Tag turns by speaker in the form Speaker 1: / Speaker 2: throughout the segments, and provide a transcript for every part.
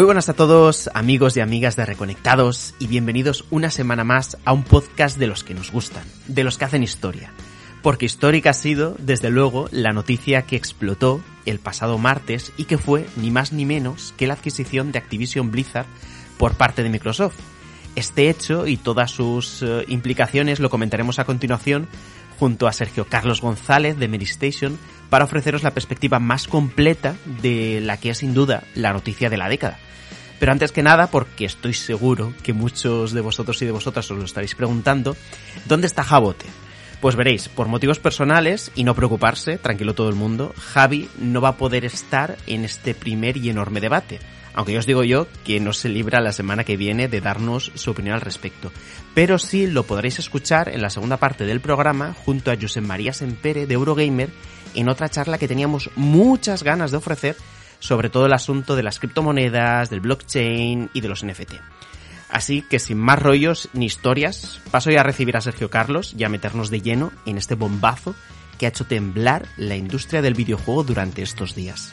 Speaker 1: Muy buenas a todos, amigos y amigas de Reconectados, y bienvenidos una semana más a un podcast de los que nos gustan, de los que hacen historia. Porque histórica ha sido, desde luego, la noticia que explotó el pasado martes y que fue ni más ni menos que la adquisición de Activision Blizzard por parte de Microsoft. Este hecho y todas sus eh, implicaciones lo comentaremos a continuación junto a Sergio Carlos González de Medistation para ofreceros la perspectiva más completa de la que es sin duda la noticia de la década. Pero antes que nada, porque estoy seguro que muchos de vosotros y de vosotras os lo estaréis preguntando, ¿dónde está Jabote? Pues veréis, por motivos personales, y no preocuparse, tranquilo todo el mundo, Javi no va a poder estar en este primer y enorme debate aunque yo os digo yo que no se libra la semana que viene de darnos su opinión al respecto. Pero sí lo podréis escuchar en la segunda parte del programa junto a Josep María Sempere de Eurogamer en otra charla que teníamos muchas ganas de ofrecer sobre todo el asunto de las criptomonedas, del blockchain y de los NFT. Así que sin más rollos ni historias, paso ya a recibir a Sergio Carlos y a meternos de lleno en este bombazo que ha hecho temblar la industria del videojuego durante estos días.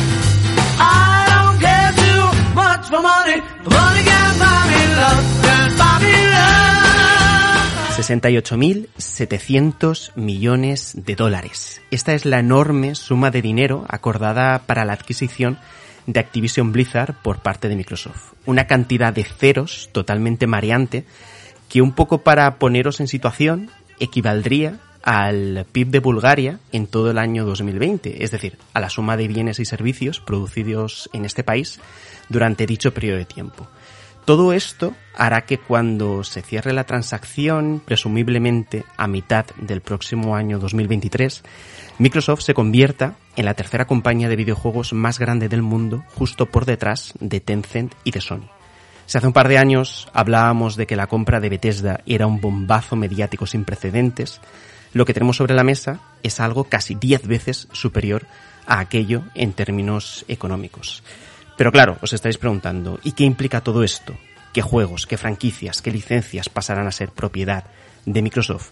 Speaker 1: 68.700 millones de dólares. Esta es la enorme suma de dinero acordada para la adquisición de Activision Blizzard por parte de Microsoft. Una cantidad de ceros totalmente mareante que un poco para poneros en situación equivaldría al PIB de Bulgaria en todo el año 2020, es decir, a la suma de bienes y servicios producidos en este país durante dicho periodo de tiempo. Todo esto hará que cuando se cierre la transacción, presumiblemente a mitad del próximo año 2023, Microsoft se convierta en la tercera compañía de videojuegos más grande del mundo, justo por detrás de Tencent y de Sony. Si hace un par de años hablábamos de que la compra de Bethesda era un bombazo mediático sin precedentes, lo que tenemos sobre la mesa es algo casi 10 veces superior a aquello en términos económicos. Pero claro, os estáis preguntando, ¿y qué implica todo esto? ¿Qué juegos, qué franquicias, qué licencias pasarán a ser propiedad de Microsoft?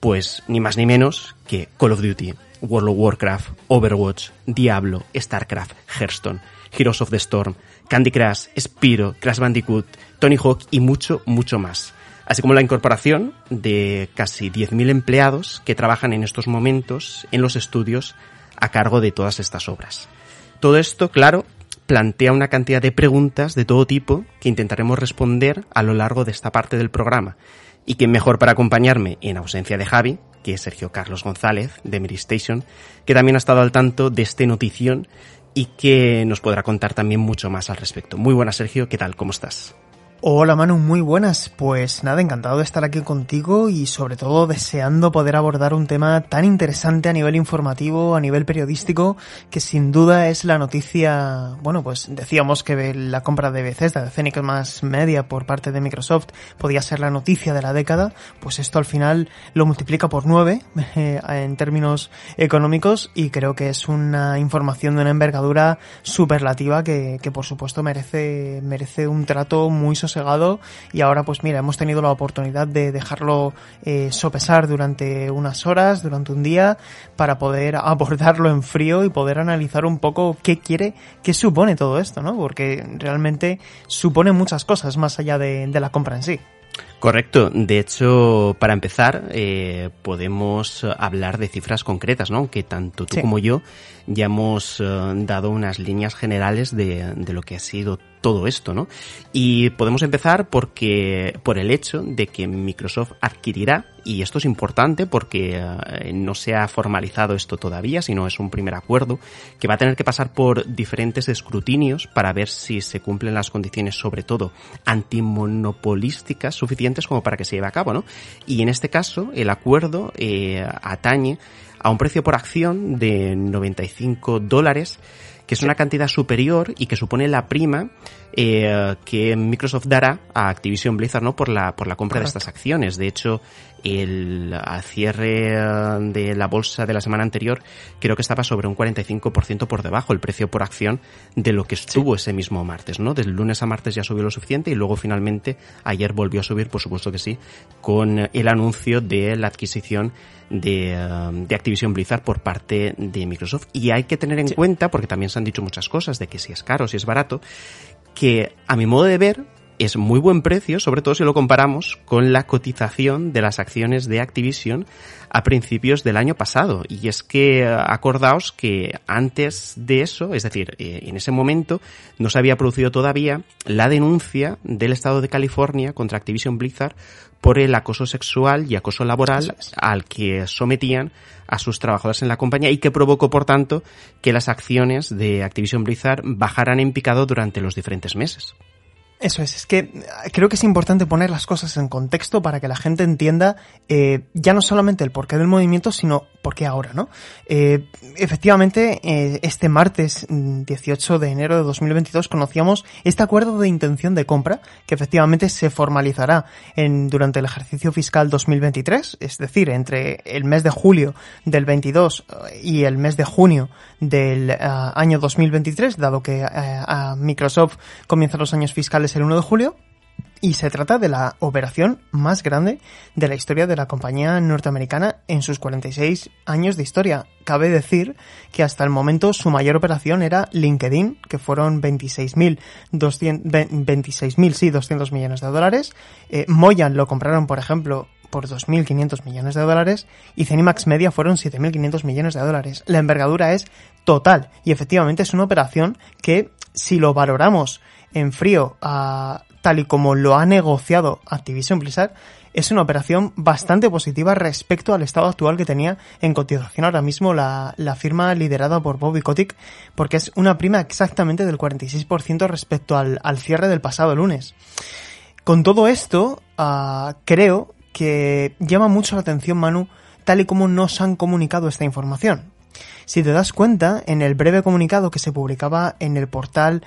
Speaker 1: Pues ni más ni menos que Call of Duty, World of Warcraft, Overwatch, Diablo, StarCraft, Hearthstone, Heroes of the Storm, Candy Crush, Spiro, Crash Bandicoot, Tony Hawk y mucho, mucho más. Así como la incorporación de casi 10.000 empleados que trabajan en estos momentos en los estudios a cargo de todas estas obras. Todo esto, claro, plantea una cantidad de preguntas de todo tipo que intentaremos responder a lo largo de esta parte del programa. Y que mejor para acompañarme en ausencia de Javi, que es Sergio Carlos González de Station, que también ha estado al tanto de este notición y que nos podrá contar también mucho más al respecto. Muy buenas Sergio, ¿qué tal? ¿Cómo estás?
Speaker 2: Hola Manu, muy buenas. Pues nada, encantado de estar aquí contigo y sobre todo deseando poder abordar un tema tan interesante a nivel informativo, a nivel periodístico, que sin duda es la noticia, bueno, pues decíamos que la compra de Bethesda, de Phoenix más Media por parte de Microsoft podía ser la noticia de la década, pues esto al final lo multiplica por nueve eh, en términos económicos y creo que es una información de una envergadura superlativa que, que por supuesto merece, merece un trato muy sostenible y ahora pues mira, hemos tenido la oportunidad de dejarlo eh, sopesar durante unas horas, durante un día, para poder abordarlo en frío y poder analizar un poco qué quiere, qué supone todo esto, ¿no? Porque realmente supone muchas cosas más allá de, la compra en sí.
Speaker 1: Correcto. De hecho, para empezar, eh, podemos hablar de cifras concretas, ¿no? Que tanto tú como yo ya hemos eh, dado unas líneas generales de, de, lo que ha sido todo esto, ¿no? Y podemos empezar porque por el hecho de que Microsoft adquirirá y esto es importante porque eh, no se ha formalizado esto todavía, sino es un primer acuerdo que va a tener que pasar por diferentes escrutinios para ver si se cumplen las condiciones, sobre todo antimonopolísticas suficientes como para que se lleve a cabo, ¿no? Y en este caso, el acuerdo eh, atañe a un precio por acción de 95 dólares que es una cantidad superior y que supone la prima eh, que Microsoft dará a Activision Blizzard no por la por la compra de estas acciones. De hecho, el cierre eh, de la bolsa de la semana anterior creo que estaba sobre un 45% por debajo el precio por acción de lo que estuvo ese mismo martes, ¿no? Del lunes a martes ya subió lo suficiente y luego finalmente ayer volvió a subir, por supuesto que sí, con el anuncio de la adquisición de, eh, de Activision Blizzard por parte de Microsoft. Y hay que tener en cuenta, porque también se han dicho muchas cosas de que si es caro, si es barato, que a mi modo de ver es muy buen precio, sobre todo si lo comparamos con la cotización de las acciones de Activision a principios del año pasado. Y es que acordaos que antes de eso, es decir, eh, en ese momento no se había producido todavía la denuncia del Estado de California contra Activision Blizzard por el acoso sexual y acoso laboral al que sometían a sus trabajadores en la compañía y que provocó, por tanto, que las acciones de Activision Blizzard bajaran en picado durante los diferentes meses.
Speaker 2: Eso es, es que creo que es importante poner las cosas en contexto para que la gente entienda eh, ya no solamente el porqué del movimiento, sino por qué ahora, ¿no? Eh, efectivamente, eh, este martes 18 mm, de enero de 2022 conocíamos este acuerdo de intención de compra que efectivamente se formalizará en, durante el ejercicio fiscal 2023, es decir, entre el mes de julio del 22 y el mes de junio del año 2023, dado que a Microsoft comienza los años fiscales el 1 de julio y se trata de la operación más grande de la historia de la compañía norteamericana en sus 46 años de historia. Cabe decir que hasta el momento su mayor operación era LinkedIn, que fueron 26.000 26 sí, 200 millones de dólares. Eh, Moyan lo compraron, por ejemplo, por 2.500 millones de dólares y Cenimax Media fueron 7.500 millones de dólares. La envergadura es total y efectivamente es una operación que, si lo valoramos en frío, tal y como lo ha negociado Activision Blizzard, es una operación bastante positiva respecto al estado actual que tenía en cotización ahora mismo la, firma liderada por Bobby Kotick, porque es una prima exactamente del 46% respecto al, cierre del pasado lunes. Con todo esto, ah, creo que llama mucho la atención, Manu, tal y como nos han comunicado esta información. Si te das cuenta, en el breve comunicado que se publicaba en el portal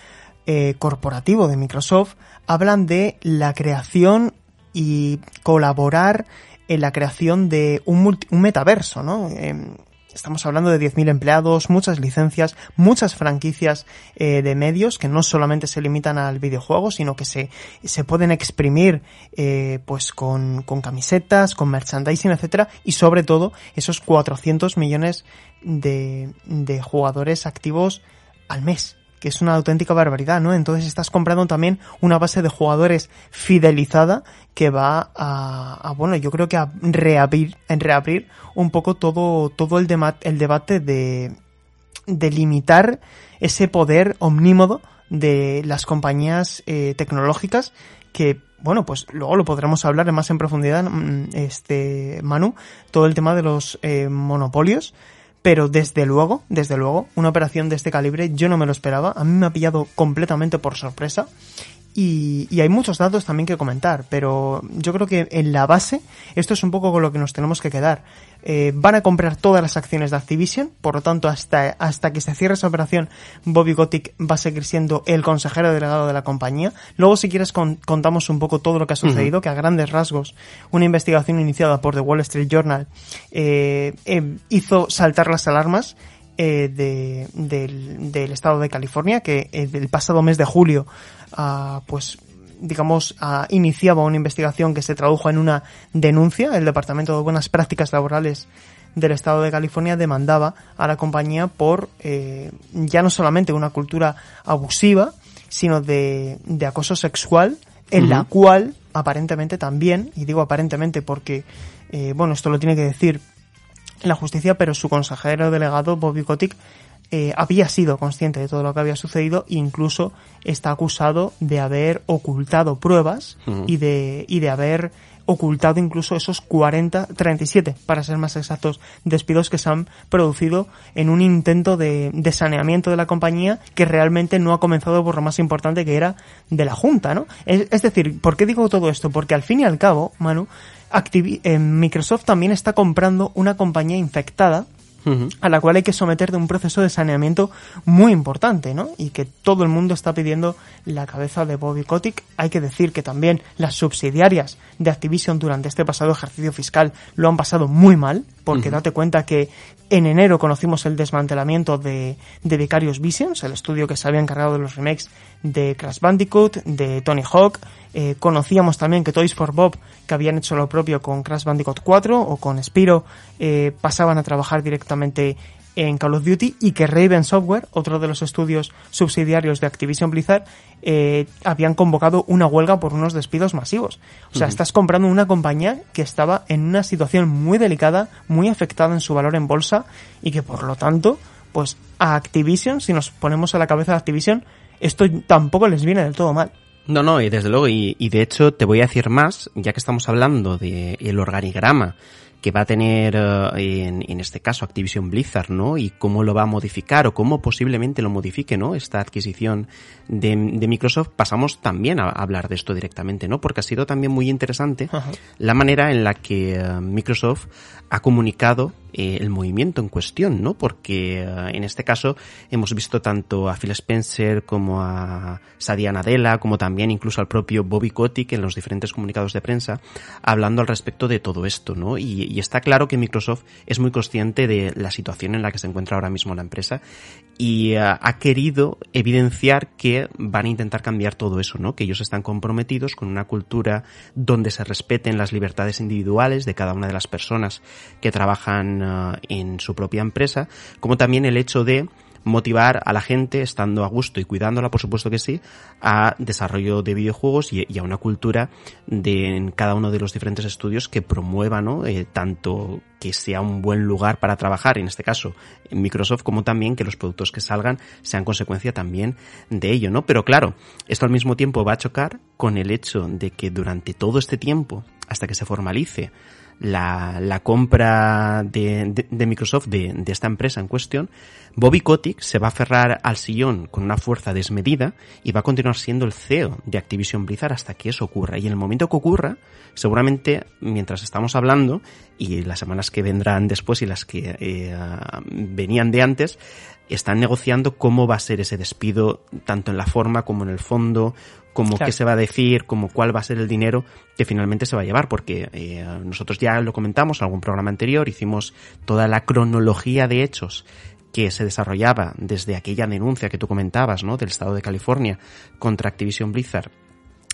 Speaker 2: eh, corporativo de Microsoft hablan de la creación y colaborar en la creación de un, un metaverso, ¿no? Em, estamos hablando de 10.000 empleados, muchas licencias, muchas franquicias eh, de medios que no solamente se limitan al videojuego, sino que se, se pueden exprimir eh, pues con, con, camisetas, con merchandising, etcétera, y sobre todo esos 400 millones de, de jugadores activos al mes que es una auténtica barbaridad, ¿no? Entonces estás comprando también una base de jugadores fidelizada que va a, bueno, yo creo que a reabrir, en reabrir un poco todo, todo el, el debate de, de limitar ese poder omnímodo de las compañías eh, tecnológicas que bueno, pues luego lo podremos hablar más en profundidad, mm, este Manu, todo el tema de los eh, monopolios pero desde luego, desde luego, una operación de este calibre yo no me lo esperaba, a mí me ha pillado completamente por sorpresa y, hay muchos datos también que comentar, pero yo creo que en la base esto es un poco con lo que nos tenemos que quedar. Eh, van a comprar todas las acciones de Activision, por lo tanto hasta, hasta que se cierre esa operación Bobby Kotick va a seguir siendo el consejero delegado de la compañía. Luego si quieres contamos un poco todo lo que ha sucedido, que a grandes rasgos una investigación iniciada por The Wall Street Journal eh, eh, hizo saltar las alarmas eh, de, del, del, estado de California, que eh, el pasado mes de julio, ah, pues digamos, ah, iniciaba una investigación que se tradujo en una denuncia. El Departamento de Buenas Prácticas Laborales del Estado de California demandaba a la compañía por eh, ya no solamente una cultura abusiva, sino de, de acoso sexual, en la cual aparentemente también, y digo aparentemente porque, eh, bueno, esto lo tiene que decir la justicia, pero su consejero delegado, Bobby Kotick, eh, había sido consciente de todo lo que había sucedido e incluso está acusado de haber ocultado pruebas y de y de haber ocultado incluso esos 40, 37 para ser más exactos, despidos que se han producido en un intento de, de, saneamiento de la compañía que realmente no ha comenzado por lo más importante que era de la Junta, ¿no? Es, es decir, ¿por qué digo todo esto? Porque al fin y al cabo, Manu, Activi eh, Microsoft también está comprando una compañía infectada a la cual hay que someter de un proceso de saneamiento muy importante, ¿no? Y que todo el mundo está pidiendo la cabeza de Bobby Kotick. Hay que decir que también las subsidiarias de Activision durante este pasado ejercicio fiscal lo han pasado muy mal, porque date cuenta que en enero conocimos el desmantelamiento de, de Vicarious Visions, el estudio que se había encargado de los remakes de Crash Bandicoot, de Tony Hawk. Eh, conocíamos también que Toys for Bob, que habían hecho lo propio con Crash Bandicoot 4 o con Spiro, eh, pasaban a trabajar directamente en Call of Duty y que Raven Software, otro de los estudios subsidiarios de Activision Blizzard, eh, habían convocado una huelga por unos despidos masivos. O sea, estás comprando una compañía que estaba en una situación muy delicada, muy afectada en su valor en bolsa y que por lo tanto, pues a Activision, si nos ponemos a la cabeza de Activision, esto tampoco les viene del todo mal.
Speaker 1: No, no, y desde luego, y, y de hecho te voy a decir más, ya que estamos hablando del el organigrama que va a tener eh, en, en, este caso Activision Blizzard, ¿no? Y cómo lo va a modificar o cómo posiblemente lo modifique, ¿no? Esta adquisición de, de Microsoft, pasamos también a, hablar de esto directamente, ¿no? Porque ha sido también muy interesante Ajá. la manera en la que uh, Microsoft ha comunicado eh, el movimiento en cuestión, ¿no? Porque uh, en este caso hemos visto tanto a Phil Spencer como a Sadia Nadella, como también incluso al propio Bobby Kotick en los diferentes comunicados de prensa, hablando al respecto de todo esto, ¿no? Y está claro que Microsoft es muy consciente de la situación en la que se encuentra ahora mismo la empresa y uh, ha querido evidenciar que van a intentar cambiar todo eso, ¿no? Que ellos están comprometidos con una cultura donde se respeten las libertades individuales de cada una de las personas que trabajan uh, en su propia empresa, como también el hecho de motivar a la gente, estando a gusto y cuidándola, por supuesto que sí, a desarrollo de videojuegos y, a una cultura de en cada uno de los diferentes estudios que promueva, ¿no? Eh, tanto que sea un buen lugar para trabajar, en este caso en Microsoft, como también que los productos que salgan sean consecuencia también de ello, ¿no? Pero claro, esto al mismo tiempo va a chocar con el hecho de que durante todo este tiempo, hasta que se formalice la, la compra de, de, de Microsoft de, de, esta empresa en cuestión, Bobby Kotick se va a aferrar al sillón con una fuerza desmedida y va a continuar siendo el CEO de Activision Blizzard hasta que eso ocurra. Y en el momento que ocurra, seguramente mientras estamos hablando y las semanas que vendrán después y las que eh, venían de antes, están negociando cómo va a ser ese despido, tanto en la forma como en el fondo, como claro. qué se va a decir, como cuál va a ser el dinero que finalmente se va a llevar, porque eh, nosotros ya lo comentamos en algún programa anterior, hicimos toda la cronología de hechos que se desarrollaba desde aquella denuncia que tú comentabas, ¿no? Del estado de California contra Activision Blizzard,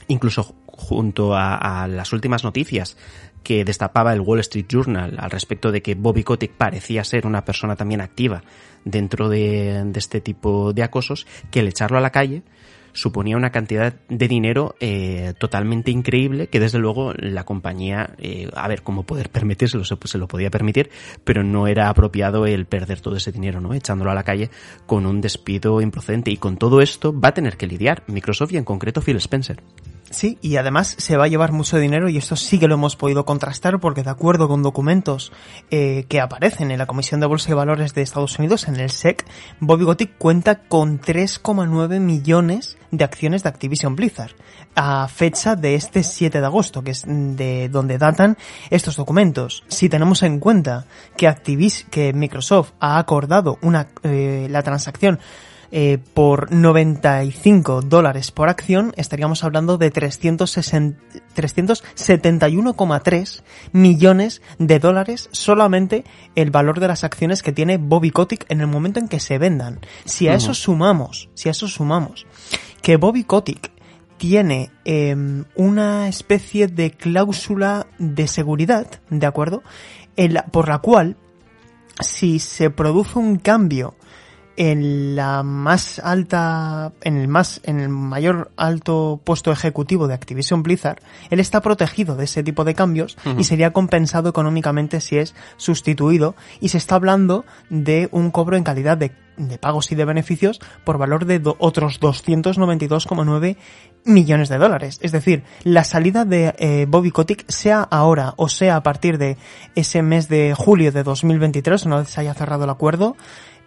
Speaker 1: incluso junto a, a las últimas noticias que destapaba el Wall Street Journal al respecto de que Bobby Kotick parecía ser una persona también activa dentro de, de este tipo de acosos, que el echarlo a la calle suponía una cantidad de dinero eh, totalmente increíble que desde luego la compañía, eh, a ver, cómo poder permitírselo, se, se lo podía permitir, pero no era apropiado el perder todo ese dinero, ¿no? Echándolo a la calle con un despido improcedente y con todo esto va a tener que lidiar Microsoft y en concreto Phil Spencer.
Speaker 2: Sí, y además se va a llevar mucho dinero y esto sí que lo hemos podido contrastar porque de acuerdo con documentos eh, que aparecen en la Comisión de Bolsa y Valores de Estados Unidos, en el SEC, Bobby Kotick cuenta con 3,9 millones de acciones de Activision Blizzard a fecha de este 7 de agosto, que es de donde datan estos documentos. Si tenemos en cuenta que Activis, que Microsoft ha acordado una eh, la transacción eh, por 95 dólares por acción, estaríamos hablando de 371,3 millones de dólares solamente el valor de las acciones que tiene Bobby Kotick en el momento en que se vendan. Si a uh -huh. eso sumamos, si a eso sumamos que Bobby Kotick tiene eh, una especie de cláusula de seguridad, ¿de acuerdo? En la, por la cual, si se produce un cambio en la más alta, en el más, en el mayor alto puesto ejecutivo de Activision Blizzard, él está protegido de ese tipo de cambios y sería compensado económicamente si es sustituido y se está hablando de un cobro en calidad de, de pagos y de beneficios por valor de otros 292,9 millones de dólares. Es decir, la salida de eh, Bobby Kotick, sea ahora o sea a partir de ese mes de julio de 2023, una vez se haya cerrado el acuerdo,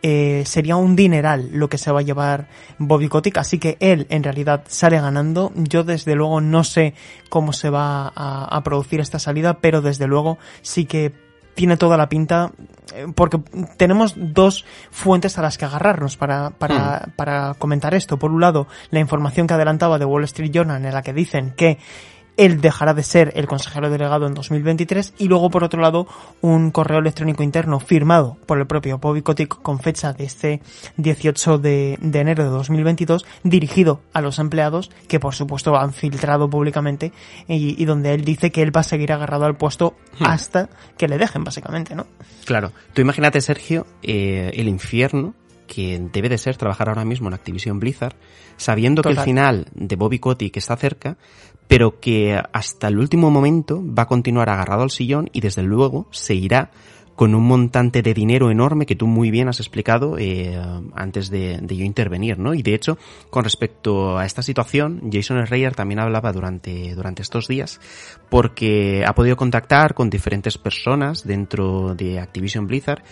Speaker 2: eh, sería un dineral lo que se va a llevar Bobby Kotick, así que él en realidad sale ganando. Yo desde luego no sé cómo se va a, a producir esta salida, pero desde luego sí que tiene toda la pinta eh, porque tenemos dos fuentes a las que agarrarnos para, para, mm. para comentar esto. Por un lado, la información que adelantaba de Wall Street Journal en la que dicen que él dejará de ser el consejero delegado en 2023 y luego por otro lado un correo electrónico interno firmado por el propio Bobby Kotick con fecha de este 18 de, enero de 2022 dirigido a los empleados que por supuesto han filtrado públicamente y, donde él dice que él va a seguir agarrado al puesto hmm. hasta que le dejen básicamente, ¿no?
Speaker 1: Claro, tú imagínate Sergio eh, el infierno que debe de ser trabajar ahora mismo en Activision Blizzard, sabiendo que el final de Bobby Kotick está cerca, pero que hasta el último momento va a continuar agarrado al sillón y desde luego se irá con un montante de dinero enorme que tú muy bien has explicado eh, antes de, yo intervenir, ¿no? Y de hecho, con respecto a esta situación, Jason Schreier también hablaba durante, durante estos días porque ha podido contactar con diferentes personas dentro de Activision Blizzard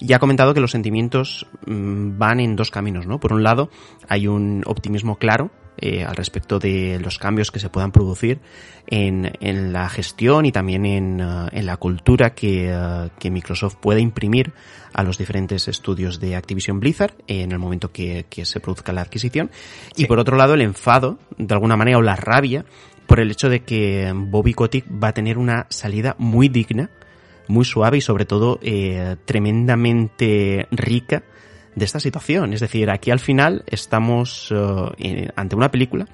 Speaker 1: y ha comentado que los sentimientos mm, van en dos caminos, ¿no? Por un lado, hay un optimismo claro eh, al respecto de los cambios que se puedan producir en, en la gestión y también en, uh, en la cultura que, uh, que, Microsoft puede imprimir a los diferentes estudios de Activision Blizzard en el momento que, que se produzca la adquisición. Sí. Y por otro lado, el enfado, de alguna manera, o la rabia por el hecho de que Bobby Kotick va a tener una salida muy digna, muy suave y sobre todo eh, tremendamente rica de esta situación. Es decir, aquí al final estamos en, ante una película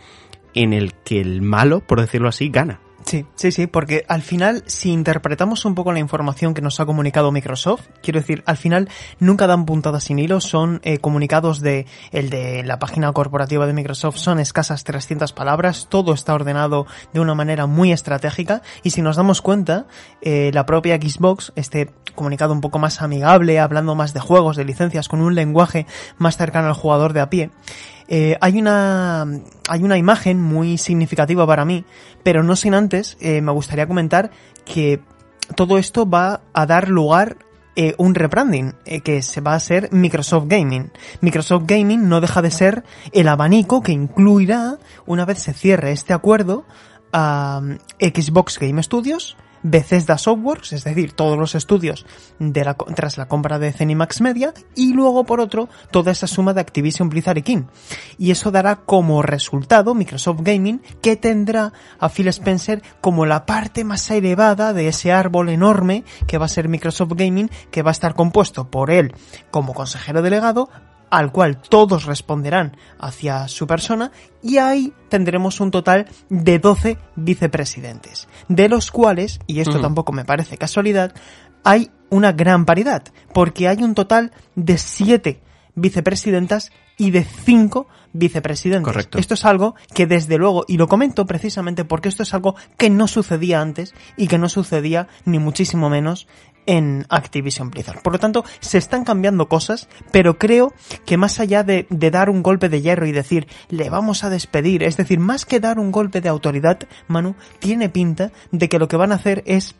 Speaker 1: en el que el malo, por decirlo así, gana.
Speaker 2: Sí, sí, sí, porque al final, si interpretamos un poco la información que nos ha comunicado Microsoft, quiero decir, al final nunca dan puntadas sin hilo, son eh, comunicados de el de la página corporativa de Microsoft, son escasas 300 palabras, todo está ordenado de una manera muy estratégica y si nos damos cuenta, eh, la propia Xbox, este comunicado un poco más amigable, hablando más de juegos, de licencias, con un lenguaje más cercano al jugador de a pie, eh, hay una hay una imagen muy significativa para mí, pero no sin antes eh, me gustaría comentar que todo esto va a dar lugar eh, un rebranding eh, que se va a ser Microsoft Gaming. Microsoft Gaming no deja de ser el abanico que incluirá, una vez se cierre este acuerdo, a Xbox Game Studios, Bethesda Softworks, es decir, todos los estudios tras la compra de Zenimax Media, y luego por otro, toda esa suma de Activision Blizzard y King. Y eso dará como resultado Microsoft Gaming, que tendrá a Phil Spencer como la parte más elevada de ese árbol enorme que va a ser Microsoft Gaming, que va a estar compuesto por él como consejero delegado, al cual todos responderán hacia su persona y ahí tendremos un total de 12 vicepresidentes, de los cuales, y esto mm. tampoco me parece casualidad, hay una gran paridad, porque hay un total de 7 vicepresidentas y de 5 vicepresidentes.
Speaker 1: Correcto.
Speaker 2: Esto es algo que desde luego, y lo comento precisamente porque esto es algo que no sucedía antes y que no sucedía ni muchísimo menos en Activision Blizzard. Por lo tanto, se están cambiando cosas, pero creo que más allá de, de, dar un golpe de hierro y decir, le vamos a despedir, es decir, más que dar un golpe de autoridad, Manu, tiene pinta de que lo que van a hacer es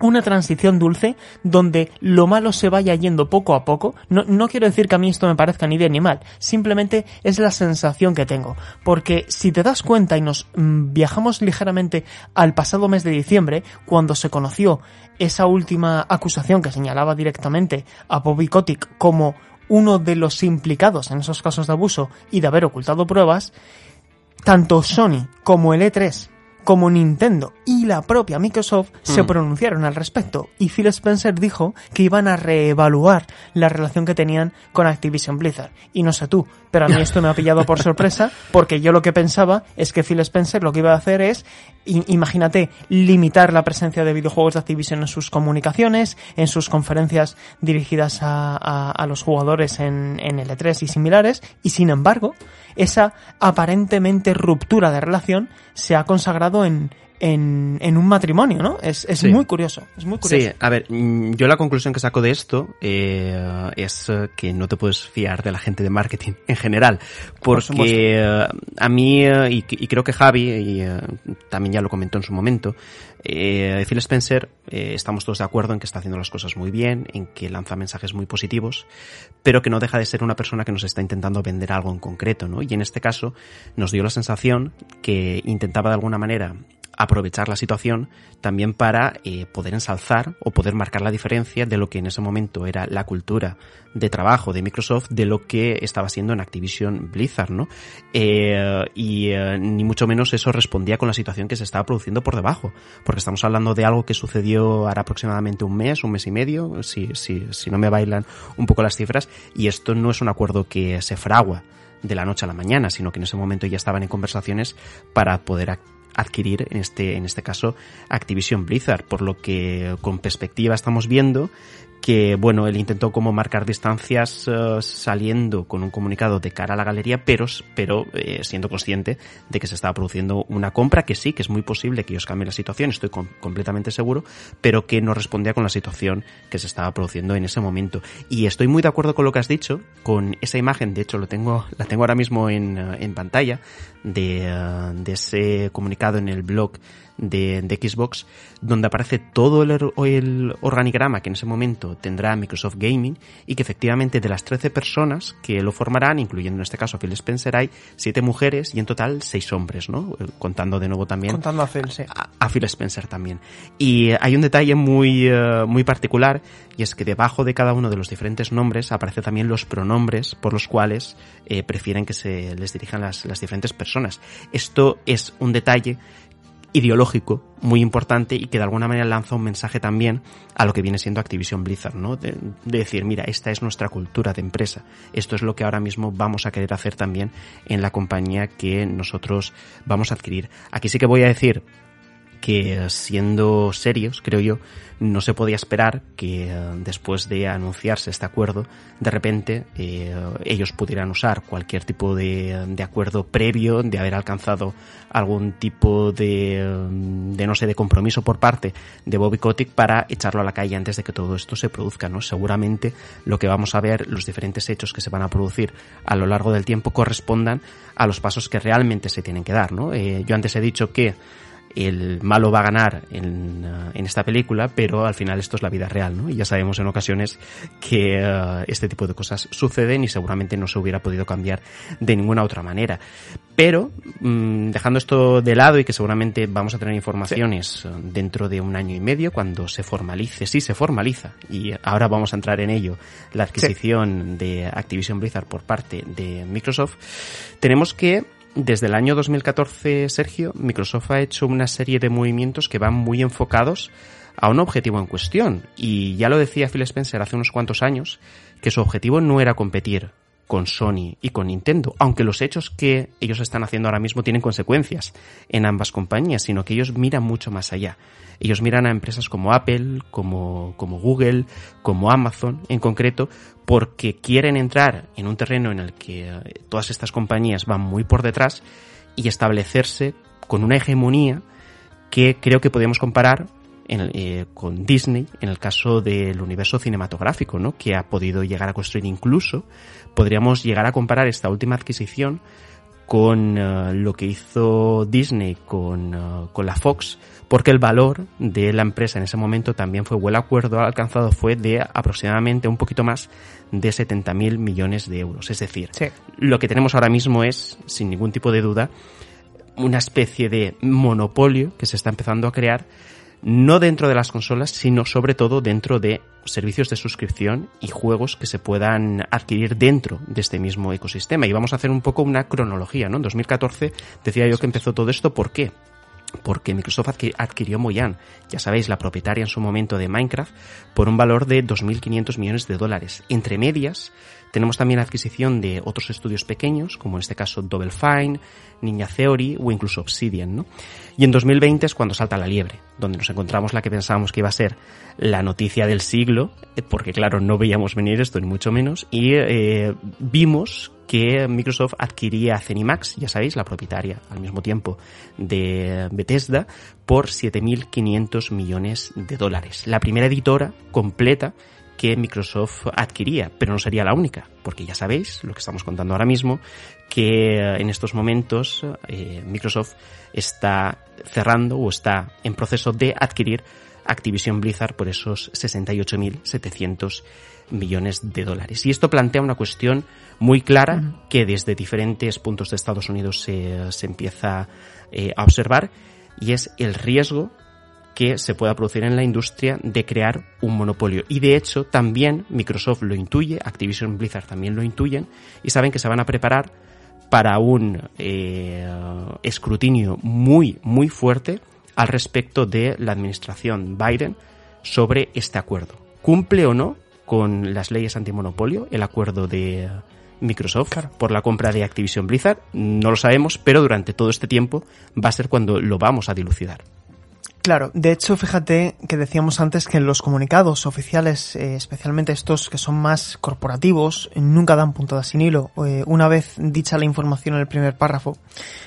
Speaker 2: una transición dulce donde lo malo se vaya yendo poco a poco. No, no, quiero decir que a mí esto me parezca ni bien ni mal, simplemente es la sensación que tengo. Porque si te das cuenta y nos mm, viajamos ligeramente al pasado mes de diciembre, cuando se conoció esa última acusación que señalaba directamente a Bobby Kotick como uno de los implicados en esos casos de abuso y de haber ocultado pruebas, tanto Sony como el E3 como Nintendo y la propia Microsoft se
Speaker 1: Mm.
Speaker 2: pronunciaron al respecto y Phil Spencer dijo que iban a reevaluar la relación que tenían con Activision Blizzard. Y no sé tú, pero a mí esto me ha pillado por sorpresa porque yo lo que pensaba es que Phil Spencer lo que iba a hacer es, imagínate, limitar la presencia de videojuegos de Activision en sus comunicaciones, en sus conferencias dirigidas a, a- a los jugadores en, en L3 y similares, y sin embargo, esa aparentemente ruptura de relación se ha consagrado en, en, en un matrimonio, ¿no? Es, es
Speaker 1: Sí.
Speaker 2: muy curioso, es muy curioso.
Speaker 1: Sí, a ver, mm, yo la conclusión que saco de esto eh, es que no te puedes fiar de la gente de marketing en general,
Speaker 2: Por
Speaker 1: porque eh, a mí, eh, y, y creo que Javi, y eh, también ya lo comentó en su momento, eh, Phil Spencer, eh, estamos todos de acuerdo en que está haciendo las cosas muy bien, en que lanza mensajes muy positivos, pero que no deja de ser una persona que nos está intentando vender algo en concreto, ¿no? Y en este caso nos dio la sensación que intentaba de alguna manera aprovechar la situación también para eh, poder ensalzar o poder marcar la diferencia de lo que en ese momento era la cultura de trabajo de Microsoft de lo que estaba siendo en Activision Blizzard, ¿no? Eh, y eh, ni mucho menos eso respondía con la situación que se estaba produciendo por debajo, porque estamos hablando de algo que sucedió ahora aproximadamente un mes, un mes y medio, si, si, si no me bailan un poco las cifras, y esto no es un acuerdo que se fragua de la noche a la mañana, sino que en ese momento ya estaban en conversaciones para poder adquirir, en este, en este caso, Activision Blizzard, por lo que con perspectiva estamos viendo que, bueno, él intentó como marcar distancias eh, saliendo con un comunicado de cara a la galería, pero, pero eh, siendo consciente de que se estaba produciendo una compra que sí, que es muy posible que ellos cambien la situación, estoy com- completamente seguro, pero que no respondía con la situación que se estaba produciendo en ese momento. Y estoy muy de acuerdo con lo que has dicho, con esa imagen, de hecho lo tengo, la tengo ahora mismo en, eh, en pantalla, de, de ese comunicado en el blog de, de Xbox, donde aparece todo el, el organigrama que en ese momento tendrá Microsoft Gaming y que efectivamente de las 13 personas que lo formarán, incluyendo en este caso a Phil Spencer, hay 7 mujeres y en total 6 hombres, ¿no? Eh, Contando de nuevo también
Speaker 2: Contando a Phil, sí.
Speaker 1: a, a Phil Spencer también. Y hay un detalle muy, eh, muy particular y es que debajo de cada uno de los diferentes nombres aparece también los pronombres por los cuales eh, prefieren que se les dirijan las, las diferentes personas. Esto es un detalle ideológico muy importante y que de alguna manera lanza un mensaje también a lo que viene siendo Activision Blizzard, ¿no? De, de, decir, mira, esta es nuestra cultura de empresa. Esto es lo que ahora mismo vamos a querer hacer también en la compañía que nosotros vamos a adquirir. Aquí sí que voy a decir que siendo serios, creo yo, no se podía esperar que eh, después de anunciarse este acuerdo, de repente eh, ellos pudieran usar cualquier tipo de, de, acuerdo previo, de haber alcanzado algún tipo de, de, no sé, de compromiso por parte de Bobby Kotick para echarlo a la calle antes de que todo esto se produzca, ¿no? Seguramente lo que vamos a ver, los diferentes hechos que se van a producir a lo largo del tiempo correspondan a los pasos que realmente se tienen que dar, ¿no? Eh, yo antes he dicho que el malo va a ganar en, uh, en, esta película, pero al final esto es la vida real, ¿no? Y ya sabemos en ocasiones que uh, este tipo de cosas suceden y seguramente no se hubiera podido cambiar de ninguna otra manera. Pero, mmm, dejando esto de lado y que seguramente vamos a tener informaciones sí. dentro de un año y medio, cuando se formalice, sí se formaliza, y ahora vamos a entrar en ello, la adquisición sí. de Activision Blizzard por parte de Microsoft, tenemos que desde el año 2014, Sergio, Microsoft ha hecho una serie de movimientos que van muy enfocados a un objetivo en cuestión. Y ya lo decía Phil Spencer hace unos cuantos años, que su objetivo no era competir con Sony y con Nintendo, aunque los hechos que ellos están haciendo ahora mismo tienen consecuencias en ambas compañías, sino que ellos miran mucho más allá. Ellos miran a empresas como Apple, como, como Google, como Amazon en concreto, porque quieren entrar en un terreno en el que todas estas compañías van muy por detrás y establecerse con una hegemonía que creo que podemos comparar en eh, con Disney en el caso del universo cinematográfico, ¿no? Que ha podido llegar a construir incluso, podríamos llegar a comparar esta última adquisición con uh, lo que hizo Disney con, uh, con la Fox, porque el valor de la empresa en ese momento también fue, el acuerdo alcanzado fue de aproximadamente un poquito más de 70 mil millones de euros. Es decir,
Speaker 2: sí.
Speaker 1: lo que tenemos ahora mismo es, sin ningún tipo de duda, una especie de monopolio que se está empezando a crear no dentro de las consolas, sino sobre todo dentro de servicios de suscripción y juegos que se puedan adquirir dentro de este mismo ecosistema. Y vamos a hacer un poco una cronología, ¿no? En 2014 decía yo que empezó todo esto, ¿por qué? Porque Microsoft adquirió Mojang, ya sabéis, la propietaria en su momento de Minecraft, por un valor de 2.500 millones de dólares. Entre medias, tenemos también la adquisición de otros estudios pequeños, como en este caso Double Fine, Ninja Theory o incluso Obsidian, ¿no? Y en 2020 es cuando salta la liebre, donde nos encontramos la que pensábamos que iba a ser la noticia del siglo, eh, porque claro, no veíamos venir esto ni mucho menos, y eh, vimos que Microsoft adquiría Cenimax, ya sabéis, la propietaria al mismo tiempo de Bethesda, por 7.500 millones de dólares. La primera editora completa que Microsoft adquiría, pero no sería la única, porque ya sabéis, lo que estamos contando ahora mismo, que en estos momentos eh, Microsoft está cerrando o está en proceso de adquirir Activision Blizzard por esos 68.700 millones de dólares. Y esto plantea una cuestión muy clara que desde diferentes puntos de Estados Unidos se, se empieza eh, a observar y es el riesgo que se pueda producir en la industria de crear un monopolio. Y de hecho también Microsoft lo intuye, Activision Blizzard también lo intuyen y saben que se van a preparar para un eh, escrutinio muy, muy fuerte al respecto de la administración Biden sobre este acuerdo. ¿Cumple o no con las leyes antimonopolio el acuerdo de Microsoft por la compra de Activision Blizzard. No lo sabemos, pero durante todo este tiempo va a ser cuando lo vamos a dilucidar.
Speaker 2: Claro, de hecho, fíjate que decíamos antes que los comunicados oficiales, eh, especialmente estos que son más corporativos, nunca dan puntada sin hilo. Eh, una vez dicha la información en el primer párrafo,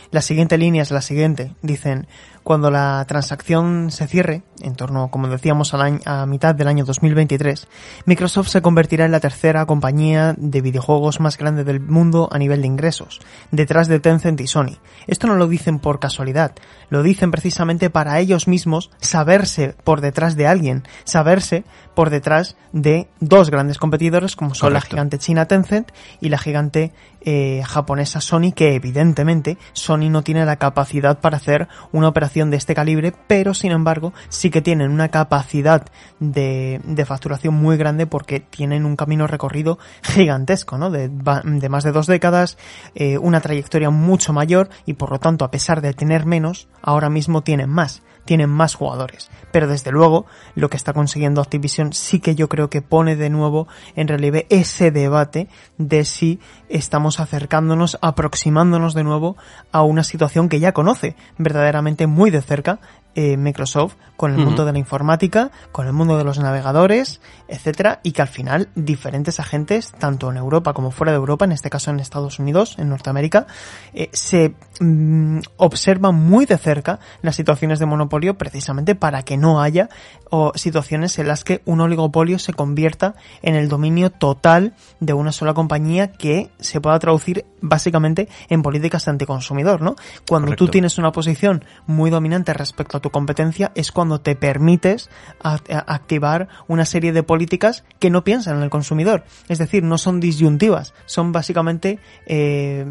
Speaker 2: la siguiente línea es la siguiente. Dicen, cuando la transacción se cierre, en torno, como decíamos, a, mitad del año 2023, Microsoft se convertirá en la tercera compañía de videojuegos más grande del mundo a nivel de ingresos, detrás de Tencent y Sony. Esto no lo dicen por casualidad, lo dicen precisamente para ellos mismos saberse por detrás de alguien, saberse por detrás de dos grandes competidores como son la gigante china Tencent y la gigante eh, japonesa Sony, que evidentemente Sony no tiene la capacidad para hacer una operación de este calibre, pero sin embargo sí que tienen una capacidad de, de facturación muy grande porque tienen un camino recorrido gigantesco, ¿no? De, más de dos décadas, eh, una trayectoria mucho mayor y por lo tanto, a pesar de tener menos, ahora mismo tienen más tienen más jugadores. Pero desde luego, lo que está consiguiendo Activision sí que yo creo que pone de nuevo en relieve ese debate de si estamos acercándonos, aproximándonos de nuevo a una situación que ya conoce verdaderamente muy de cerca eh, Microsoft con el mundo de la informática, con el mundo de los navegadores, etcétera, y que al final diferentes agentes, tanto en Europa como fuera de Europa, en este caso en Estados Unidos, en Norteamérica, eh, se mm, observan muy de cerca las situaciones de monopolio precisamente para que no haya o situaciones en las que un oligopolio se convierta en el dominio total de una sola compañía que se pueda traducir básicamente en políticas anticonsumidor, ¿no? Cuando tú tienes una posición muy dominante respecto a tu competencia es cuando te permites activar una serie de políticas que no piensan en el consumidor. Es decir, no son disyuntivas, son básicamente eh,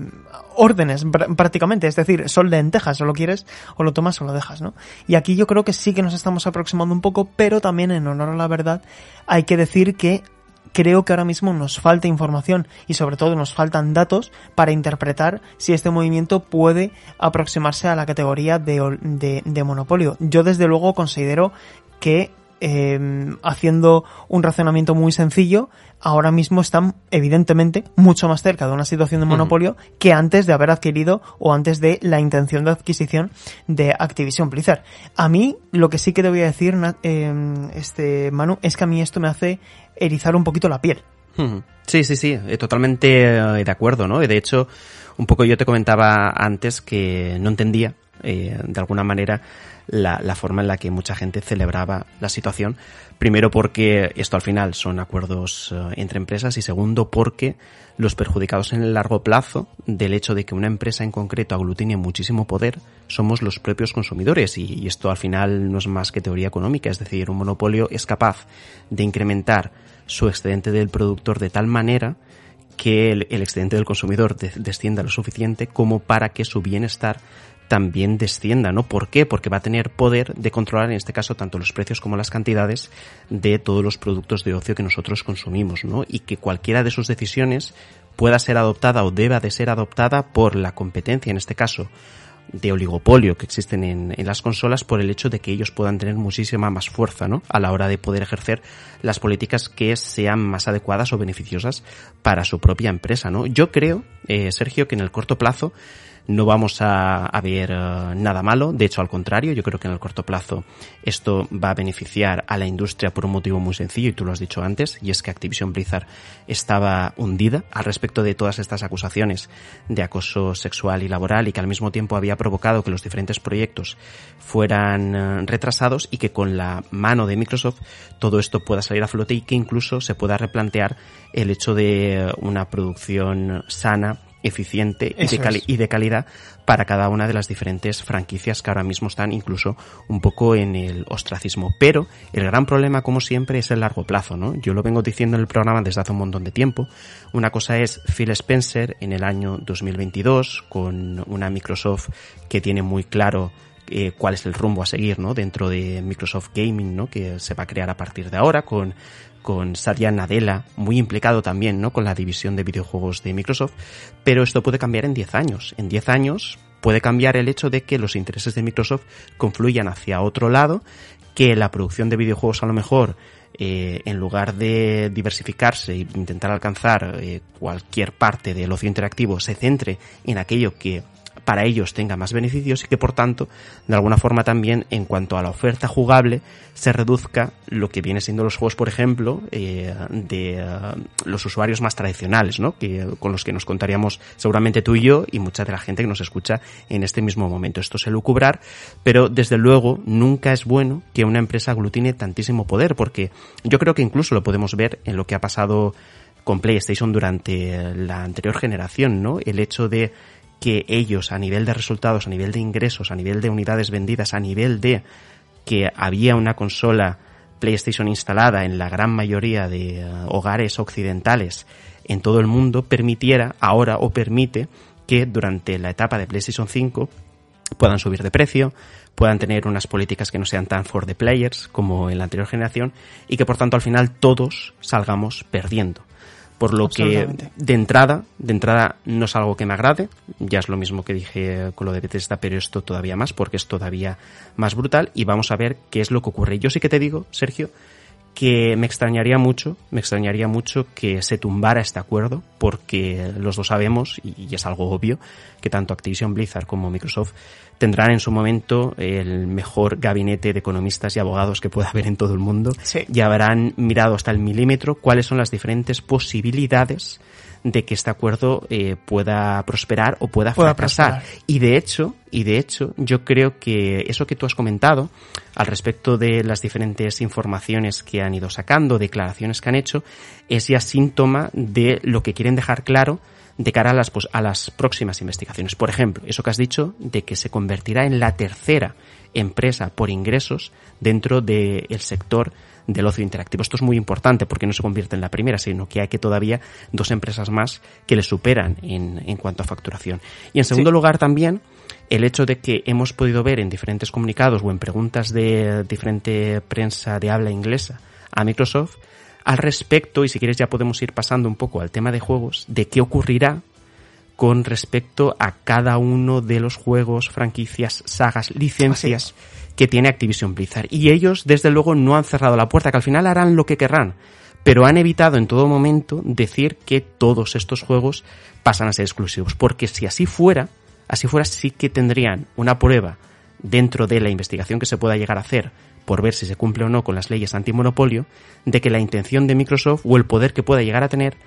Speaker 2: órdenes prácticamente. Es decir, son lentejas, o lo quieres, o lo tomas o lo dejas, ¿no? Y aquí yo creo que sí que nos estamos aproximando un poco, pero también en honor a la verdad hay que decir que creo que ahora mismo nos falta información y sobre todo nos faltan datos para interpretar si este movimiento puede aproximarse a la categoría de, de, monopolio. Yo desde luego considero que em, haciendo un razonamiento muy sencillo, ahora mismo están evidentemente mucho más cerca de una situación de monopolio que antes de haber adquirido o antes de la intención de adquisición de Activision Blizzard. A mí lo que sí que te voy a decir, em, este Manu, es que a mí esto me hace erizar un poquito la piel.
Speaker 1: Sí, sí, sí, eh, totalmente eh, de acuerdo, ¿no? De hecho, un poco yo te comentaba antes que no entendía, eh, de alguna manera, la, la, forma en la que mucha gente celebraba la situación. Primero porque esto al final son acuerdos entre empresas y segundo porque los perjudicados en el largo plazo del hecho de que una empresa en concreto aglutine muchísimo poder somos los propios consumidores y esto al final no es más que teoría económica, es decir, un monopolio es capaz de incrementar su excedente del productor de tal manera que el, excedente del consumidor descienda lo suficiente como para que su bienestar también descienda, ¿no? ¿Por qué? Porque va a tener poder de controlar, en este caso, tanto los precios como las cantidades de todos los productos de ocio que nosotros consumimos, ¿no? Y que cualquiera de sus decisiones pueda ser adoptada o deba de ser adoptada por la competencia, en este caso, de oligopolio que existen en, en, las consolas por el hecho de que ellos puedan tener muchísima más fuerza, ¿no? A la hora de poder ejercer las políticas que sean más adecuadas o beneficiosas para su propia empresa, ¿no? Yo creo, eh, Sergio, que en el corto plazo no vamos a, a ver uh, nada malo. De hecho, al contrario, yo creo que en el corto plazo esto va a beneficiar a la industria por un motivo muy sencillo, y tú lo has dicho antes, y es que Activision Blizzard estaba hundida al respecto de todas estas acusaciones de acoso sexual y laboral y que al mismo tiempo había provocado que los diferentes proyectos fueran uh, retrasados y que con la mano de Microsoft todo esto pueda salir a flote y que incluso se pueda replantear el hecho de una producción sana eficiente y de, cali y de, calidad para cada una de las diferentes franquicias que ahora mismo están incluso un poco en el ostracismo. Pero el gran problema, como siempre, es el largo plazo, ¿no? Yo lo vengo diciendo en el programa desde hace un montón de tiempo. Una cosa es Phil Spencer en el año 2022 con una Microsoft que tiene muy claro eh, cuál es el rumbo a seguir, ¿no? Dentro de Microsoft Gaming, ¿no? Que se va a crear a partir de ahora con con Satya Nadella, muy implicado también, ¿no? Con la división de videojuegos de Microsoft, pero esto puede cambiar en 10 años. En 10 años puede cambiar el hecho de que los intereses de Microsoft confluyan hacia otro lado, que la producción de videojuegos a lo mejor eh, en lugar de diversificarse e intentar alcanzar eh, cualquier parte del ocio interactivo, se centre en aquello que para ellos tenga más beneficios y que por tanto, de alguna forma también, en cuanto a la oferta jugable, se reduzca lo que viene siendo los juegos, por ejemplo, eh, de uh, los usuarios más tradicionales, ¿no? Que, con los que nos contaríamos seguramente tú y yo y mucha de la gente que nos escucha en este mismo momento. Esto es lucubrar, pero desde luego nunca es bueno que una empresa aglutine tantísimo poder, porque yo creo que incluso lo podemos ver en lo que ha pasado con PlayStation durante la anterior generación, ¿no? El hecho de que ellos a nivel de resultados, a nivel de ingresos, a nivel de unidades vendidas, a nivel de que había una consola PlayStation instalada en la gran mayoría de uh, hogares occidentales en todo el mundo, permitiera ahora o permite que durante la etapa de PlayStation 5 puedan subir de precio, puedan tener unas políticas que no sean tan for the players como en la anterior generación y que por tanto al final todos salgamos perdiendo. Por lo que de entrada, de entrada no es algo que me agrade, ya es lo mismo que dije con lo de Bethesda, pero esto todavía más, porque es todavía más brutal y vamos a ver qué es lo que ocurre. Yo sí que te digo, Sergio, que me extrañaría mucho, me extrañaría mucho que se tumbara este acuerdo, porque los dos sabemos, y es algo obvio, que tanto Activision Blizzard como Microsoft tendrán en su momento el mejor gabinete de economistas y abogados que pueda haber en todo el mundo
Speaker 2: sí.
Speaker 1: y habrán mirado hasta el milímetro cuáles son las diferentes posibilidades de que este acuerdo eh, pueda prosperar o pueda,
Speaker 2: pueda
Speaker 1: fracasar.
Speaker 2: prosperar.
Speaker 1: Y de hecho, y de hecho, yo creo que eso que tú has comentado al respecto de las diferentes informaciones que han ido sacando, declaraciones que han hecho, es ya síntoma de lo que quieren dejar claro de cara a las, pues, a las próximas investigaciones. Por ejemplo, eso que has dicho de que se convertirá en la tercera empresa por ingresos dentro del de sector del ocio interactivo. Esto es muy importante porque no se convierte en la primera, sino que hay que todavía dos empresas más que le superan en, en cuanto a facturación. Y en segundo sí. lugar también el hecho de que hemos podido ver en diferentes comunicados o en preguntas de diferente prensa de habla inglesa a Microsoft al respecto, y si quieres ya podemos ir pasando un poco al tema de juegos, de qué ocurrirá con respecto a cada uno de los juegos, franquicias, sagas, licencias que tiene Activision Blizzard. Y ellos, desde luego, no han cerrado la puerta, que al final harán lo que querrán, pero han evitado en todo momento decir que todos estos juegos pasan a ser exclusivos, porque si así fuera, así fuera sí que tendrían una prueba dentro de la investigación que se pueda llegar a hacer por ver si se cumple o no con las leyes antimonopolio, de que la intención de Microsoft o el poder que pueda llegar a tener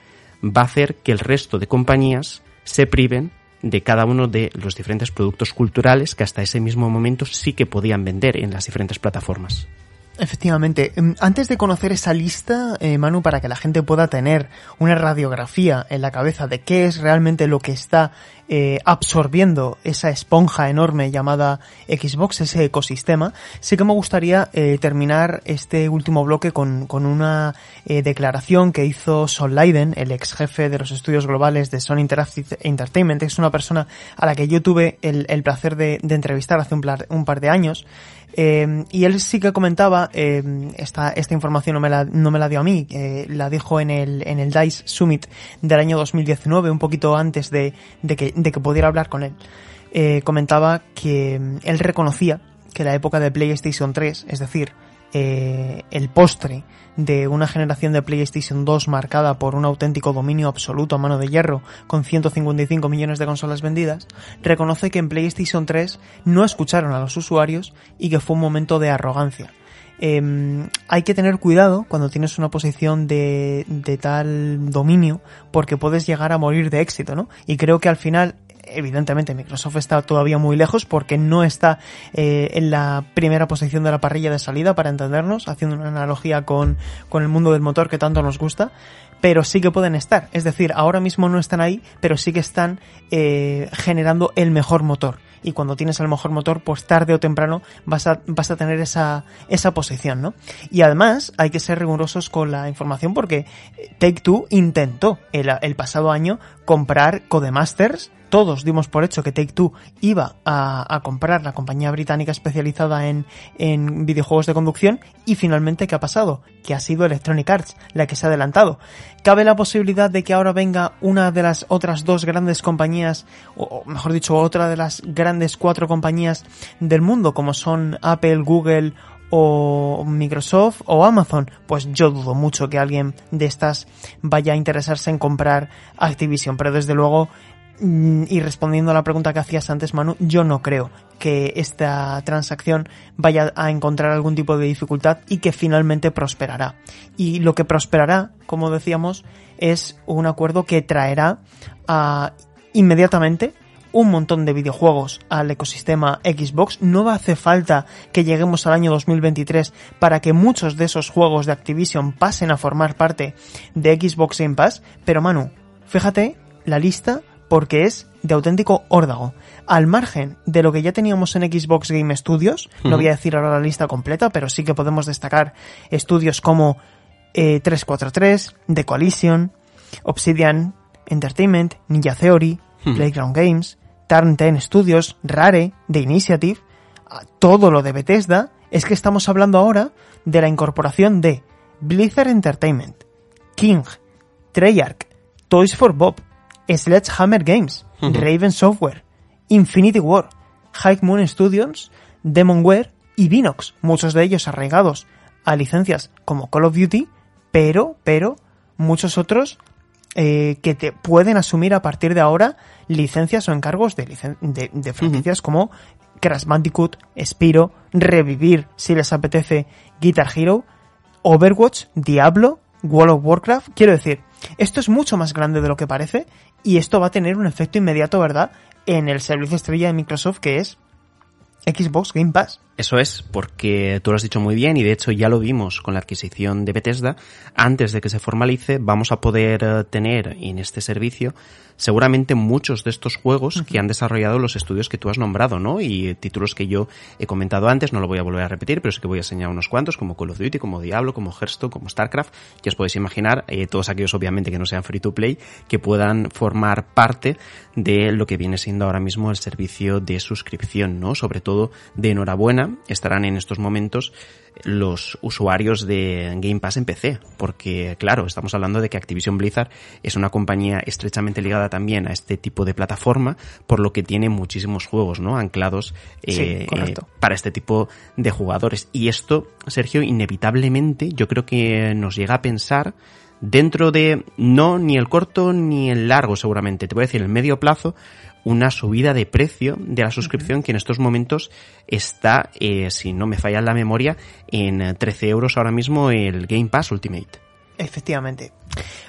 Speaker 1: va a hacer que el resto de compañías se priven de cada uno de los diferentes productos culturales que hasta ese mismo momento sí que podían vender en las diferentes plataformas.
Speaker 2: Efectivamente. Antes de conocer esa lista, eh, Manu, para que la gente pueda tener una radiografía en la cabeza de qué es realmente lo que está eh, absorbiendo esa esponja enorme llamada Xbox, ese ecosistema, sí que me gustaría eh, terminar este último bloque con, con una eh, declaración que hizo Sol Leiden, el ex jefe de los estudios globales de Sony Interactive Entertainment. Es una persona a la que yo tuve el, el placer de, entrevistar hace un, un par de años. Eh, y él sí que comentaba, eh, esta, información no me la, no me la dio a mí, eh, la dijo en el, en el DICE Summit del año 2019, un poquito antes de, de, que, de que pudiera hablar con él. eh, comentaba que mm, él reconocía que la época de PlayStation 3, es decir, eh, el postre de una generación de PlayStation 2 marcada por un auténtico dominio absoluto a mano de hierro con 155 millones de consolas vendidas, reconoce que en PlayStation 3 no escucharon a los usuarios y que fue un momento de arrogancia. Em, hay que tener cuidado cuando tienes una posición de, de tal dominio porque puedes llegar a morir de éxito, ¿no? Y creo que al final evidentemente Microsoft está todavía muy lejos porque no está eh, en la primera posición de la parrilla de salida para entendernos, haciendo una analogía con, con el mundo del motor que tanto nos gusta, pero sí que pueden estar. Es decir, ahora mismo no están ahí, pero sí que están eh, generando el mejor motor. Y cuando tienes el mejor motor, pues tarde o temprano vas a, vas a tener esa, esa posición, ¿no? Y además hay que ser rigurosos con la información porque Take Two intentó el, el pasado año comprar Codemasters todos dimos por hecho que Take Two iba a, comprar la compañía británica especializada en, en, videojuegos de conducción y finalmente ¿qué ha pasado? Que ha sido Electronic Arts la que se ha adelantado. ¿Cabe la posibilidad de que ahora venga una de las otras dos grandes compañías, o mejor dicho, otra de las grandes cuatro compañías del mundo como son Apple, Google o Microsoft o Amazon, pues yo dudo mucho que alguien de estas vaya a interesarse en comprar Activision, pero desde luego y respondiendo a la pregunta que hacías antes, Manu, yo no creo que esta transacción vaya a encontrar algún tipo de dificultad y que finalmente prosperará. Y lo que prosperará, como decíamos, es un acuerdo que traerá a, inmediatamente un montón de videojuegos al ecosistema Xbox. No va a hacer falta que lleguemos al año 2023 para que muchos de esos juegos de Activision pasen a formar parte de Xbox Game Pass. Pero Manu, fíjate la lista porque es de auténtico órdago. Al margen de lo que ya teníamos en Xbox Game Studios, no voy a decir ahora la lista completa, pero sí que podemos destacar estudios como 343, eh, The Coalition, Obsidian Entertainment, Ninja Theory, Playground Games, Turn 10 Studios, Rare, The Initiative, todo lo de Bethesda, es que estamos hablando ahora de la incorporación de Blizzard Entertainment, King, Treyarch, Toys for Bob, Sledgehammer Games, Raven Software, Infinity War, High Moon Studios, Demonware y Vinox, muchos de ellos arraigados a licencias como Call of Duty, pero, pero, muchos otros eh, que te pueden asumir a partir de ahora licencias o encargos de, de, franquicias como Crash Bandicoot, Spiro, Revivir, si les apetece, Guitar Hero, Overwatch, Diablo, World of Warcraft. Quiero decir, esto es mucho más grande de lo que parece y esto va a tener un efecto inmediato, ¿verdad?, en el servicio estrella de Microsoft que es Xbox Game Pass.
Speaker 1: Eso es, porque tú lo has dicho muy bien y de hecho ya lo vimos con la adquisición de Bethesda. Antes de que se formalice, vamos a poder eh, tener en este servicio seguramente muchos de estos juegos que han desarrollado los estudios que tú has nombrado, ¿no? Y títulos que yo he comentado antes, no lo voy a volver a repetir, pero sí que voy a señalar unos cuantos, como Call of Duty, como Diablo, como Hearthstone, como StarCraft. Ya os podéis imaginar, eh, todos aquellos obviamente que no sean free to play, que puedan formar parte de lo que viene siendo ahora mismo el servicio de suscripción, ¿no? Sobre todo de enhorabuena, estarán en estos momentos los usuarios de Game Pass en PC, porque claro, estamos hablando de que Activision Blizzard es una compañía estrechamente ligada también a este tipo de plataforma, por lo que tiene muchísimos juegos, ¿no? Anclados eh, eh, para este tipo de jugadores. Y esto, Sergio, inevitablemente, yo creo que nos llega a pensar dentro de no ni el corto ni el largo seguramente, te voy a decir el medio plazo, una subida de precio de la suscripción que en estos momentos está, eh, si no me falla la memoria, en 13 euros ahora mismo el Game Pass Ultimate.
Speaker 2: Efectivamente.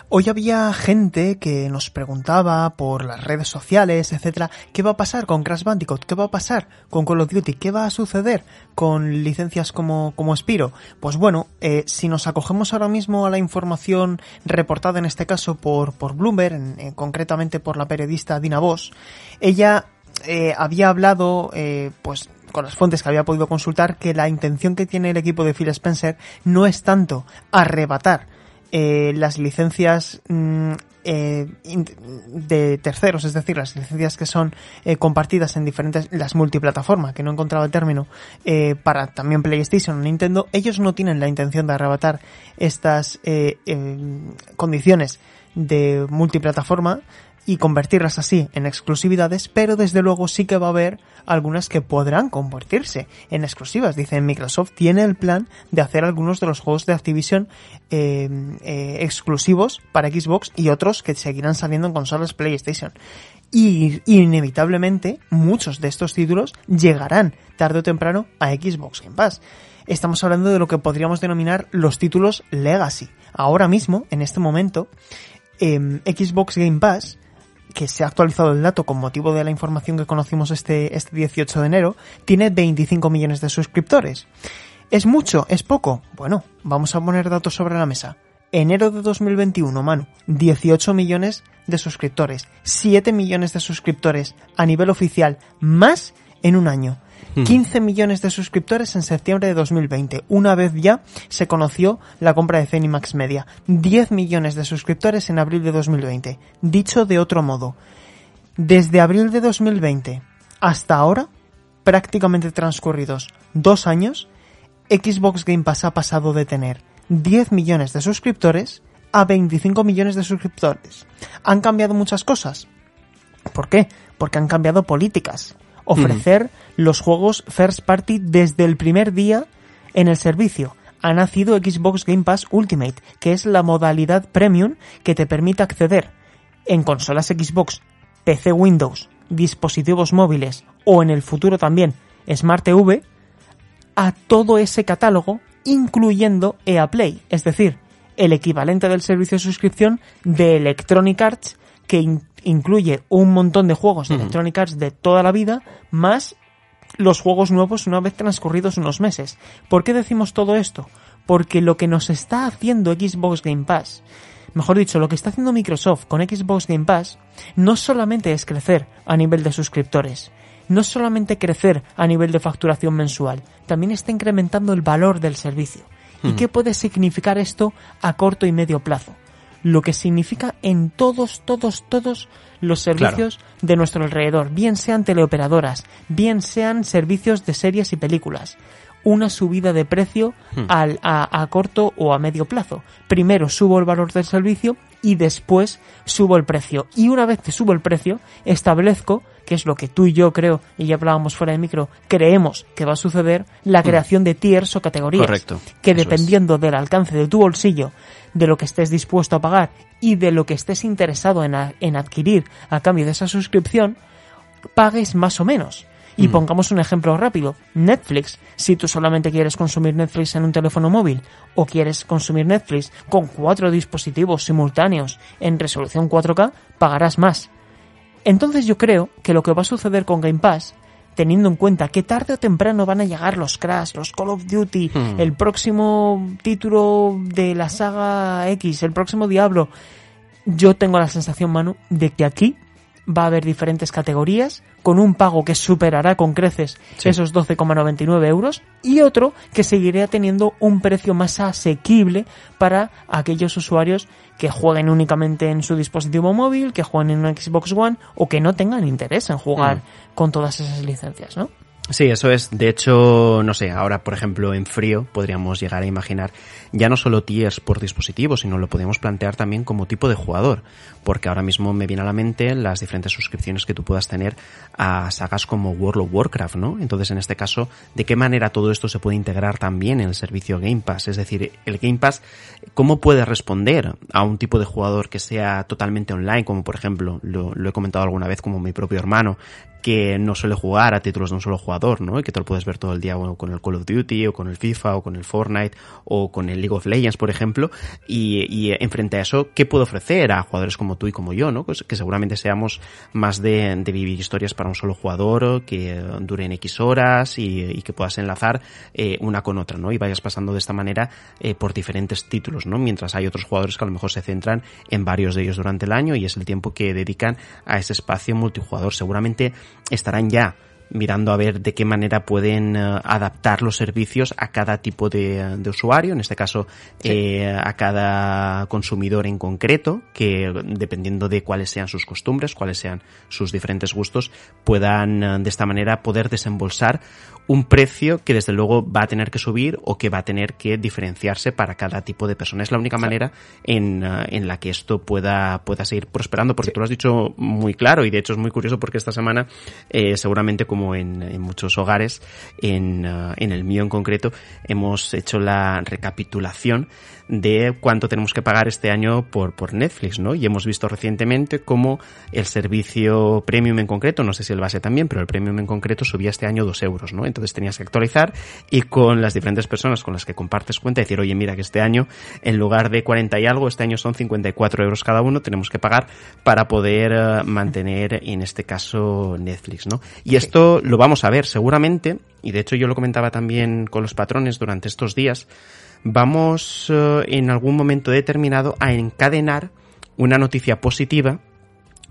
Speaker 2: Hoy había gente que nos preguntaba por las redes sociales, etcétera, ¿qué va a pasar con Crash Bandicoot? ¿Qué va a pasar con Call of Duty? ¿Qué va a suceder con licencias como, como Spiro? Pues bueno, eh, si nos acogemos ahora mismo a la información reportada en este caso por, por Bloomberg, concretamente por la periodista Dina Voss, ella eh, había hablado, eh, pues con las fuentes que había podido consultar, que la intención que tiene el equipo de Phil Spencer no es tanto arrebatar eh, las licencias mm, eh, de terceros, es decir, las licencias que son eh, compartidas en diferentes, las multiplataformas, que no he encontrado el término, eh, para también PlayStation o Nintendo, ellos no tienen la intención de arrebatar estas eh, condiciones de multiplataforma, y convertirlas así en exclusividades, pero desde luego sí que va a haber algunas que podrán convertirse en exclusivas. Dice Microsoft tiene el plan de hacer algunos de los juegos de Activision eh, eh, exclusivos para Xbox y otros que seguirán saliendo en consolas PlayStation. Y inevitablemente muchos de estos títulos llegarán tarde o temprano a Xbox Game Pass. Estamos hablando de lo que podríamos denominar los títulos Legacy. Ahora mismo, en este momento, eh, Xbox Game Pass que se ha actualizado el dato con motivo de la información que conocimos este, este 18 de enero, tiene 25 millones de suscriptores. ¿Es mucho? ¿Es poco? Bueno, vamos a poner datos sobre la mesa. Enero de 2021, Manu, 18 millones de suscriptores, 7 millones de suscriptores a nivel oficial, más en un año. 15 millones de suscriptores en septiembre de 2020. Una vez ya se conoció la compra de Zenimax Media. 10 millones de suscriptores en abril de 2020. Dicho de otro modo, desde abril de 2020 hasta ahora, prácticamente transcurridos dos años, Xbox Game Pass ha pasado de tener 10 millones de suscriptores a 25 millones de suscriptores. ¿Han cambiado muchas cosas? ¿Por qué? Porque han cambiado políticas ofrecer los juegos first party desde el primer día en el servicio. Ha nacido Xbox Game Pass Ultimate, que es la modalidad premium que te permite acceder en consolas Xbox, PC Windows, dispositivos móviles o en el futuro también Smart TV a todo ese catálogo incluyendo EA Play, es decir, el equivalente del servicio de suscripción de Electronic Arts que incluye un montón de juegos de Electronic Arts de toda la vida, más los juegos nuevos una vez transcurridos unos meses. ¿Por qué decimos todo esto? Porque lo que nos está haciendo Xbox Game Pass, mejor dicho, lo que está haciendo Microsoft con Xbox Game Pass, no solamente es crecer a nivel de suscriptores, no solamente crecer a nivel de facturación mensual, también está incrementando el valor del servicio. ¿Y qué puede significar esto a corto y medio plazo? Lo que significa en todos, todos, todos los servicios de nuestro alrededor, bien sean teleoperadoras, bien sean servicios de series y películas. Una subida de precio hmm. al, a, a corto o a medio plazo. Primero subo el valor del servicio y después subo el precio. Y una vez que subo el precio, establezco, que es lo que tú y yo creo, y ya hablábamos fuera de micro, creemos que va a suceder, la hmm. creación de tiers o categorías.
Speaker 1: Correcto.
Speaker 2: Que dependiendo del alcance de tu bolsillo, de lo que estés dispuesto a pagar y de lo que estés interesado en, en adquirir a cambio de esa suscripción, pagues más o menos. Y mm. pongamos un ejemplo rápido. Netflix, si tú solamente quieres consumir Netflix en un teléfono móvil o quieres consumir Netflix con cuatro dispositivos simultáneos en resolución 4K, pagarás más. Entonces yo creo que lo que va a suceder con Game Pass teniendo en cuenta que tarde o temprano van a llegar los Crash, los Call of Duty, hmm. el próximo título de la saga X, el próximo Diablo, yo tengo la sensación, Manu, de que aquí va a haber diferentes categorías con un pago que superará con creces esos 12,99 euros y otro que seguirá teniendo un precio más asequible para aquellos usuarios que jueguen únicamente en su dispositivo móvil, que jueguen en un Xbox One o que no tengan interés en jugar mm. con todas esas licencias, ¿no?
Speaker 1: Sí, eso es. De hecho, no sé, ahora por ejemplo en frío podríamos llegar a imaginar ya no solo tiers por dispositivo, sino lo podemos plantear también como tipo de jugador, porque ahora mismo me viene a la mente las diferentes suscripciones que tú puedas tener a sagas como World of Warcraft, ¿no? Entonces, en este caso, ¿de qué manera todo esto se puede integrar también en el servicio Game Pass? Es decir, el Game Pass, ¿cómo puede responder a un tipo de jugador que sea totalmente online, como por ejemplo, lo, he comentado alguna vez como mi propio hermano, que no suele jugar a títulos de un solo jugador, ¿no? Y que te lo puedes ver todo el día bueno, con el Call of Duty o con el FIFA o con el Fortnite o con el League of Legends, por ejemplo. Y, y enfrente a eso, ¿qué puede ofrecer a jugadores como tú y como yo, ¿no? Pues que seguramente seamos más de, vivir historias para un solo jugador, que duren X horas y, y que puedas enlazar eh, una con otra, ¿no? Y vayas pasando de esta manera eh, por diferentes títulos, ¿no? Mientras hay otros jugadores que a lo mejor se centran en varios de ellos durante el año y es el tiempo que dedican a ese espacio multijugador. Seguramente estarán ya mirando a ver de qué manera pueden eh, adaptar los servicios a cada tipo de, usuario, en este caso eh, a cada consumidor en concreto, que dependiendo de cuáles sean sus costumbres, cuáles sean sus diferentes gustos, puedan eh, de esta manera poder desembolsar un precio que desde luego va a tener que subir o que va a tener que diferenciarse para cada tipo de persona. Es la única manera en, en la que esto pueda, pueda seguir prosperando, porque tú lo has dicho muy claro y de hecho es muy curioso porque esta semana eh, seguramente como en, muchos hogares, en, uh, en el mío en concreto, hemos hecho la recapitulación de cuánto tenemos que pagar este año por, por Netflix, ¿no? Y hemos visto recientemente cómo el servicio premium en concreto, no sé si el base también, pero el premium en concreto subía este año dos euros, ¿no? Entonces tenías que actualizar y con las diferentes personas con las que compartes cuenta decir, oye, mira que este año, en lugar de 40 y algo, este año son 54 euros cada uno, tenemos que pagar para poder uh, mantener, en este caso, Netflix, ¿no? Y esto lo vamos a ver seguramente, y de hecho yo lo comentaba también con los patrones durante estos días, vamos uh, en algún momento determinado a encadenar una noticia positiva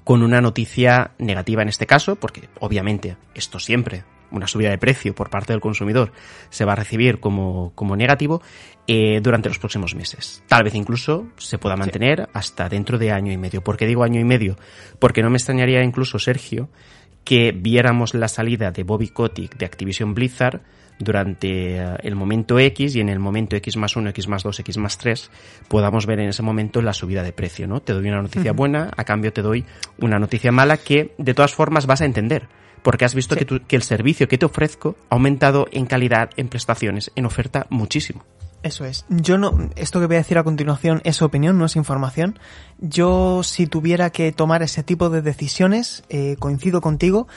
Speaker 1: con una noticia negativa en este caso, porque obviamente esto siempre, una subida de precio por parte del consumidor, se va a recibir como, como negativo eh, durante los próximos meses. Tal vez incluso se pueda mantener sí. hasta dentro de año y medio. ¿Por qué digo año y medio? Porque no me extrañaría incluso, Sergio, que viéramos la salida de Bobby Kotick de Activision Blizzard durante el momento X y en el momento X más 1, X más 2, X más 3 podamos ver en ese momento la subida de precio, ¿no? Te doy una noticia uh -huh. buena, a cambio te doy una noticia mala que de todas formas vas a entender porque has visto sí. que, tu, que el servicio que te ofrezco ha aumentado en calidad, en prestaciones, en oferta muchísimo.
Speaker 2: Eso es. Yo no, esto que voy a decir a continuación es opinión, no es información. Yo, si tuviera que tomar ese tipo de decisiones, eh, coincido contigo.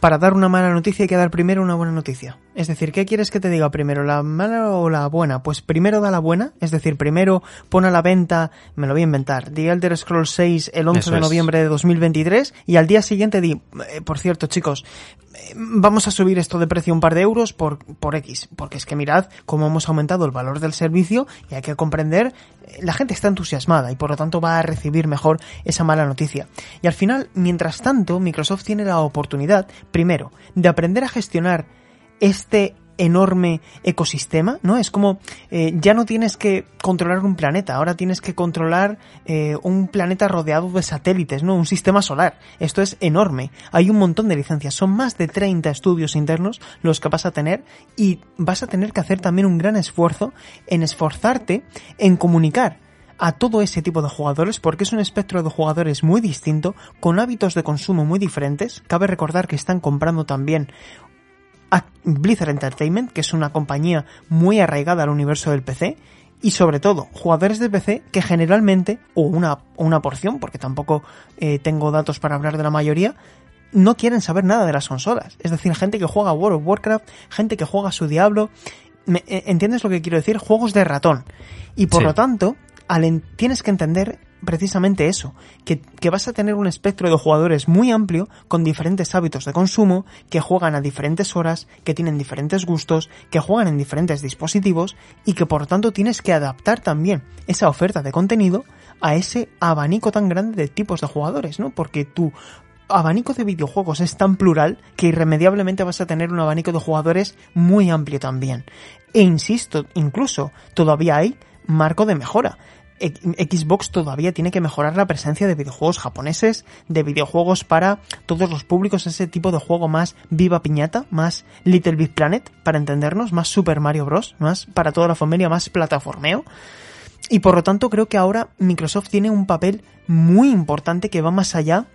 Speaker 2: Para dar una mala noticia hay que dar primero una buena noticia. Es decir, ¿qué quieres que te diga primero, la mala o la buena? Pues primero da la buena, es decir, primero pon a la venta, me lo voy a inventar, The Elder Scrolls 6 el 11 Eso de noviembre es. de 2023 y al día siguiente di, eh, por cierto chicos, eh, vamos a subir esto de precio un par de euros por, por X, porque es que mirad cómo hemos aumentado el valor del servicio y hay que comprender, eh, la gente está entusiasmada y por lo tanto va a recibir mejor esa mala noticia. Y al final, mientras tanto, Microsoft tiene la oportunidad, primero, de aprender a gestionar este enorme ecosistema, ¿no? Es como eh, ya no tienes que controlar un planeta, ahora tienes que controlar eh, un planeta rodeado de satélites, ¿no? Un sistema solar. Esto es enorme. Hay un montón de licencias, son más de 30 estudios internos los que vas a tener y vas a tener que hacer también un gran esfuerzo en esforzarte en comunicar a todo ese tipo de jugadores porque es un espectro de jugadores muy distinto, con hábitos de consumo muy diferentes. Cabe recordar que están comprando también Blizzard Entertainment, que es una compañía muy arraigada al universo del PC, y sobre todo jugadores de PC que generalmente, o una, una porción, porque tampoco eh, tengo datos para hablar de la mayoría, no quieren saber nada de las consolas. Es decir, gente que juega World of Warcraft, gente que juega su Diablo. ¿Me, eh, ¿Entiendes lo que quiero decir? Juegos de ratón. Y por sí. lo tanto, al, tienes que entender precisamente eso, que, que, vas a tener un espectro de jugadores muy amplio, con diferentes hábitos de consumo, que juegan a diferentes horas, que tienen diferentes gustos, que juegan en diferentes dispositivos y que por tanto tienes que adaptar también esa oferta de contenido a ese abanico tan grande de tipos de jugadores, ¿no? Porque tu abanico de videojuegos es tan plural que irremediablemente vas a tener un abanico de jugadores muy amplio también. E insisto, incluso todavía hay marco de mejora. Xbox todavía tiene que mejorar la presencia de videojuegos japoneses, de videojuegos para todos los públicos, ese tipo de juego más viva piñata, más Little Big Planet, para entendernos, más Super Mario Bros, más para toda la familia, más plataformeo. Y por lo tanto creo que ahora Microsoft tiene un papel muy importante que va más allá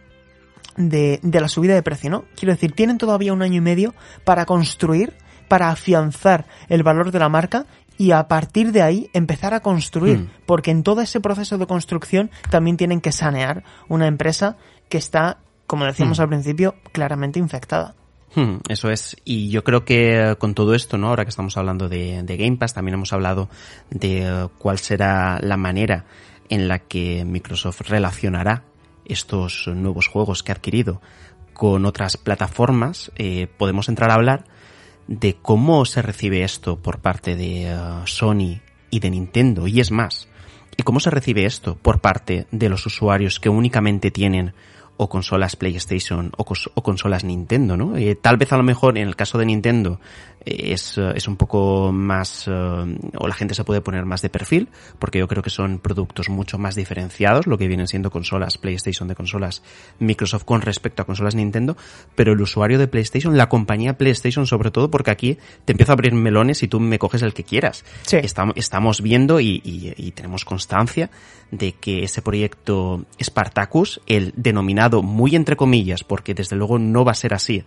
Speaker 2: de, de la subida de precio, ¿no? Quiero decir, tienen todavía un año y medio para construir, para afianzar el valor de la marca y a partir de ahí empezar a construir, mm. porque en todo ese proceso de construcción también tienen que sanear una empresa que está, como decíamos mm. al principio, claramente infectada.
Speaker 1: Hmm, eso es. Y yo creo que con todo esto, ¿no? Ahora que estamos hablando de, de Game Pass, también hemos hablado de uh, cuál será la manera en la que Microsoft relacionará estos nuevos juegos que ha adquirido con otras plataformas. Eh, podemos entrar a hablar de cómo se recibe esto por parte de uh, Sony y de Nintendo, y es más, y cómo se recibe esto por parte de los usuarios que únicamente tienen o consolas PlayStation o, consolas Nintendo, ¿no? Eh, tal vez a lo mejor en el caso de Nintendo eh, es, eh, es un poco más, o la gente se puede poner más de perfil, porque yo creo que son productos mucho más diferenciados, lo que vienen siendo consolas PlayStation de consolas Microsoft con respecto a consolas Nintendo, pero el usuario de PlayStation, la compañía PlayStation sobre todo, porque aquí te empiezo a abrir melones y tú me coges el que quieras.
Speaker 2: Sí.
Speaker 1: Estamos, estamos viendo y, y, y tenemos constancia de que ese proyecto Spartacus, el denominado muy entre comillas, porque desde luego no va a ser así,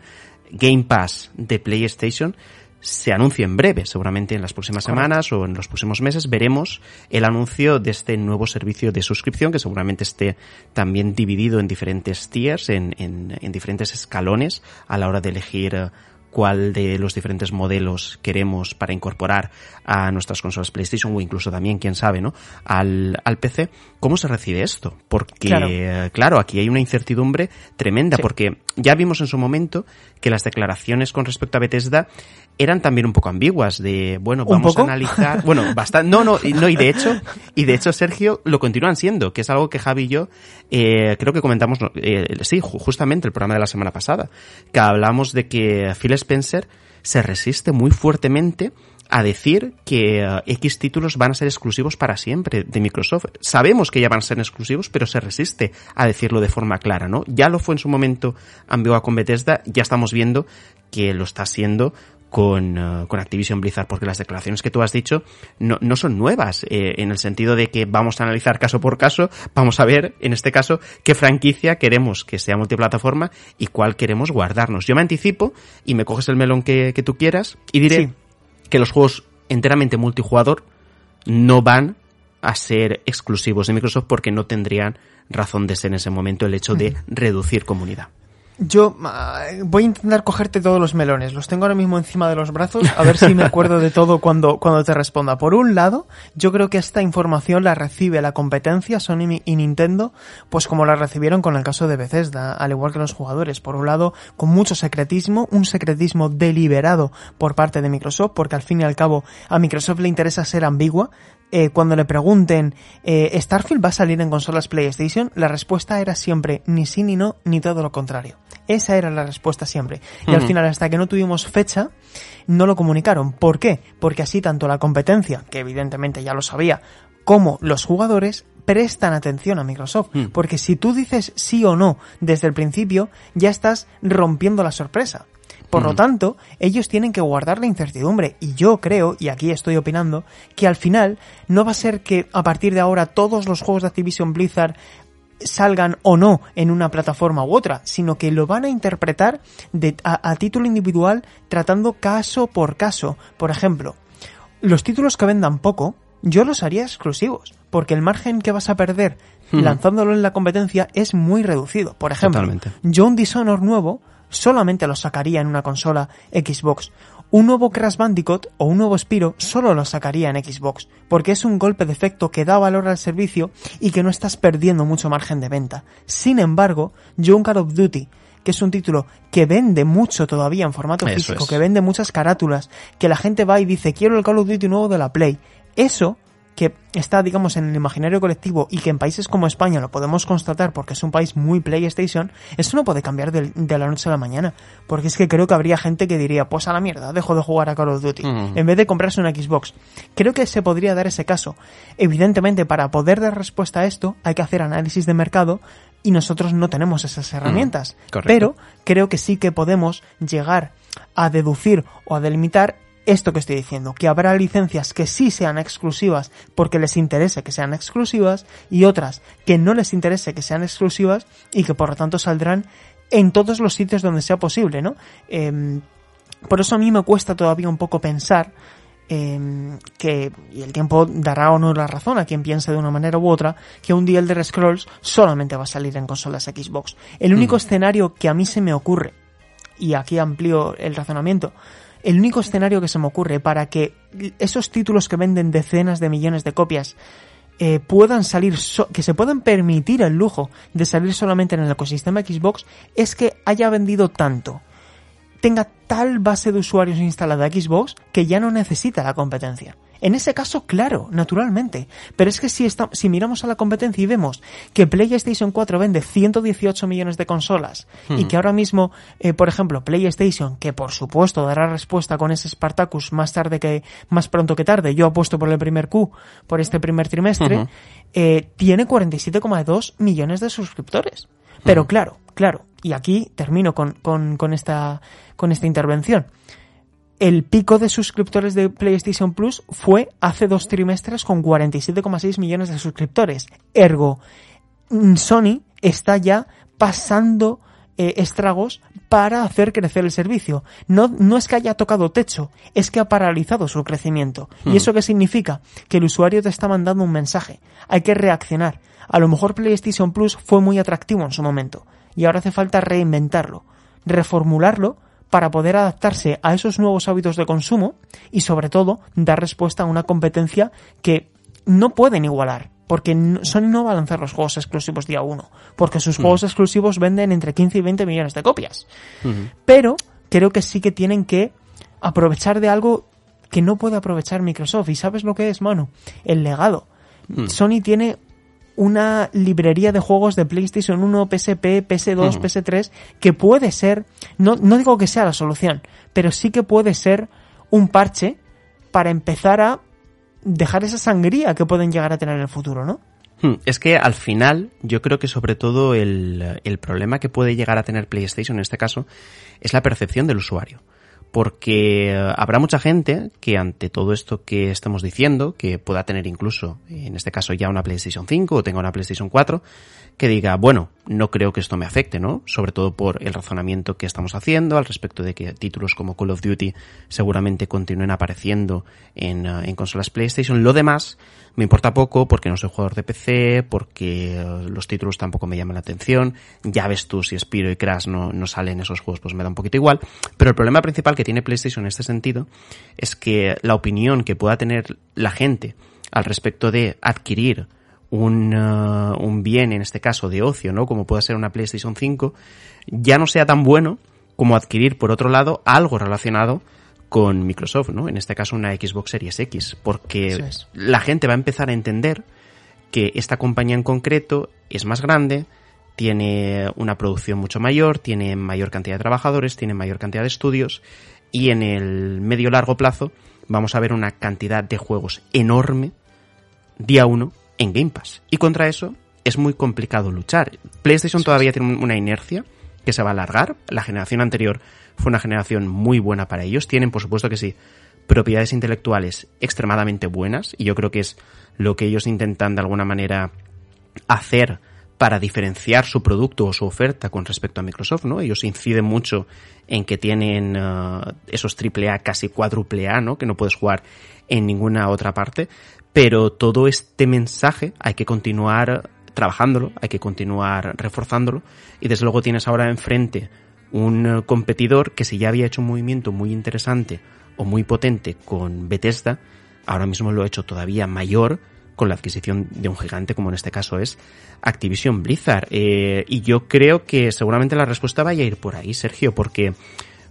Speaker 1: Game Pass de PlayStation, se anuncia en breve, seguramente en las próximas semanas o en los próximos meses veremos el anuncio de este nuevo servicio de suscripción que seguramente esté también dividido en diferentes tiers, en, en, en diferentes escalones a la hora de elegir eh, cuál de los diferentes modelos queremos para incorporar a nuestras consolas PlayStation o incluso también, quién sabe, ¿no? Al, al PC. ¿Cómo se recibe esto? Porque, claro, claro aquí hay una incertidumbre tremenda sí. porque ya vimos en su momento que las declaraciones con respecto a Bethesda eran también un poco ambiguas de, bueno, vamos a analizar, bueno, bastante, no, no, no, y de hecho, y de hecho, Sergio, lo continúan siendo, que es algo que Javi y yo, eh, creo que comentamos, eh, sí, justamente el programa de la semana pasada, que hablamos de que Phil Spencer se resiste muy fuertemente a decir que uh, X títulos van a ser exclusivos para siempre de Microsoft. Sabemos que ya van a ser exclusivos, pero se resiste a decirlo de forma clara, ¿no? Ya lo fue en su momento ambigua con Bethesda, ya estamos viendo que lo está haciendo con, uh, con Activision Blizzard, porque las declaraciones que tú has dicho no, no son nuevas, eh, en el sentido de que vamos a analizar caso por caso, vamos a ver, en este caso, qué franquicia queremos que sea multiplataforma y cuál queremos guardarnos. Yo me anticipo y me coges el melón que, que tú quieras y diré sí. que los juegos enteramente multijugador no van a ser exclusivos de Microsoft porque no tendrían razón de ser en ese momento el hecho de reducir comunidad.
Speaker 2: Yo uh, voy a intentar cogerte todos los melones. Los tengo ahora mismo encima de los brazos. A ver si me acuerdo de todo cuando, cuando te responda. Por un lado, yo creo que esta información la recibe la competencia Sony y Nintendo, pues como la recibieron con el caso de Bethesda, al igual que los jugadores. Por un lado, con mucho secretismo, un secretismo deliberado por parte de Microsoft, porque al fin y al cabo a Microsoft le interesa ser ambigua eh, cuando le pregunten eh, ¿Starfield va a salir en consolas PlayStation? La respuesta era siempre ni sí ni no, ni todo lo contrario. Esa era la respuesta siempre. Y uh -huh. al final, hasta que no tuvimos fecha, no lo comunicaron. ¿Por qué? Porque así tanto la competencia, que evidentemente ya lo sabía, como los jugadores prestan atención a Microsoft. Mm. Porque si tú dices sí o no desde el principio, ya estás rompiendo la sorpresa. Por lo tanto, ellos tienen que guardar la incertidumbre. Y yo creo, y aquí estoy opinando, que al final no va a ser que a partir de ahora todos los juegos de Activision Blizzard salgan o no en una plataforma u otra, sino que lo van a interpretar de, a, a título individual tratando caso por caso. Por ejemplo, los títulos que vendan poco, yo los haría exclusivos, porque el margen que vas a perder lanzándolo en la competencia es muy reducido. Por ejemplo,
Speaker 1: Totalmente.
Speaker 2: yo un Dishonor nuevo solamente lo sacaría en una consola Xbox. Un nuevo Crash Bandicoot o un nuevo Spiro solo lo sacaría en Xbox, porque es un golpe de efecto que da valor al servicio y que no estás perdiendo mucho margen de venta. Sin embargo, yo un Call of Duty que es un título que vende mucho todavía en formato
Speaker 1: Eso
Speaker 2: físico,
Speaker 1: es.
Speaker 2: que vende muchas carátulas, que la gente va y dice quiero el Call of Duty nuevo de la Play. Eso que está, digamos, en el imaginario colectivo y que en países como España lo podemos constatar porque es un país muy PlayStation, eso no puede cambiar de, de la noche a la mañana. Porque es que creo que habría gente que diría, pues a la mierda, dejo de jugar a Call of Duty,
Speaker 1: Uh -huh.
Speaker 2: en vez de comprarse una Xbox. Creo que se podría dar ese caso. Evidentemente, para poder dar respuesta a esto, hay que hacer análisis de mercado y nosotros no tenemos esas herramientas. Pero creo que sí que podemos llegar a deducir o a delimitar esto que estoy diciendo, que habrá licencias que sí sean exclusivas porque les interese que sean exclusivas y otras que no les interese que sean exclusivas y que por lo tanto saldrán en todos los sitios donde sea posible, ¿no? Eh, por eso a mí me cuesta todavía un poco pensar eh, que, y el tiempo dará o no la razón a quien piense de una manera u otra, que un día el de Scrolls solamente va a salir en consolas Xbox. El único mm. escenario que a mí se me ocurre, y aquí amplío el razonamiento, el único escenario que se me ocurre para que esos títulos que venden decenas de millones de copias eh, puedan salir, so que se puedan permitir el lujo de salir solamente en el ecosistema Xbox es que haya vendido tanto, tenga tal base de usuarios instalada Xbox que ya no necesita la competencia. En ese caso, claro, naturalmente. Pero es que si, si miramos a la competencia y vemos que PlayStation 4 vende 118 millones de consolas y hmm. que ahora mismo, eh, por ejemplo, PlayStation, que por supuesto dará respuesta con ese Spartacus más tarde que, más pronto que tarde, yo apuesto por el primer Q, por este primer trimestre, eh, tiene 47,2 millones de suscriptores. Pero claro, claro, y aquí termino con, con, con, esta, con esta intervención el pico de suscriptores de PlayStation Plus fue hace dos trimestres con 47,6 millones de suscriptores. Ergo, mm, Sony está ya pasando eh, estragos para hacer crecer el servicio. No, no es que haya tocado techo, es que ha paralizado su crecimiento. ¿Y hmm. eso qué significa? Que el usuario te está mandando un mensaje. Hay que reaccionar. A lo mejor PlayStation Plus fue muy atractivo en su momento y ahora hace falta reinventarlo, reformularlo para poder adaptarse a esos nuevos hábitos de consumo y sobre todo dar respuesta a una competencia que no pueden igualar. Porque Sony no va a lanzar los juegos exclusivos día uno, porque sus juegos exclusivos venden entre 15 y 20 millones de copias. Pero creo que sí que tienen que aprovechar de algo que no puede aprovechar Microsoft. ¿Y sabes lo que es, mano? El legado. Sony tiene una librería de juegos de PlayStation 1, PSP, PS2, PS3, que puede ser, no, no digo que sea la solución, pero sí que puede ser un parche para empezar a dejar esa sangría que pueden llegar a tener en el futuro, ¿no?
Speaker 1: Hmm, es que al final yo creo que sobre todo el, el problema que puede llegar a tener PlayStation en este caso es la percepción del usuario porque eh, habrá mucha gente que ante todo esto que estamos diciendo, que pueda tener incluso, en este caso ya una PlayStation 5 o tenga una PlayStation 4, que diga, bueno, no creo que esto me afecte, ¿no? Sobre todo por el razonamiento que estamos haciendo al respecto de que títulos como Call of Duty seguramente continúen apareciendo en, eh, en consolas PlayStation. Lo demás me importa poco porque no soy jugador de PC, porque eh, los títulos tampoco me llaman la atención. Ya ves tú si Spiro y Crash no, no salen esos juegos, pues me da un poquito igual. Pero el problema principal que tiene PlayStation en este sentido es que la opinión que pueda tener la gente al respecto de adquirir un, uh, un bien, en este caso de ocio, ¿no? Como puede ser una PlayStation 5, ya no sea tan bueno como adquirir, por otro lado, algo relacionado con Microsoft, ¿no? En este caso una Xbox Series X, porque la gente va a empezar a entender que esta compañía en concreto es más grande, tiene una producción mucho mayor, tiene mayor cantidad de trabajadores, tiene mayor cantidad de estudios y en el medio largo plazo vamos a ver una cantidad de juegos enorme día uno en Game Pass. Y contra eso es muy complicado luchar. PlayStation todavía tiene una inercia que se va a alargar. La generación anterior fue una generación muy buena para ellos. Tienen, por supuesto que sí, propiedades intelectuales extremadamente buenas y yo creo que es lo que ellos intentan de alguna manera hacer para diferenciar su producto o su oferta con respecto a Microsoft, ¿no? Ellos inciden mucho en que tienen uh, esos triple A, casi cuádruple A, ¿no? Que no puedes jugar en ninguna otra parte, pero todo este mensaje hay que continuar trabajándolo, hay que continuar reforzándolo y desde luego tienes ahora enfrente un competidor que si ya había hecho un movimiento muy interesante o muy potente con Bethesda, ahora mismo lo ha hecho todavía mayor con la adquisición de un gigante como en este caso es Activision Blizzard. Eh, y yo creo que seguramente la respuesta vaya a ir por ahí, Sergio, porque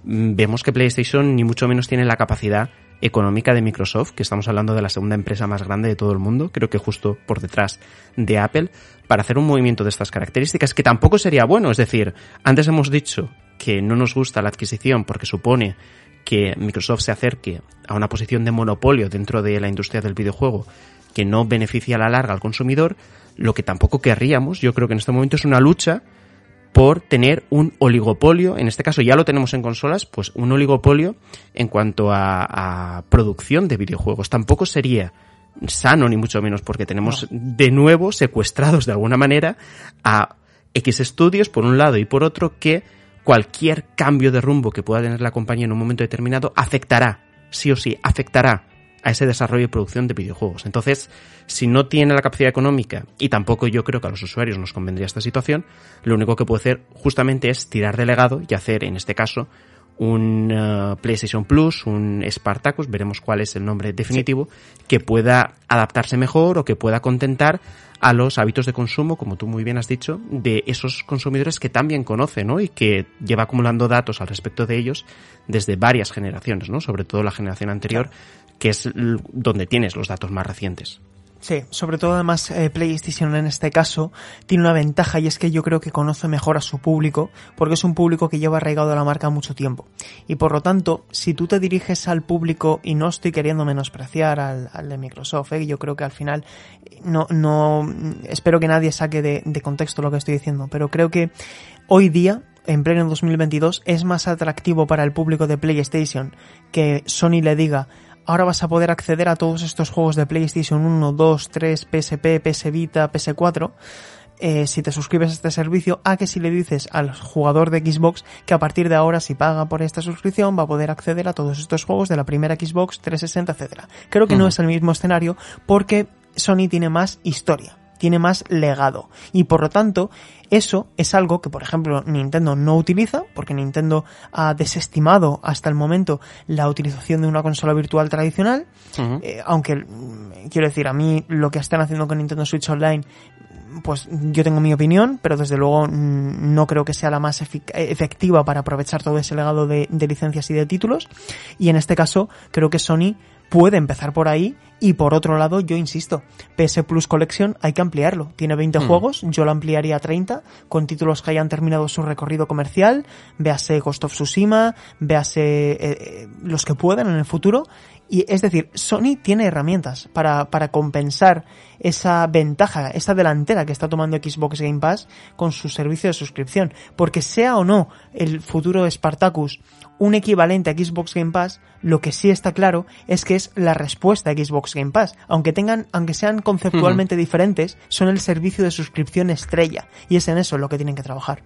Speaker 1: mm, vemos que PlayStation ni mucho menos tiene la capacidad económica de Microsoft, que estamos hablando de la segunda empresa más grande de todo el mundo, creo que justo por detrás de Apple, para hacer un movimiento de estas características, que tampoco sería bueno. Es decir, antes hemos dicho que no nos gusta la adquisición porque supone que Microsoft se acerque a una posición de monopolio dentro de la industria del videojuego que no beneficia a la larga al consumidor, lo que tampoco querríamos, yo creo que en este momento es una lucha por tener un oligopolio, en este caso ya lo tenemos en consolas, pues un oligopolio en cuanto a, producción de videojuegos. Tampoco sería sano ni mucho menos porque tenemos de nuevo secuestrados de alguna manera a X estudios por un lado y por otro que cualquier cambio de rumbo que pueda tener la compañía en un momento determinado afectará, sí o sí, afectará a ese desarrollo y producción de videojuegos. Entonces, si no tiene la capacidad económica, y tampoco yo creo que a los usuarios nos convendría esta situación, lo único que puede hacer justamente es tirar de legado y hacer, en este caso, un uh, PlayStation Plus, un Spartacus, veremos cuál es el nombre definitivo, que pueda adaptarse mejor o que pueda contentar a los hábitos de consumo, como tú muy bien has dicho, de esos consumidores que también conoce, ¿no? Y que lleva acumulando datos al respecto de ellos desde varias generaciones, ¿no? Sobre todo la generación anterior, que es donde tienes los datos más recientes.
Speaker 2: Sí, sobre todo además eh, PlayStation en este caso tiene una ventaja y es que yo creo que conoce mejor a su público porque es un público que lleva arraigado a la marca mucho tiempo. Y por lo tanto, si tú te diriges al público y no estoy queriendo menospreciar al, de Microsoft, ¿eh? yo creo que al final no, no, espero que nadie saque de contexto lo que estoy diciendo, pero creo que hoy día en pleno 2022 es más atractivo para el público de PlayStation que Sony le diga ahora vas a poder acceder a todos estos juegos de PlayStation 1, 2, 3, PSP, PS Vita, PS4. Eh, si te suscribes a este servicio, a que si le dices al jugador de Xbox que a partir de ahora si paga por esta suscripción va a poder acceder a todos estos juegos de la primera Xbox 360, etcétera. Creo que no es el mismo escenario porque Sony tiene más historia tiene más legado. Y por lo tanto, eso es algo que, por ejemplo, Nintendo no utiliza, porque Nintendo ha desestimado hasta el momento la utilización de una consola virtual tradicional. Eh, aunque, mm, quiero decir, a mí lo que están haciendo con Nintendo Switch Online pues yo tengo mi opinión, pero desde luego mm, no creo que sea la más efectiva para aprovechar todo ese legado de, de, licencias y de títulos. Y en este caso, creo que Sony puede empezar por ahí y por otro lado, yo insisto, PS Plus Collection hay que ampliarlo. Tiene 20 hmm. juegos, yo lo ampliaría a 30 con títulos que hayan terminado su recorrido comercial, véase Ghost of Tsushima, véase eh, eh, los que puedan en el futuro. Y es decir, Sony tiene herramientas para, para compensar esa ventaja, esa delantera que está tomando Xbox Game Pass con su servicio de suscripción. Porque sea o no el futuro Spartacus un equivalente a Xbox Game Pass, lo que sí está claro es que es la respuesta a Xbox Game Pass. Aunque tengan, aunque sean conceptualmente diferentes, son el servicio de suscripción estrella. Y es en eso lo que tienen que trabajar.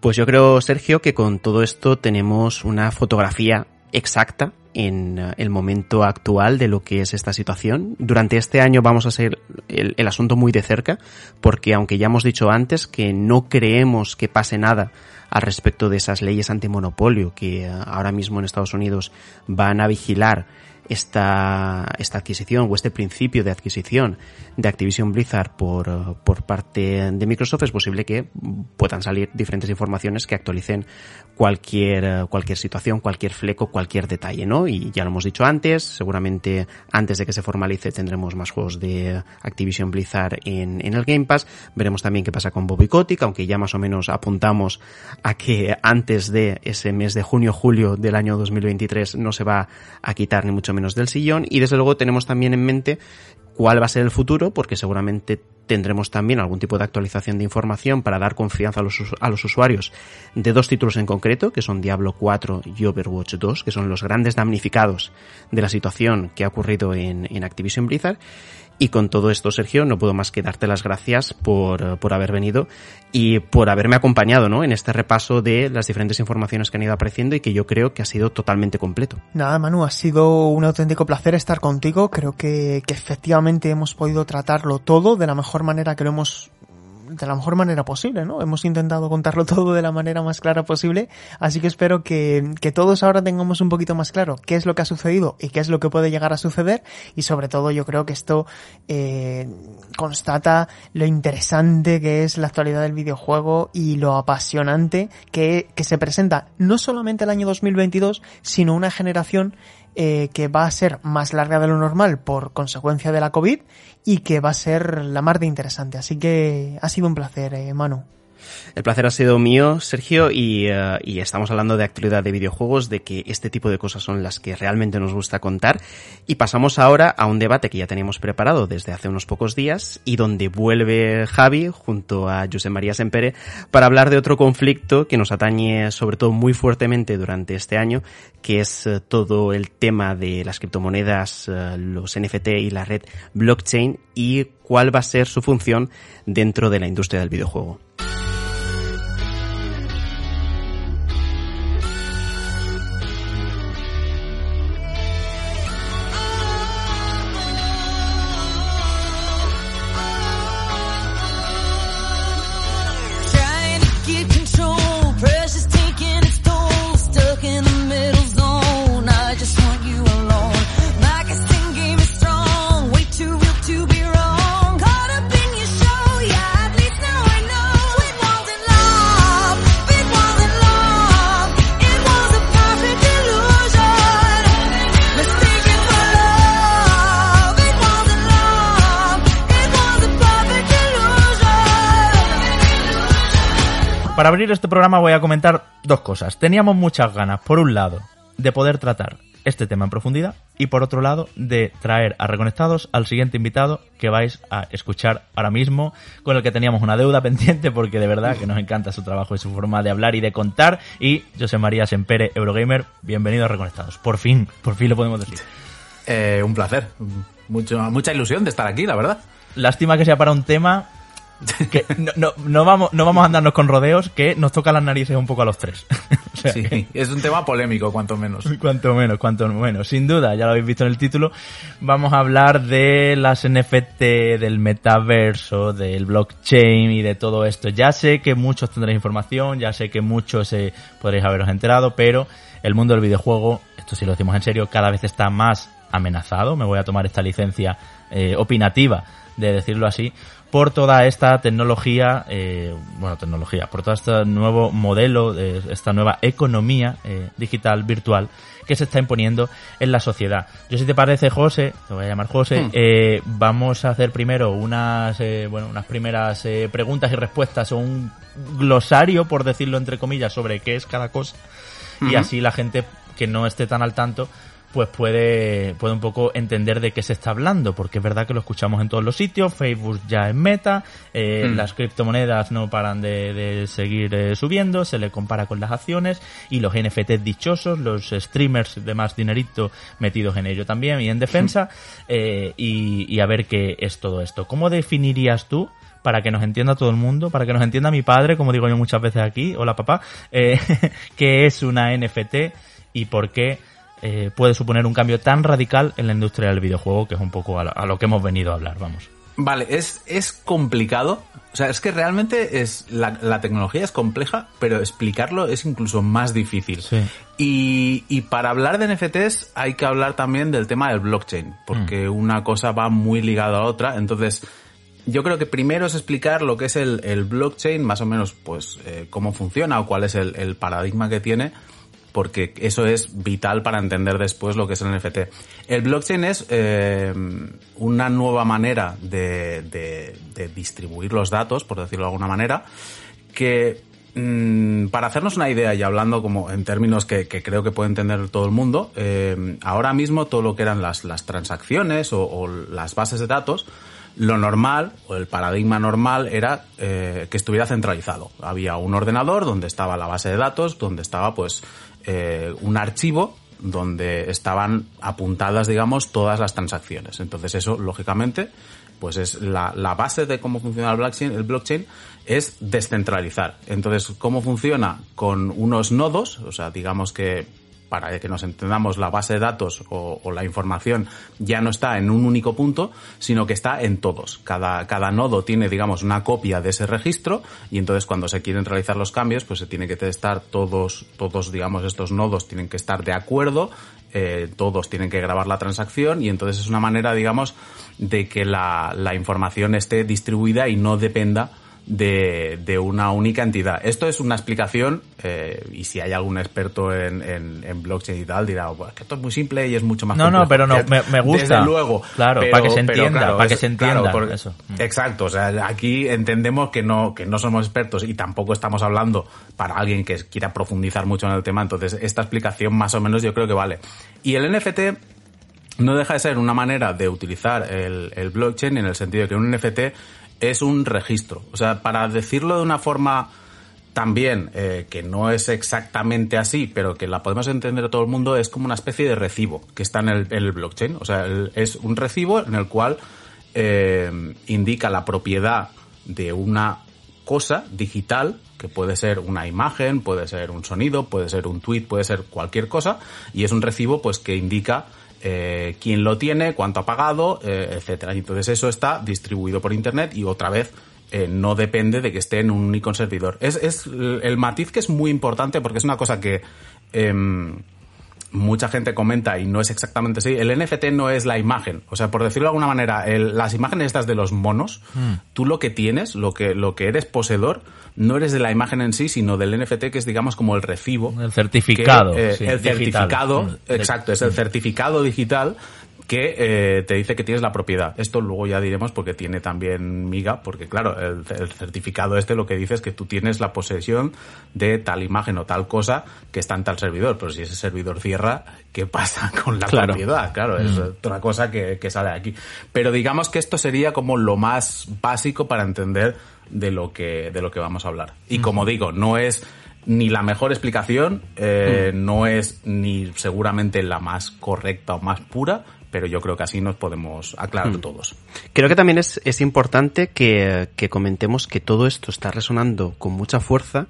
Speaker 1: Pues yo creo, Sergio, que con todo esto tenemos una fotografía exacta en eh, el momento actual de lo que es esta situación. Durante este año vamos a seguir el, el, asunto muy de cerca, porque aunque ya hemos dicho antes que no creemos que pase nada al respecto de esas leyes antimonopolio que eh, ahora mismo en Estados Unidos van a vigilar esta, esta adquisición o este principio de adquisición de Activision Blizzard por, por parte de Microsoft, es posible que puedan salir diferentes informaciones que actualicen cualquier, cualquier situación, cualquier fleco, cualquier detalle, ¿no? Y ya lo hemos dicho antes, seguramente antes de que se formalice tendremos más juegos de Activision Blizzard en, en el Game Pass. Veremos también qué pasa con Bobby Kotick, aunque ya más o menos apuntamos a que antes de ese mes de junio-julio del año 2023 no se va a quitar ni mucho menos del sillón y desde luego tenemos también en mente cuál va a ser el futuro porque seguramente tendremos también algún tipo de actualización de información para dar confianza a los, a los usuarios de dos títulos en concreto, que son Diablo 4 y Overwatch 2, que son los grandes damnificados de la situación que ha ocurrido en, en Activision Blizzard. Y con todo esto, Sergio, no puedo más que darte las gracias por, por haber venido y por haberme acompañado ¿no? en este repaso de las diferentes informaciones que han ido apareciendo y que yo creo que ha sido totalmente completo.
Speaker 2: Nada, Manu, ha sido un auténtico placer estar contigo. Creo que, que efectivamente hemos podido tratarlo todo de la mejor manera que lo hemos de la mejor manera posible, ¿no? Hemos intentado contarlo todo de la manera más clara posible, así que espero que, que todos ahora tengamos un poquito más claro qué es lo que ha sucedido y qué es lo que puede llegar a suceder y sobre todo yo creo que esto eh, constata lo interesante que es la actualidad del videojuego y lo apasionante que, que se presenta no solamente el año 2022, sino una generación eh, que va a ser más larga de lo normal por consecuencia de la COVID y que va a ser la mar de interesante. Así que ha sido un placer, eh, Manu.
Speaker 1: El placer ha sido mío, Sergio, y, uh, y, estamos hablando de actualidad de videojuegos, de que este tipo de cosas son las que realmente nos gusta contar. Y pasamos ahora a un debate que ya teníamos preparado desde hace unos pocos días y donde vuelve Javi junto a José María Sempere para hablar de otro conflicto que nos atañe sobre todo muy fuertemente durante este año, que es uh, todo el tema de las criptomonedas, uh, los NFT y la red blockchain y cuál va a ser su función dentro de la industria del videojuego.
Speaker 3: Para abrir este programa voy a comentar dos cosas. Teníamos muchas ganas, por un lado, de poder tratar este tema en profundidad y por otro lado de traer a Reconectados al siguiente invitado que vais a escuchar ahora mismo, con el que teníamos una deuda pendiente porque de verdad que nos encanta su trabajo y su forma de hablar y de contar. Y José María Sempere, Eurogamer, bienvenido a Reconectados. Por fin, por fin lo podemos decir.
Speaker 4: Eh, un placer. Mucho, mucha ilusión de estar aquí, la verdad.
Speaker 3: Lástima que sea para un tema que no, no, no, vamos, no vamos a andarnos con rodeos, que nos toca las narices un poco a los tres.
Speaker 4: o sea, sí, es un tema polémico, cuanto menos.
Speaker 3: Cuanto menos, cuanto menos. Sin duda, ya lo habéis visto en el título, vamos a hablar de las NFT, del metaverso, del blockchain y de todo esto. Ya sé que muchos tendréis información, ya sé que muchos eh, podréis haberos enterado, pero el mundo del videojuego, esto sí lo decimos en serio, cada vez está más amenazado. Me voy a tomar esta licencia eh, opinativa de decirlo así, por toda esta tecnología, eh, bueno, tecnología, por todo este nuevo modelo, de esta nueva economía eh, digital, virtual, que se está imponiendo en la sociedad. Yo si te parece, José, te voy a llamar José, hmm. eh, vamos a hacer primero unas, eh, bueno, unas primeras eh, preguntas y respuestas o un glosario, por decirlo entre comillas, sobre qué es cada cosa. Y así la gente que no esté tan al tanto, pues puede, puede un poco entender de qué se está hablando, porque es verdad que lo escuchamos en todos los sitios, Facebook ya es meta, eh, mm. las criptomonedas no paran de, de seguir eh, subiendo, se le compara con las acciones y los NFTs dichosos, los streamers de más dinerito metidos en ello también y en defensa, eh, y, y a ver qué es todo esto. ¿Cómo definirías tú? para que nos entienda todo el mundo, para que nos entienda mi padre, como digo yo muchas veces aquí, hola papá, eh, qué es una NFT y por qué eh, puede suponer un cambio tan radical en la industria del videojuego, que es un poco a lo, a lo que hemos venido a hablar, vamos.
Speaker 4: Vale, es, es complicado. O sea, es que realmente es la, la, tecnología es compleja, pero explicarlo es incluso más difícil.
Speaker 3: Sí.
Speaker 4: Y, y, para hablar de NFTs hay que hablar también del tema del blockchain, porque mm. una cosa va muy ligada a otra. Entonces, yo creo que primero es explicar lo que es el, el blockchain, más o menos, pues, eh, cómo funciona o cuál es el, el paradigma que tiene porque eso es vital para entender después lo que es el NFT. El blockchain es eh, una nueva manera de, de, de, distribuir los datos, por decirlo de alguna manera, que mmm, para hacernos una idea y hablando como en términos que, que creo que puede entender todo el mundo, eh, ahora mismo todo lo que eran las, las transacciones o, o las bases de datos, lo normal o el paradigma normal era eh, que estuviera centralizado. Había un ordenador donde estaba la base de datos, donde estaba pues eh, un archivo donde estaban apuntadas, digamos, todas las transacciones. Entonces eso, lógicamente, pues es la, la base de cómo funciona el blockchain, el blockchain es descentralizar. Entonces, ¿cómo funciona? Con unos nodos, o sea, digamos que para que nos entendamos, la base de datos o, o, la información ya no está en un único punto, sino que está en todos. Cada, cada nodo tiene, digamos, una copia de ese registro y entonces cuando se quieren realizar los cambios, pues se tiene que estar todos, todos, digamos, estos nodos tienen que estar de acuerdo, eh, todos tienen que grabar la transacción y entonces es una manera, digamos, de que la, la información esté distribuida y no dependa de, de, una única entidad. Esto es una explicación, eh, y si hay algún experto en, en, en blockchain y tal, dirá, pues, que esto es muy simple y es mucho más
Speaker 3: No,
Speaker 4: complejo.
Speaker 3: no, pero no, me, me gusta.
Speaker 4: Desde luego.
Speaker 3: Claro,
Speaker 4: pero,
Speaker 3: para que se entienda,
Speaker 4: claro,
Speaker 3: para
Speaker 4: es,
Speaker 3: que se entienda
Speaker 4: claro, por,
Speaker 3: eso.
Speaker 4: Exacto, o sea, aquí entendemos que no, que no somos expertos y tampoco estamos hablando para alguien que quiera profundizar mucho en el tema, entonces esta explicación más o menos yo creo que vale. Y el NFT no deja de ser una manera de utilizar el, el blockchain en el sentido de que un NFT es un registro. O sea, para decirlo de una forma también eh, que no es exactamente así, pero que la podemos entender todo el mundo, es como una especie de recibo que está en el, blockchain. O sea, es un recibo en el cual eh, indica la propiedad de una cosa digital, que puede ser una imagen, puede ser un sonido, puede ser un tweet, puede ser cualquier cosa, y es un recibo pues que indica eh, quién lo tiene, cuánto ha pagado, eh, etcétera. Y entonces eso está distribuido por internet y otra vez eh, no depende de que esté en un único servidor. Es, el matiz que es muy importante porque es una cosa que eh, mucha gente comenta y no es exactamente así. El NFT no es la imagen. O sea, por decirlo de alguna manera, el, las imágenes estas de los monos, mm. tú lo que tienes, lo que, lo que eres poseedor, no eres de la imagen en sí, sino del NFT que es, digamos, como el recibo.
Speaker 3: El certificado.
Speaker 4: Que, eh,
Speaker 3: sí,
Speaker 4: el
Speaker 3: digital.
Speaker 4: certificado,
Speaker 3: Mm.
Speaker 4: exacto, es el certificado digital que eh, te dice que tienes la propiedad. Esto luego ya diremos porque tiene también miga, porque claro, el, certificado este lo que dice es que tú tienes la posesión de tal imagen o tal cosa que está en tal servidor, pero si ese servidor cierra, ¿qué pasa con la propiedad? Claro, es mm. otra cosa que, que sale aquí. Pero digamos que esto sería como lo más básico para entender de lo que, de lo que vamos a hablar. Y como digo, no es ni la mejor explicación, eh, no es ni seguramente la más correcta o más pura, pero yo creo que así nos podemos aclarar mm. todos.
Speaker 1: Creo que también es, es importante que, que, comentemos que todo esto está resonando con mucha fuerza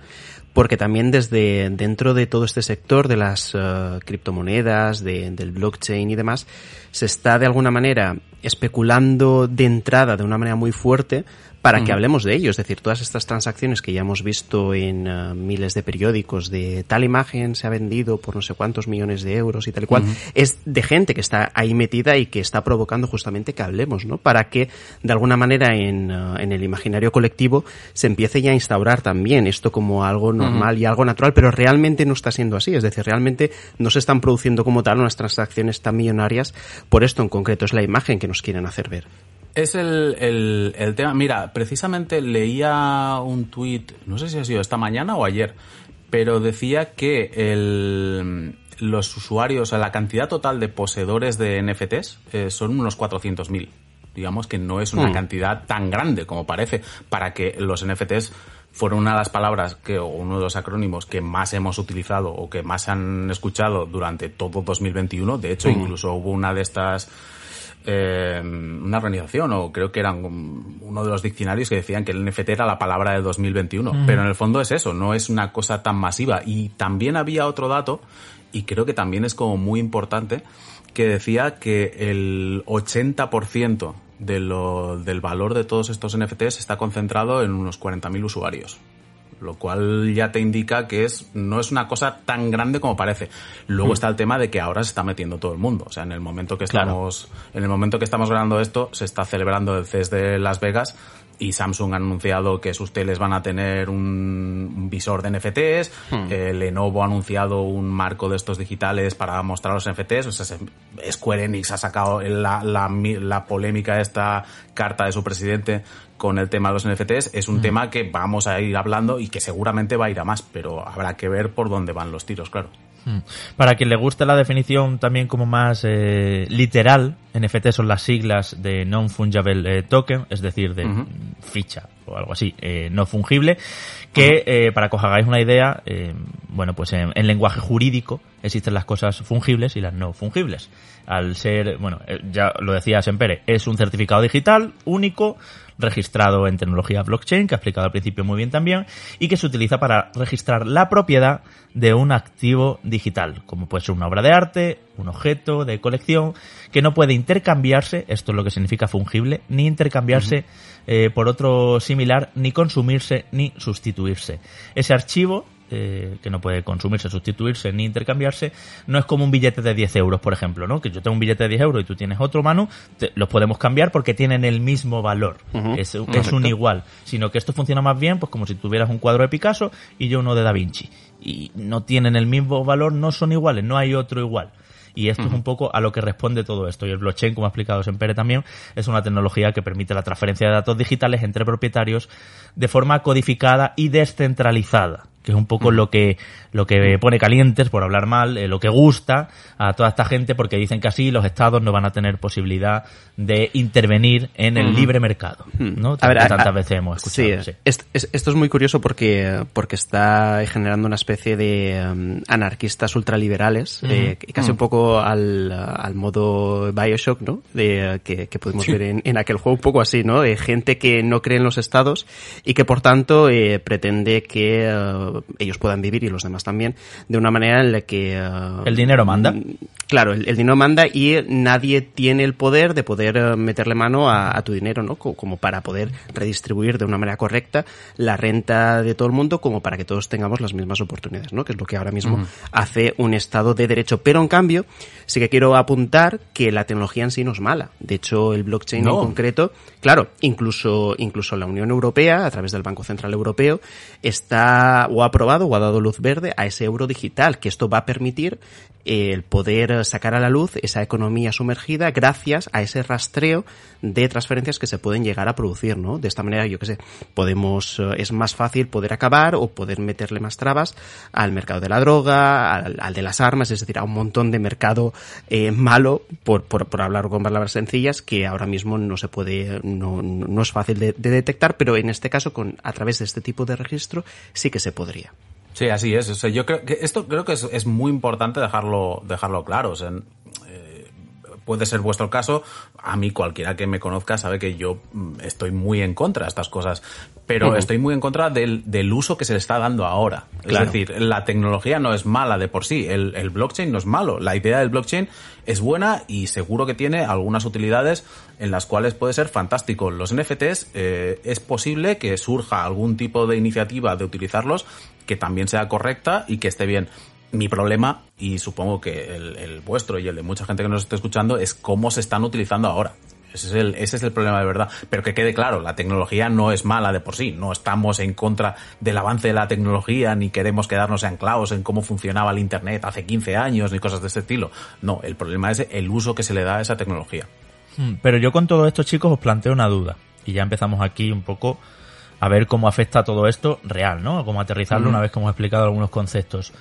Speaker 1: porque también desde dentro de todo este sector de las uh, criptomonedas, de, del blockchain y demás, se está de alguna manera especulando de entrada de una manera muy fuerte para que hablemos de ello. Es decir, todas estas transacciones que ya hemos visto en uh, miles de periódicos de tal imagen se ha vendido por no sé cuántos millones de euros y tal y cual, es de gente que está ahí metida y que está provocando justamente que hablemos, ¿no? Para que de alguna manera en, uh, en el imaginario colectivo se empiece ya a instaurar también esto como algo normal y algo natural, pero realmente no está siendo así. Es decir, realmente no se están produciendo como tal unas transacciones tan millonarias por esto en concreto. Es la imagen que nos quieren hacer ver.
Speaker 4: Es el, el, el, tema. Mira, precisamente leía un tuit, no sé si ha sido esta mañana o ayer, pero decía que el, los usuarios, o sea, la cantidad total de poseedores de NFTs eh, son unos 400.000. Digamos que no es una hmm. cantidad tan grande como parece para que los NFTs fueron una de las palabras que, o uno de los acrónimos que más hemos utilizado o que más han escuchado durante todo 2021. De hecho, hmm. incluso hubo una de estas eh, una organización, o creo que eran uno de los diccionarios que decían que el NFT era la palabra de 2021. Pero en el fondo es eso, no es una cosa tan masiva. Y también había otro dato, y creo que también es como muy importante, que decía que el 80% de lo, del valor de todos estos NFTs está concentrado en unos 40.000 usuarios lo cual ya te indica que es no es una cosa tan grande como parece. Luego hmm. está el tema de que ahora se está metiendo todo el mundo, o sea, en el momento que estamos en el momento que estamos grabando esto se está celebrando el CES de Las Vegas y Samsung ha anunciado que sus teles van a tener un, visor de NFTs, hmm. eh, Lenovo ha anunciado un marco de estos digitales para mostrar los NFTs, o sea, Square Enix ha sacado la, la, la polémica esta carta de su presidente con el tema de los NFTs, es un hmm. tema que vamos a ir hablando y que seguramente va a ir a más, pero habrá que ver por dónde van los tiros, claro.
Speaker 3: Hmm. Para quien le guste la definición también como más eh, literal, NFT son las siglas de Non-Fungible eh, Token, es decir, de ficha o algo así, eh, no fungible, que eh, para que os hagáis una idea, eh, bueno, pues en, lenguaje jurídico existen las cosas fungibles y las no fungibles. Al ser, bueno, ya lo decía Sempere, es un certificado digital único, registrado en tecnología blockchain, que ha explicado al principio muy bien también, y que se utiliza para registrar la propiedad de un activo digital, como puede ser una obra de arte, un objeto de colección, que no puede intercambiarse, esto es lo que significa fungible, ni intercambiarse eh, por otro similar, ni consumirse, ni sustituirse. Ese archivo eh, que no puede consumirse, sustituirse ni intercambiarse, no es como un billete de 10 euros, por ejemplo, ¿no? Que yo tengo un billete de 10 euros y tú tienes otro, mano, los podemos cambiar porque tienen el mismo valor, es, es, un igual, sino que esto funciona más bien pues como si tuvieras un cuadro de Picasso y yo uno de Da Vinci. Y no tienen el mismo valor, no son iguales, no hay otro igual. Y esto es un poco a lo que responde todo esto. Y el blockchain, como ha explicado Sempere también, es una tecnología que permite la transferencia de datos digitales entre propietarios de forma codificada y descentralizada que es un poco lo que lo que pone calientes por hablar mal eh, lo que gusta a toda esta gente porque dicen que así los estados no van a tener posibilidad de intervenir en el libre mercado no a ver, tantas veces hemos escuchado
Speaker 1: sí, Esto, es muy curioso porque porque está generando una especie de um, anarquistas ultraliberales eh, casi un poco al, al modo Bioshock no de, que, que pudimos ver en, en, aquel juego un poco así no de gente que no cree en los estados y que por tanto eh, pretende que ellos puedan vivir y los demás también, de una manera en la que...
Speaker 3: Uh, el dinero manda. Mm,
Speaker 1: claro, el, dinero manda y nadie tiene el poder de poder uh, meterle mano a, tu dinero, ¿no? Como para poder redistribuir de una manera correcta la renta de todo el mundo como para que todos tengamos las mismas oportunidades, ¿no? Que es lo que ahora mismo hace un Estado de Derecho. Pero en cambio, sí que quiero apuntar que la tecnología en sí no es mala. De hecho, el blockchain en concreto, claro, incluso, incluso la Unión Europea, a través del Banco Central Europeo, está o ha aprobado o ha dado luz verde a ese euro digital, que esto va a permitir el poder sacar a la luz esa economía sumergida gracias a ese rastreo de transferencias que se pueden llegar a producir, ¿no? De esta manera, yo qué sé, podemos, eh, es más fácil poder acabar o poder meterle más trabas al mercado de la droga, al, de las armas, es decir, a un montón de mercado eh, malo, por, por, hablar con palabras sencillas, que ahora mismo no se puede, no, no es fácil de, de detectar, pero en este caso, con, a través de este tipo de registro, sí que se podría.
Speaker 4: Sí, así es. O sea, yo creo que esto creo que es, es muy importante dejarlo, dejarlo claro. O sea, puede ser vuestro caso. A mí cualquiera que me conozca sabe que yo mm, estoy muy en contra de estas cosas, pero estoy muy en contra del, del, uso que se le está dando ahora. Es decir, la tecnología no es mala de por sí, el, el, blockchain no es malo. La idea del blockchain es buena y seguro que tiene algunas utilidades en las cuales puede ser fantástico. Los NFTs eh, es posible que surja algún tipo de iniciativa de utilizarlos que también sea correcta y que esté bien. Mi problema, y supongo que el, vuestro y el de mucha gente que nos esté escuchando, es cómo se están utilizando ahora. Ese es, el, ese es el problema de verdad. Pero que quede claro, la tecnología no es mala de por sí. No estamos en contra del avance de la tecnología, ni queremos quedarnos anclados en cómo funcionaba el Internet hace 15 años, ni cosas de este estilo. No, el problema es el uso que se le da a esa tecnología.
Speaker 3: Hmm, pero yo con todo esto, chicos, os planteo una duda. Y ya empezamos aquí un poco a ver cómo afecta todo esto real, ¿no? Cómo aterrizarlo una vez que hemos explicado algunos conceptos.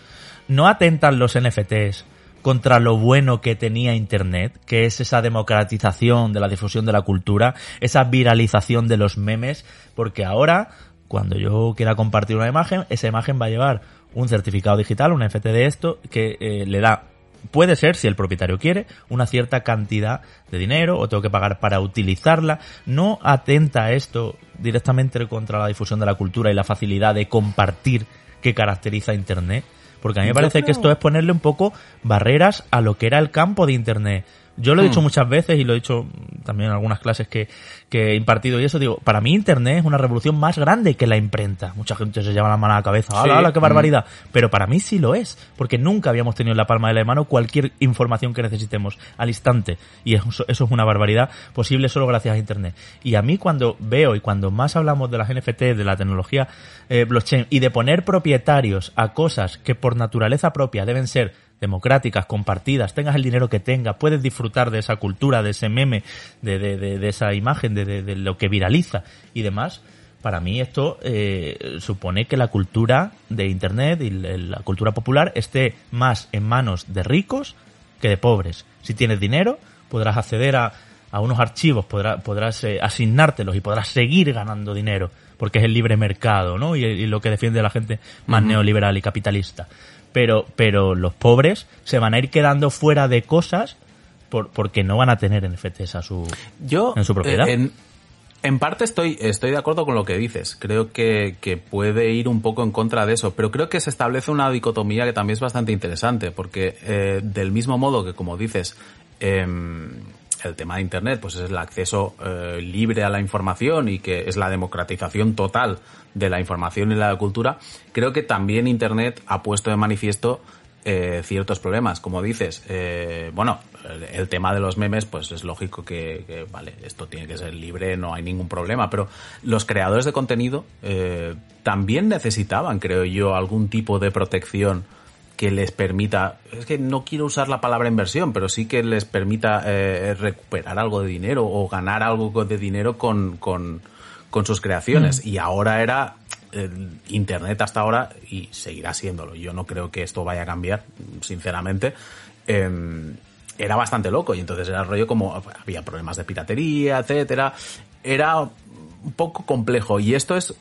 Speaker 3: ¿No atentan los NFTs contra lo bueno que tenía Internet, que es esa democratización de la difusión de la cultura, esa viralización de los memes? Porque ahora, cuando yo quiera compartir una imagen, esa imagen va a llevar un certificado digital, un NFT de esto, que eh, le da puede ser, si el propietario quiere, una cierta cantidad de dinero o tengo que pagar para utilizarla. No atenta esto directamente contra la difusión de la cultura y la facilidad de compartir que caracteriza Internet. Porque a mí me parece que esto es ponerle un poco barreras a lo que era el campo de Internet. Yo lo he dicho hmm. muchas veces y lo he dicho también en algunas clases que, que he impartido y eso, digo, para mí Internet es una revolución más grande que la imprenta. Mucha gente se lleva la mano a la cabeza, ¡hala, hala, qué barbaridad! Pero para mí sí lo es, porque nunca habíamos tenido en la palma de la mano cualquier información que necesitemos al instante. Y eso, eso es una barbaridad posible solo gracias a Internet. Y a mí cuando veo y cuando más hablamos de las NFT, de la tecnología eh, blockchain y de poner propietarios a cosas que por naturaleza propia deben ser democráticas, compartidas, tengas el dinero que tengas, puedes disfrutar de esa cultura, de ese meme, de, de, de, esa imagen, de, de, lo que viraliza y demás. Para mí esto eh, supone que la cultura de Internet y la cultura popular esté más en manos de ricos que de pobres. Si tienes dinero, podrás acceder a, a unos archivos, podrás, podrás eh, asignártelos y podrás seguir ganando dinero, porque es el libre mercado, ¿no? Y, lo que defiende la gente más neoliberal y capitalista pero, pero los pobres se van a ir quedando fuera de cosas por, porque no van a tener NFTs a su,
Speaker 4: Yo,
Speaker 3: en su propiedad.
Speaker 4: Eh, en, parte estoy, estoy de acuerdo con lo que dices. Creo que, que, puede ir un poco en contra de eso, pero creo que se establece una dicotomía que también es bastante interesante, porque eh, del mismo modo que, como dices, eh, el tema de Internet pues es el acceso eh, libre a la información y que es la democratización total de la información y la cultura, creo que también Internet ha puesto de manifiesto eh, ciertos problemas. Como dices, eh, bueno, el, tema de los memes, pues es lógico que, vale, esto tiene que ser libre, no hay ningún problema, pero los creadores de contenido también necesitaban, creo yo, algún tipo de protección que les permita, es que no quiero usar la palabra inversión, pero sí que les permita eh, recuperar algo de dinero o ganar algo de dinero con, con, con sus creaciones. Mm. Y ahora era Internet hasta ahora y seguirá siéndolo. Yo no creo que esto vaya a cambiar, sinceramente. Em, era bastante loco y entonces era rollo como había problemas de piratería, etcétera. Era un poco complejo y esto es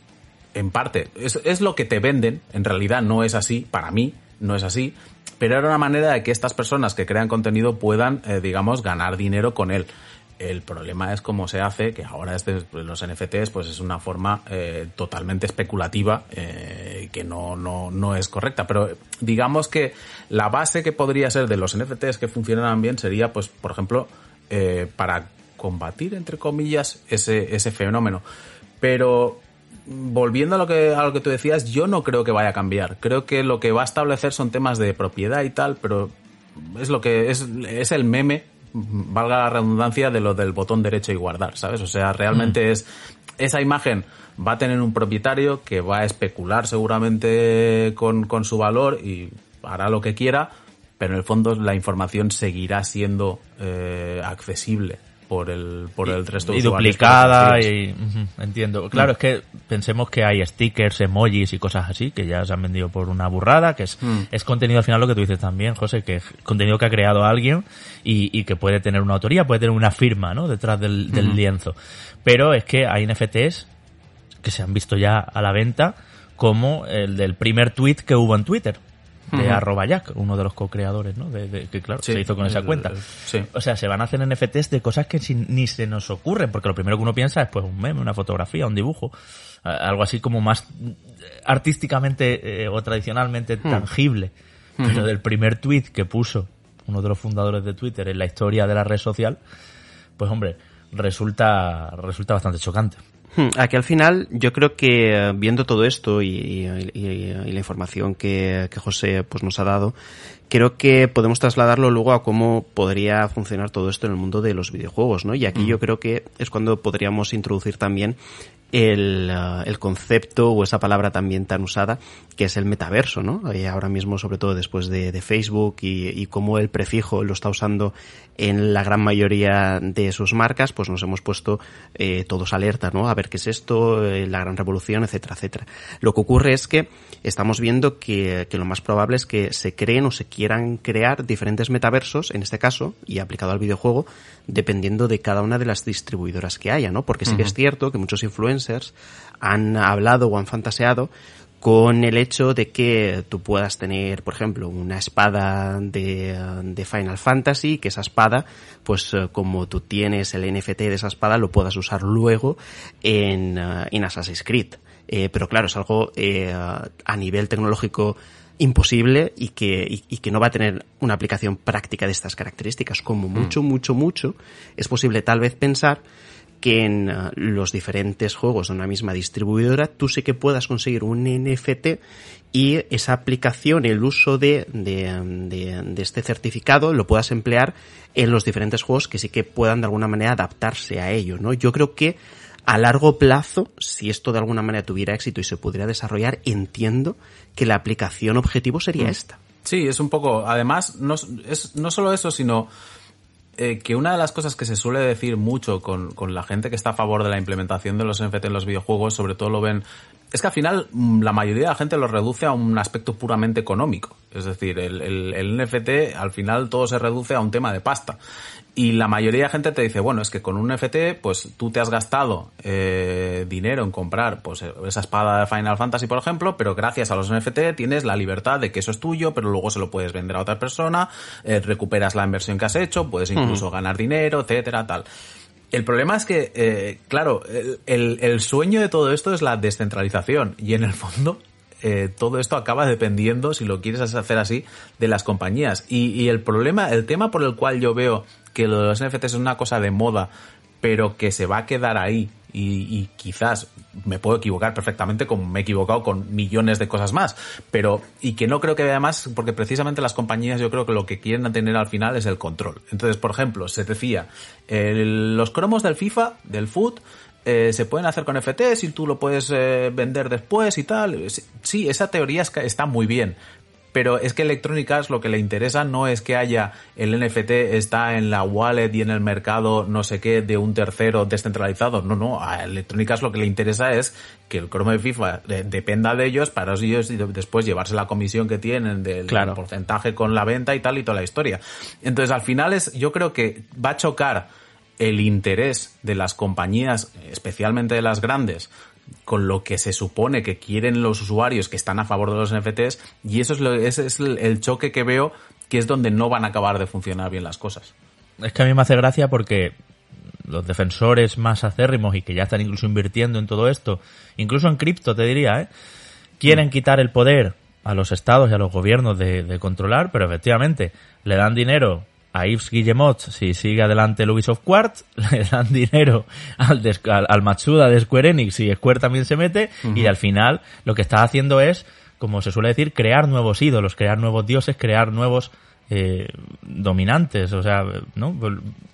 Speaker 4: en parte es, es lo que te venden, en realidad no es así para mí, no es así, pero era una manera de que estas personas que crean contenido puedan, eh, digamos, ganar dinero con él. El problema es cómo se hace, que ahora este, los NFTs pues es una forma eh, totalmente especulativa eh, que no, no, no es correcta. Pero digamos que la base que podría ser de los NFTs que funcionaran bien sería, pues, por ejemplo, para combatir, entre comillas, ese, ese fenómeno. Pero volviendo a lo que a lo que tú decías, yo no creo que vaya a cambiar. Creo que lo que va a establecer son temas de propiedad y tal, pero es lo que es, es el meme, valga la redundancia, de lo del botón derecho y guardar, ¿sabes? O sea, realmente mm. es esa imagen va a tener un propietario que va a especular seguramente con, con su valor y hará lo que quiera, pero en el fondo la información seguirá siendo eh, accesible por el, por el resto de
Speaker 3: y duplicada y entiendo. Claro es que pensemos que hay stickers emojis y cosas así que ya se han vendido por una burrada que es,
Speaker 4: Mm.
Speaker 3: es contenido al final lo que tú dices también José que es contenido que ha creado alguien y, y que puede tener una autoría puede tener una firma no detrás del, del lienzo. Pero es que hay NFTs que se han visto ya a la venta como el del primer tweet que hubo en Twitter de
Speaker 4: Ujú.
Speaker 3: arroba Jack, uno de los co-creadores, ¿no? De, de- que claro,
Speaker 4: Sí,
Speaker 3: se hizo con esa cuenta.
Speaker 4: el- sí.
Speaker 3: O sea, se van a hacer NFTs de cosas que sin- ni se nos ocurren, porque lo primero que uno piensa es pues un meme, una fotografía, un dibujo, algo así como más eh, artísticamente eh, o tradicionalmente tangible. Pero del primer tweet que puso uno de los fundadores de Twitter en la historia de la red social, pues hombre, resulta, resulta bastante chocante.
Speaker 1: Hmm, Aquí al final yo creo que eh, viendo todo esto y, y- y- y la información que, que José pues nos ha dado, creo que podemos trasladarlo luego a cómo podría funcionar todo esto en el mundo de los videojuegos, ¿no? Y aquí yo creo que es cuando podríamos introducir también el, eh, el concepto o esa palabra también tan usada que es el metaverso, ¿no? Eh, ahora mismo, sobre todo después de, de Facebook y, y cómo el prefijo lo está usando en la gran mayoría de sus marcas, pues nos hemos puesto eh, todos alerta, ¿no? A ver qué es esto, eh, la gran revolución, etcétera, etcétera. Lo que ocurre es que estamos viendo que, que lo más probable es que se creen o se quieran crear diferentes metaversos, en este caso, y aplicado al videojuego, dependiendo de cada una de las distribuidoras que haya, ¿no? Porque sí que es cierto que muchos influencers han hablado o han fantaseado con el hecho de que tú puedas tener, por ejemplo, una espada de, de Final Fantasy, que esa espada, pues eh, como tú tienes el NFT de esa espada, lo puedas usar luego en, eh, en Assassin's Creed. Eh, pero claro, es algo eh, a nivel tecnológico imposible y que, y, y que no va a tener una aplicación práctica de estas características. Como mucho, mucho, mucho, es posible tal vez pensar que en uh, los diferentes juegos de una misma distribuidora tú sí que puedas conseguir un NFT y esa aplicación, el uso de, de, de, de, este certificado lo puedas emplear en los diferentes juegos que sí que puedan de alguna manera adaptarse a ello, ¿no? Yo creo que a largo plazo, si esto de alguna manera tuviera éxito y se pudiera desarrollar, entiendo que la aplicación objetivo sería mm. esta.
Speaker 4: Sí, es un poco, además, no, es, no solo eso, sino eh, que una de las cosas que se suele decir mucho con, con, la gente que está a favor de la implementación de los NFT en los videojuegos, sobre todo lo ven, es que al final mm, la mayoría de la gente lo reduce a un aspecto puramente económico. Es decir, el, el, el NFT al final todo se reduce a un tema de pasta. Y la mayoría de la gente te dice, bueno, es que con un NFT, pues tú te has gastado eh, dinero en comprar pues esa espada de Final Fantasy, por ejemplo, pero gracias a los NFT tienes la libertad de que eso es tuyo, pero luego se lo puedes vender a otra persona, eh, recuperas la inversión que has hecho, puedes incluso uh -huh. ganar dinero, etcétera, tal. El problema es que, eh, claro, el, el, el, sueño de todo esto es la descentralización y en el fondo eh, todo esto acaba dependiendo, si lo quieres hacer así, de las compañías. Y, y, el problema, el tema por el cual yo veo que lo de los NFTs es una cosa de moda, pero que se va a quedar ahí y, quizás me puedo equivocar perfectamente como me he equivocado con millones de cosas más, pero y que no creo que además, porque precisamente las compañías yo creo que lo que quieren tener al final es el control. Entonces, por ejemplo, se decía, los cromos del FIFA, del foot, eh, se pueden hacer con FTs y tú lo puedes eh, vender después y tal. Sí, esa teoría está muy bien. Pero es que Electronic Arts lo que le interesa no es que haya el NFT está en la wallet y en el mercado no sé qué de un tercero descentralizado. No, no, a Electronic Arts lo que le interesa es que el cromo de FIFA de, dependa de ellos para ellos después llevarse la comisión que tienen del
Speaker 1: claro.
Speaker 4: porcentaje con la venta y tal y toda la historia. Entonces al final es, yo creo que va a chocar el interés de las compañías, especialmente de las grandes, con lo que se supone que quieren los usuarios que están a favor de los NFTs, y eso es, lo, ese es el choque que veo que es donde no van a acabar de funcionar bien las cosas.
Speaker 3: Es que a mí me hace gracia porque los defensores más acérrimos y que ya están incluso invirtiendo en todo esto, incluso en cripto te diría, ¿eh? quieren mm. quitar el poder a los estados y a los gobiernos de, de controlar, pero efectivamente le dan dinero a Yves Guillemot si sigue adelante el Ubisoft Quartz, le dan dinero al, al, al, Matsuda de Square Enix y Square también se mete uh -huh. y al final lo que está haciendo es, como se suele decir, crear nuevos ídolos, crear nuevos dioses, crear nuevos eh, dominantes, o sea, no,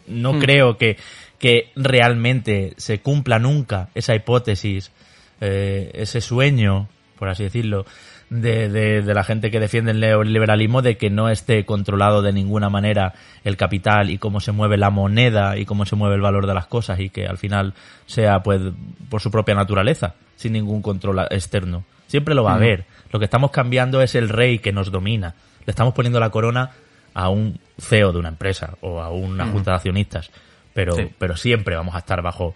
Speaker 3: no uh -huh. creo que, que realmente se cumpla nunca esa hipótesis, eh, ese sueño por así decirlo, de, de, de, la gente que defiende el neoliberalismo de que no esté controlado de ninguna manera el capital y cómo se mueve la moneda y cómo se mueve el valor de las cosas y que al final sea pues por su propia naturaleza, sin ningún control externo. Siempre lo va a haber. Lo que estamos cambiando es el rey que nos domina. Le estamos poniendo la corona a un CEO de una empresa o a una junta de accionistas. Pero, pero siempre vamos a estar bajo,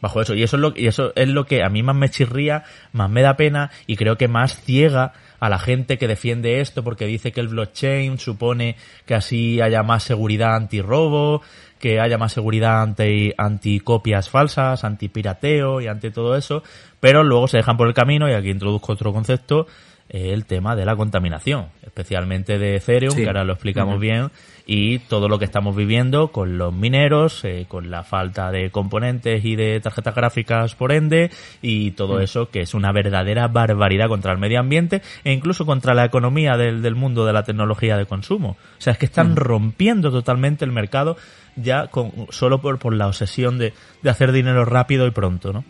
Speaker 3: bajo eso. Y eso es lo, y eso es lo que a mí más me chirría, más me da pena y creo que más ciega a la gente que defiende esto porque dice que el blockchain supone que así haya más seguridad antirrobo, que haya más seguridad ante, anti copias falsas, anti pirateo y ante todo eso, pero luego se dejan por el camino y aquí introduzco otro concepto el tema de la contaminación, especialmente de Ethereum, que ahora lo explicamos bien, y todo lo que estamos viviendo con los mineros, eh, con la falta de componentes y de tarjetas gráficas por ende, y todo eso que es una verdadera barbaridad contra el medio ambiente e incluso contra la economía del, del mundo de la tecnología de consumo. O sea, es que están rompiendo totalmente el mercado ya con, solo por, por la obsesión de, de hacer dinero rápido y pronto, ¿no?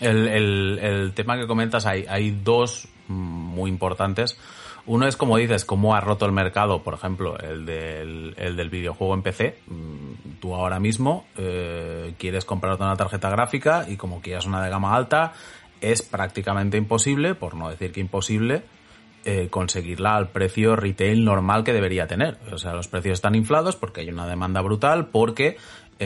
Speaker 4: el, el, el, tema que comentas, hay, hay dos muy importantes. Uno es, como dices, cómo ha roto el mercado, por ejemplo, el del, el del videojuego en PC. Mm, tú ahora mismo eh, quieres comprarte una tarjeta gráfica y como quieras una de gama alta, es prácticamente imposible, por no decir que imposible, eh, conseguirla al precio retail normal que debería tener. O sea, los precios están inflados porque hay una demanda brutal, porque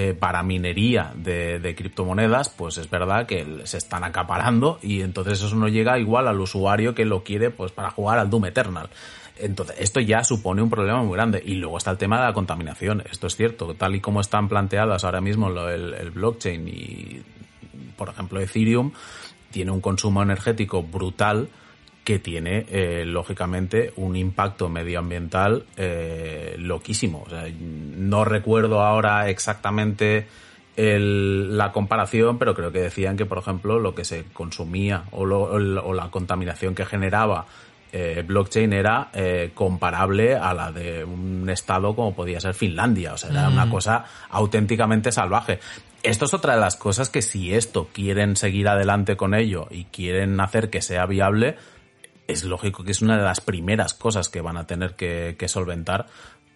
Speaker 4: eh, para minería de, criptomonedas, pues es verdad que se están acaparando y entonces eso no llega igual al usuario que lo quiere pues para jugar al Doom Eternal. Entonces, esto ya supone un problema muy grande. Y luego está el tema de la contaminación. Esto es cierto. Tal y como están planteadas ahora mismo el, el blockchain y, por ejemplo, Ethereum, tiene un consumo energético brutal que tiene, eh, lógicamente, un impacto medioambiental eh, loquísimo. no recuerdo ahora exactamente la comparación, pero creo que decían que, por ejemplo, lo que se consumía o, la contaminación que generaba eh, blockchain era comparable a la de un estado como podía ser Finlandia. O sea, era una mm. cosa auténticamente salvaje. Esto es otra de las cosas que si esto quieren seguir adelante con ello y quieren hacer que sea viable, es lógico que es una de las primeras cosas que van a tener que, solventar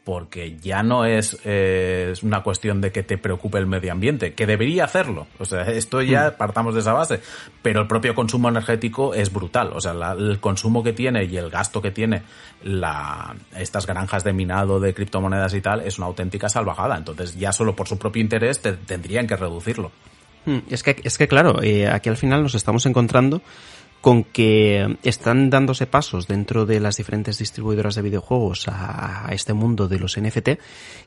Speaker 4: porque ya no es, eh, es, una cuestión de que te preocupe el medio ambiente, que debería hacerlo. O sea, esto ya hmm. partamos de esa base. Pero el propio consumo energético es brutal. O sea, el consumo que tiene y el gasto que tiene la, estas granjas de minado de criptomonedas y tal es una auténtica salvajada. Entonces, ya solo por su propio interés tendrían que reducirlo.
Speaker 1: Hmm, es que, es que claro, eh, aquí al final nos estamos encontrando con que están dándose pasos dentro de las diferentes distribuidoras de videojuegos a, este mundo de los NFT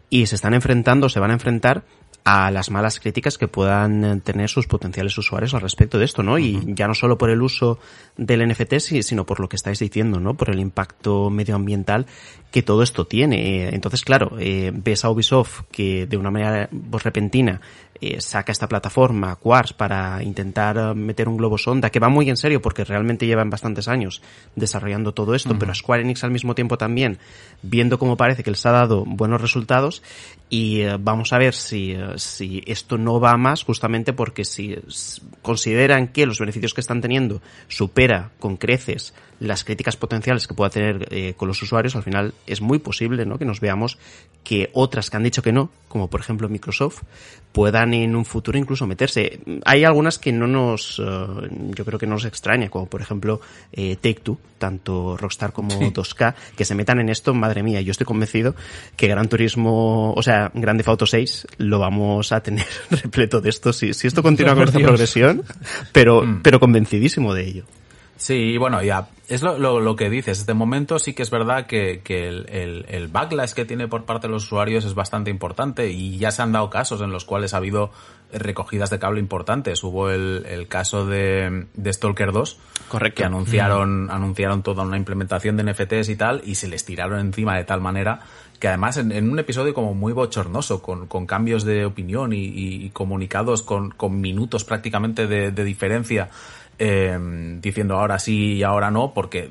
Speaker 1: y se están enfrentando, se van a enfrentar a las malas críticas que puedan tener sus potenciales usuarios al respecto de esto, ¿no? Y ya no solo por el uso del NFT, sino por lo que estáis diciendo, ¿no? Por el impacto medioambiental que todo esto tiene. Entonces, claro, eh, ves a Ubisoft que de una manera pues, repentina eh, saca esta plataforma, Quartz, para intentar eh, meter un globo sonda, que va muy en serio porque realmente llevan bastantes años desarrollando todo esto, pero Square Enix al mismo tiempo también, viendo cómo parece que les ha dado buenos resultados, y eh, vamos a ver si, si esto no va más justamente porque si consideran que los beneficios que están teniendo supera con creces las críticas potenciales que pueda tener eh, con los usuarios, al final es muy posible ¿no? que nos veamos que otras que han dicho que no, como por ejemplo Microsoft, puedan en un futuro incluso meterse. Hay algunas que no nos, eh, yo creo que no nos extraña, como por ejemplo eh, Take Two, tanto Rockstar como 2K, que se metan en esto, madre mía, yo estoy convencido que Gran Turismo, o sea, Grande Auto 6 lo vamos a tener repleto de esto, si, si esto continúa con esta progresión, pero, mm. pero convencidísimo de ello.
Speaker 4: Sí, bueno, ya es lo, lo, que dices. De momento sí que es verdad que, que el, el, el, backlash que tiene por parte de los usuarios es bastante importante y ya se han dado casos en los cuales ha habido recogidas de cable importantes. Hubo el, el caso de, de Stalker 2,
Speaker 1: Correcto.
Speaker 4: que anunciaron, anunciaron toda una implementación de NFTs y tal y se les tiraron encima de tal manera que además en, en un episodio como muy bochornoso, con, con cambios de opinión y, y comunicados con, con minutos prácticamente de, de diferencia eh, diciendo ahora sí y ahora no, porque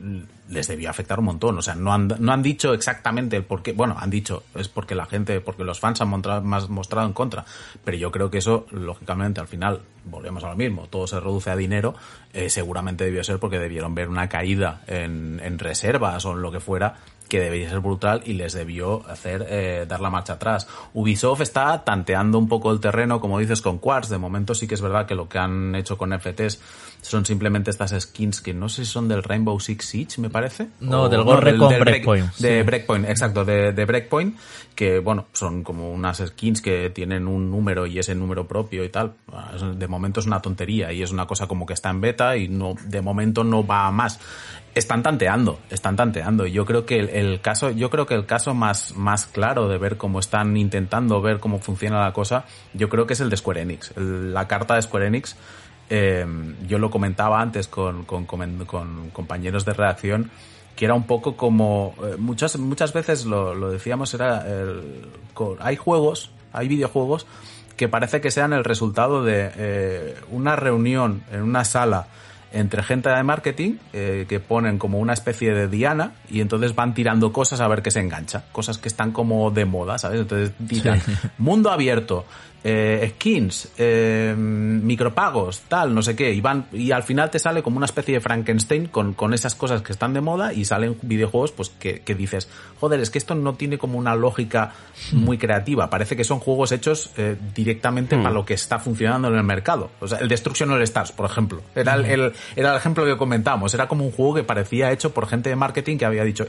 Speaker 4: les debía afectar un montón. O sea, no han, no han dicho exactamente el por qué. Bueno, han dicho, es porque la gente, porque los fans han mostrado, más mostrado en contra. Pero yo creo que eso, lógicamente, al final volvemos a lo mismo, todo se reduce a dinero, eh, seguramente debió ser porque debieron ver una caída en, en reservas o en lo que fuera que debía ser brutal y les debió hacer eh, dar la marcha atrás. Ubisoft está tanteando un poco el terreno, como dices, con Quartz. De momento sí que es verdad que lo que han hecho con FTs son simplemente estas skins que no sé si son del Rainbow Six Siege, me parece.
Speaker 3: No, del Gorre con Breakpoint.
Speaker 4: de Breakpoint, exacto, de, de, Breakpoint, que bueno, son como unas skins que tienen un número y ese número propio y tal. De momento es una tontería y es una cosa como que está en beta y no, de momento no va a más están tanteando, están tanteando. Yo creo que el, caso, yo creo que el caso más, más claro de ver cómo están intentando ver cómo funciona la cosa, yo creo que es el de Square Enix. la carta de Square Enix, eh, yo lo comentaba antes con, con, con, compañeros de redacción, que era un poco como, eh, muchas, muchas veces lo, decíamos, era, el, hay juegos, hay videojuegos que parece que sean el resultado de eh, una reunión en una sala entre gente de marketing eh, que ponen como una especie de diana y entonces van tirando cosas a ver qué se engancha, cosas que están como de moda, ¿sabes? Entonces dicen, mundo abierto, eh, skins, eh, micropagos, tal, no sé qué, y van, y al final te sale como una especie de Frankenstein con, con esas cosas que están de moda y salen videojuegos pues que, que dices, joder, es que esto no tiene como una lógica muy creativa, parece que son juegos hechos eh, directamente para hmm. lo que está funcionando en el mercado. O sea, el Destruction All Stars, por ejemplo, era el, el, era el ejemplo que comentábamos, era como un juego que parecía hecho por gente de marketing que había dicho,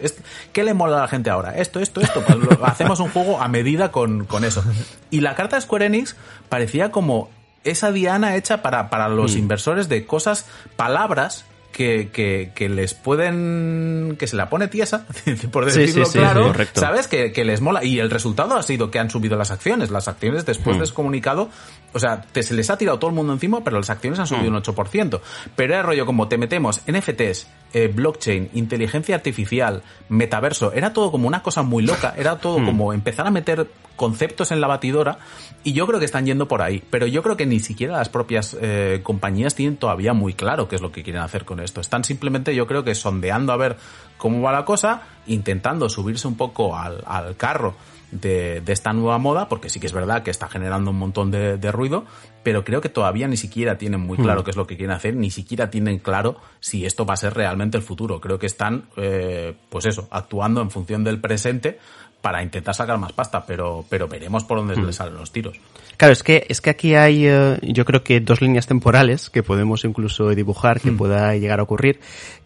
Speaker 4: ¿qué le mola a la gente ahora? Esto, esto, esto, pues hacemos un juego a medida con, con eso. Y la carta de Square Enix parecía como esa diana hecha para, para los mm. inversores de cosas, palabras que, que, que, les pueden. que se la pone tiesa, por decirlo claro, ¿sabes? Que, que, les mola. Y el resultado ha sido que han subido las acciones. Las acciones después mm. de ese comunicado, o sea, te, se les ha tirado todo el mundo encima, pero las acciones han subido mm. un 8%. Pero era rollo como te metemos NFTs, eh, blockchain, inteligencia artificial, metaverso, era todo como una cosa muy loca, era todo hmm. como empezar a meter conceptos en la batidora y yo creo que están yendo por ahí, pero yo creo que ni siquiera las propias eh, compañías tienen todavía muy claro qué es lo que quieren hacer con esto. Están simplemente yo creo que sondeando a ver cómo va la cosa, intentando subirse un poco al, al carro de, de, esta nueva moda, porque sí que es verdad que está generando un montón de, de ruido, pero creo que todavía ni siquiera tienen muy claro mm. qué es lo que quieren hacer, ni siquiera tienen claro si esto va a ser realmente el futuro. Creo que están, eh, pues eso, actuando en función del presente para intentar sacar más pasta, pero, pero veremos por dónde mm. les salen los tiros.
Speaker 1: Claro, es que, es que aquí hay, eh, yo creo que dos líneas temporales que podemos incluso dibujar que mm. pueda llegar a ocurrir,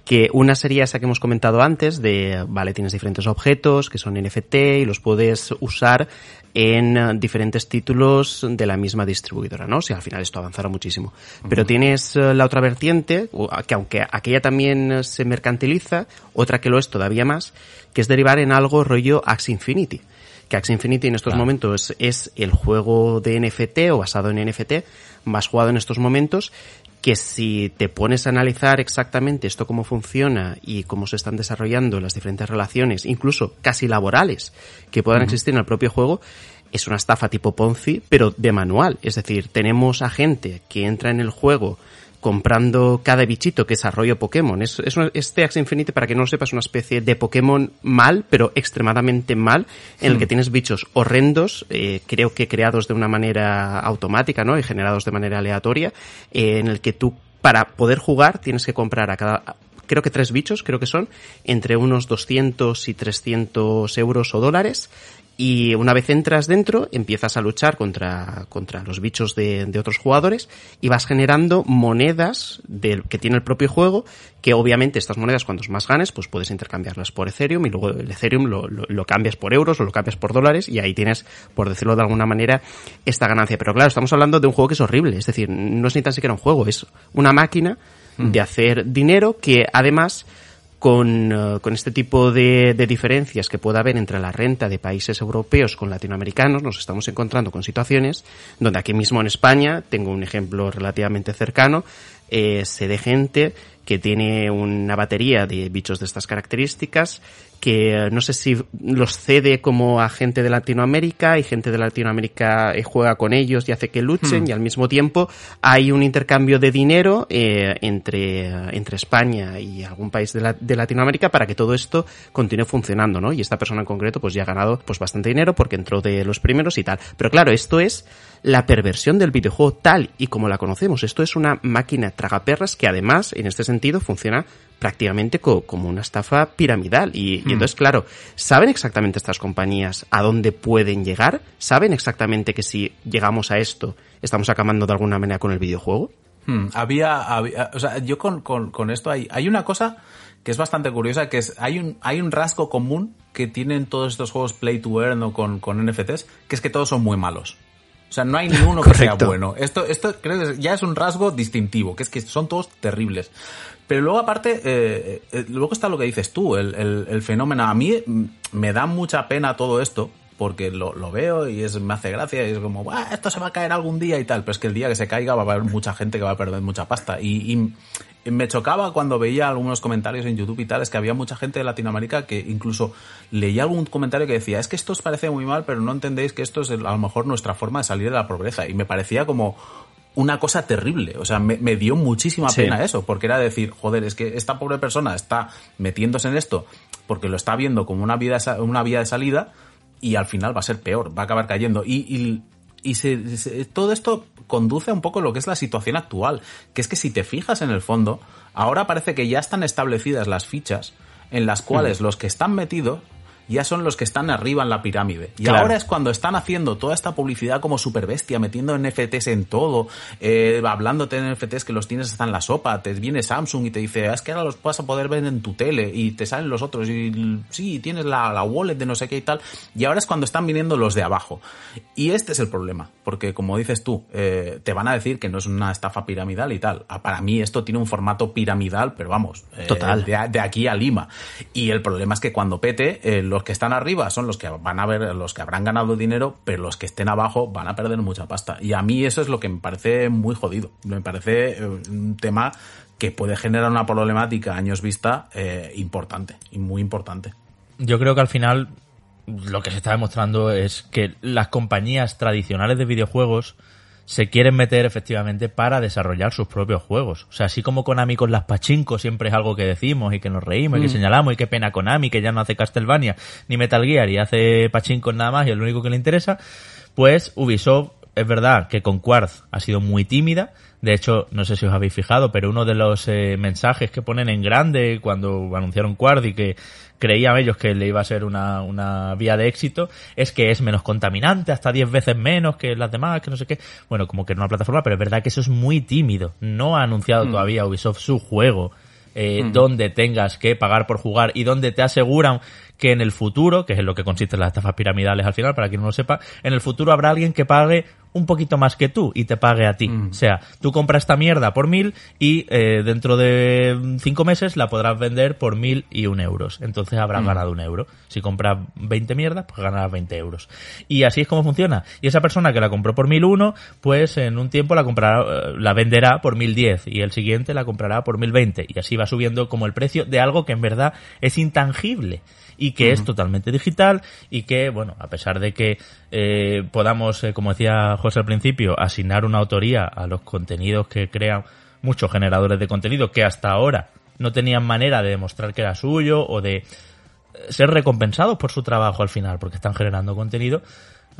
Speaker 1: que una sería esa que hemos comentado antes de, vale, tienes diferentes objetos que son NFT y los puedes usar en eh, diferentes títulos de la misma distribuidora, ¿no? O sea, al final esto avanzará muchísimo. Pero tienes eh, la otra vertiente, que aunque aquella también eh, se mercantiliza, otra que lo es todavía más, que es derivar en algo rollo Axie Infinity. Que Axie Infinity en estos momentos es el juego de NFT o basado en NFT más jugado en estos momentos que si te pones a analizar exactamente esto cómo funciona y cómo se están desarrollando las diferentes relaciones, incluso casi laborales, que puedan existir en el propio juego, es una estafa tipo Ponzi, pero de manual. Es decir, tenemos a gente que entra en el juego comprando cada bichito que desarrolla Pokémon. Es, es este Axie Infinite, para que no lo sepas, una especie de Pokémon mal, pero extremadamente mal, en el que hmm. tienes bichos horrendos, eh, creo que creados de una manera automática, ¿no? Y generados de manera aleatoria, eh, en el que tú, para poder jugar, tienes que comprar a cada, creo que tres bichos, creo que son, entre unos 200 y 300 euros o dólares, y una vez entras dentro, empiezas a luchar contra, contra los bichos de, de otros jugadores y vas generando monedas del, que tiene el propio juego, que obviamente estas monedas cuantos más ganes, pues puedes intercambiarlas por Ethereum y luego el Ethereum lo, lo, lo, cambias por euros o lo cambias por dólares y ahí tienes, por decirlo de alguna manera, esta ganancia. Pero claro, estamos hablando de un juego que es horrible, es decir, no es ni tan siquiera un juego, es una máquina de hacer dinero que además con, uh, con este tipo de, de, diferencias que pueda haber entre la renta de países europeos con latinoamericanos, nos estamos encontrando con situaciones donde aquí mismo en España, tengo un ejemplo relativamente cercano, eh, sé de gente que tiene una batería de bichos de estas características, que eh, no sé si los cede como a gente de Latinoamérica y gente de Latinoamérica eh, juega con ellos y hace que luchen y al mismo tiempo hay un intercambio de dinero eh, entre, entre España y algún país de, la, de Latinoamérica para que todo esto continúe funcionando, ¿no? Y esta persona en concreto pues ya ha ganado pues bastante dinero porque entró de los primeros y tal. Pero claro, esto es la perversión del videojuego tal y como la conocemos. Esto es una máquina tragaperras que además, en este sentido, funciona prácticamente como una estafa piramidal. Y,
Speaker 4: Hmm.
Speaker 1: entonces, claro, ¿saben exactamente estas compañías a dónde pueden llegar? ¿Saben exactamente que si llegamos a esto, estamos acabando de alguna manera con el videojuego?
Speaker 4: Hmm, había, había- o sea, yo con, con, con esto hay, hay una cosa que es bastante curiosa, que es, hay un, hay un rasgo común que tienen todos estos juegos play to earn o con, con NFTs, que es que todos son muy malos. O sea, no hay ni uno que sea bueno. Esto, esto creo que ya es un rasgo distintivo, que es que son todos terribles. Pero luego aparte, eh, eh, luego está lo que dices tú, el, el- el fenómeno. A mí me da mucha pena todo esto, porque lo, lo veo y es, me hace gracia y es como, "Buah, esto se va a caer algún día y tal. Pero es que el día que se caiga va a haber mucha gente que va a perder mucha pasta. Y, y me chocaba cuando veía algunos comentarios en YouTube y tal, es que había mucha gente de Latinoamérica que incluso leía algún comentario que decía, es que esto os parece muy mal, pero no entendéis que esto es a lo mejor nuestra forma de salir de la pobreza. Y me parecía como una cosa terrible. O sea, me, me dio muchísima
Speaker 1: Sí.
Speaker 4: pena eso, porque era decir, joder, es que esta pobre persona está metiéndose en esto porque lo está viendo como una, vida, una vía de salida y al final va a ser peor, va a acabar cayendo. Y, y, y se- se- todo esto conduce a un poco lo que es la situación actual, que es que si te fijas en el fondo, ahora parece que ya están establecidas las fichas en las cuales los que están metidos ya son los que están arriba en la pirámide. Y
Speaker 1: Claro.
Speaker 4: ahora es cuando están haciendo toda esta publicidad como super bestia, metiendo NFTs en todo, eh, hablándote de NFTs que los tienes hasta en la sopa, te viene Samsung y te dice, "Ah, es que ahora los vas a poder ver en tu tele y te salen los otros y sí, tienes la, la wallet de no sé qué y tal. Y ahora es cuando están viniendo los de abajo. Y este es el problema, porque como dices tú, eh, te van a decir que no es una estafa piramidal y tal. Ah, Para mí esto tiene un formato piramidal, pero vamos, eh,
Speaker 1: Total.
Speaker 4: de, de aquí a Lima. Y el problema es que cuando pete, eh, los que están arriba son los que van a ver, los que habrán ganado dinero, pero los que estén abajo van a perder mucha pasta. Y a mí eso es lo que me parece muy jodido. Me parece eh, un tema que puede generar una problemática años vista eh, importante y muy importante.
Speaker 3: Yo creo que al final lo que se está demostrando es que las compañías tradicionales de videojuegos se quieren meter efectivamente para desarrollar sus propios juegos. O sea, así como Konami con las pachinko siempre es algo que decimos y que nos reímos y que señalamos y qué pena Konami que ya no hace Castlevania ni Metal Gear y hace pachinko nada más y es lo único que le interesa, pues Ubisoft es verdad que con Quartz ha sido muy tímida. De hecho, no sé si os habéis fijado, pero uno de los eh, mensajes que ponen en grande cuando anunciaron Quartz y que creían ellos que le iba a ser una, una vía de éxito es que es menos contaminante, hasta 10 veces menos que las demás, que no sé qué. Bueno, como que en una plataforma, pero es verdad que eso es muy tímido. No ha anunciado todavía Ubisoft su juego. eh, donde tengas que pagar por jugar y donde te aseguran que en el futuro, que es en lo que consisten las estafas piramidales al final, para quien no lo sepa, en el futuro habrá alguien que pague un poquito más que tú y te pague a ti. O sea, tú compras esta mierda por mil y eh, dentro de cinco meses la podrás vender por mil y un euros. Entonces habrás ganado un euro. Si compras 20 mierdas, pues ganarás 20 euros. Y así es como funciona. Y esa persona que la compró por mil uno, pues en un tiempo la comprará, eh, la venderá por mil diez y el siguiente la comprará por mil veinte. Y así va subiendo como el precio de algo que en verdad es intangible y que es totalmente digital y que, bueno, a pesar de que eh, podamos, eh, como decía José al principio, asignar una autoría a los contenidos que crean muchos generadores de contenido que hasta ahora no tenían manera de demostrar que era suyo o de eh, ser recompensados por su trabajo al final porque están generando contenido,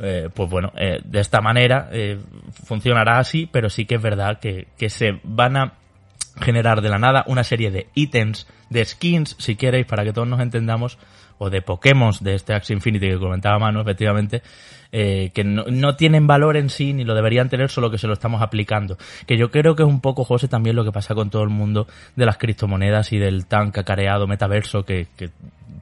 Speaker 3: eh, pues bueno, eh, de esta manera eh, funcionará así, pero sí que es verdad que, que se van a generar de la nada una serie de ítems, de skins, si queréis, para que todos nos entendamos, o de Pokémon de este Axie Infinity que comentaba Manu, efectivamente, eh, que no, no tienen valor en sí ni lo deberían tener, solo que se lo estamos aplicando. Que yo creo que es un poco, José, también lo que pasa con todo el mundo de las criptomonedas y del tan cacareado metaverso que, que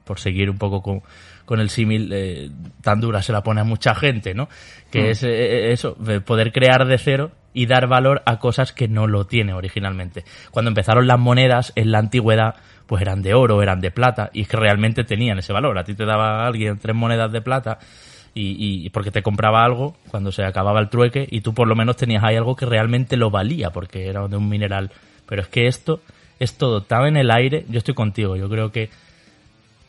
Speaker 3: por seguir un poco con, con el símil eh, tan dura se la pone a mucha gente, ¿no? Que es eh, eso, de poder crear de cero y dar valor a cosas que no lo tiene originalmente. Cuando empezaron las monedas en la antigüedad, pues eran de oro, eran de plata, y que realmente tenían ese valor. A ti te daba alguien tres monedas de plata y, y porque te compraba algo cuando se acababa el trueque y tú por lo menos tenías ahí algo que realmente lo valía porque era de un mineral. Pero es que esto es todo tan en el aire. Yo estoy contigo, yo creo que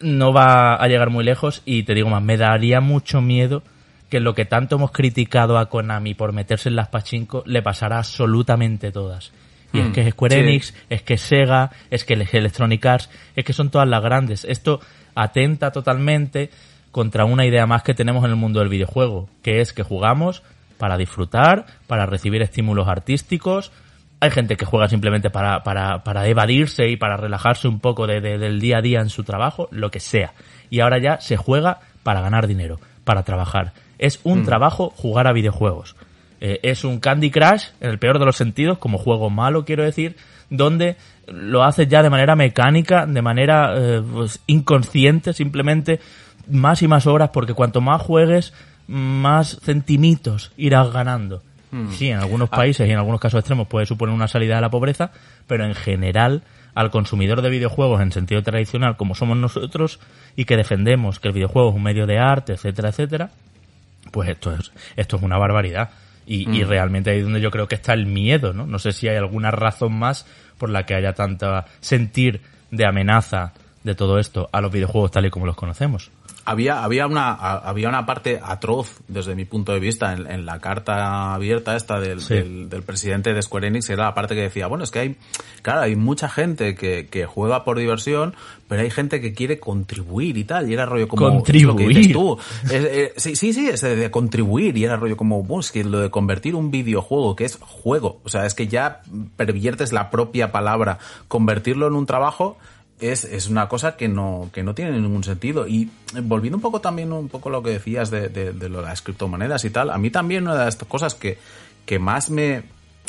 Speaker 3: no va a llegar muy lejos y te digo más, me daría mucho miedo que lo que tanto hemos criticado a Konami por meterse en las pachinko le pasará absolutamente todas. Y es que es Square
Speaker 4: sí.
Speaker 3: Enix, es que es Sega, es que es Electronic Arts, es que son todas las grandes. Esto atenta totalmente contra una idea más que tenemos en el mundo del videojuego, que es que jugamos para disfrutar, para recibir estímulos artísticos. Hay gente que juega simplemente para, para, para evadirse y para relajarse un poco de- de- del día a día en su trabajo, lo que sea. Y ahora ya se juega para ganar dinero, para trabajar. Es un trabajo jugar a videojuegos. Eh, es un Candy Crush, en el peor de los sentidos, como juego malo, quiero decir, donde lo haces ya de manera mecánica, de manera eh, pues, inconsciente, simplemente más y más horas, porque cuanto más juegues, más centimitos irás ganando. Sí, en algunos países y en algunos casos extremos puede suponer una salida de la pobreza, pero en general al consumidor de videojuegos en sentido tradicional como somos nosotros y que defendemos que el videojuego es un medio de arte, etcétera, etcétera, pues esto es, esto es una barbaridad. Y, y realmente ahí es donde yo creo que está el miedo, ¿no? No sé si hay alguna razón más por la que haya tanta sentir de amenaza de todo esto a los videojuegos tal y como los conocemos.
Speaker 4: Había, había, una, había una parte atroz, desde mi punto de vista, en, en la carta abierta esta del,
Speaker 3: Sí.
Speaker 4: del, del presidente de Square Enix, era la parte que decía, bueno, es que hay, claro, hay mucha gente que, que juega por diversión, pero hay gente que quiere contribuir y tal, y era rollo como... es lo que
Speaker 3: Contribuir.
Speaker 4: dices tú. Es, eh, sí, sí, sí, es de, de contribuir, y era rollo como, bueno, es que lo de convertir un videojuego, que es juego, o sea, es que ya perviertes la propia palabra, convertirlo en un trabajo, es, es una cosa que no, que no tiene ningún sentido. Y volviendo un poco también un poco lo que decías de, de, de las criptomonedas y tal, a mí también una de las cosas que, que más me,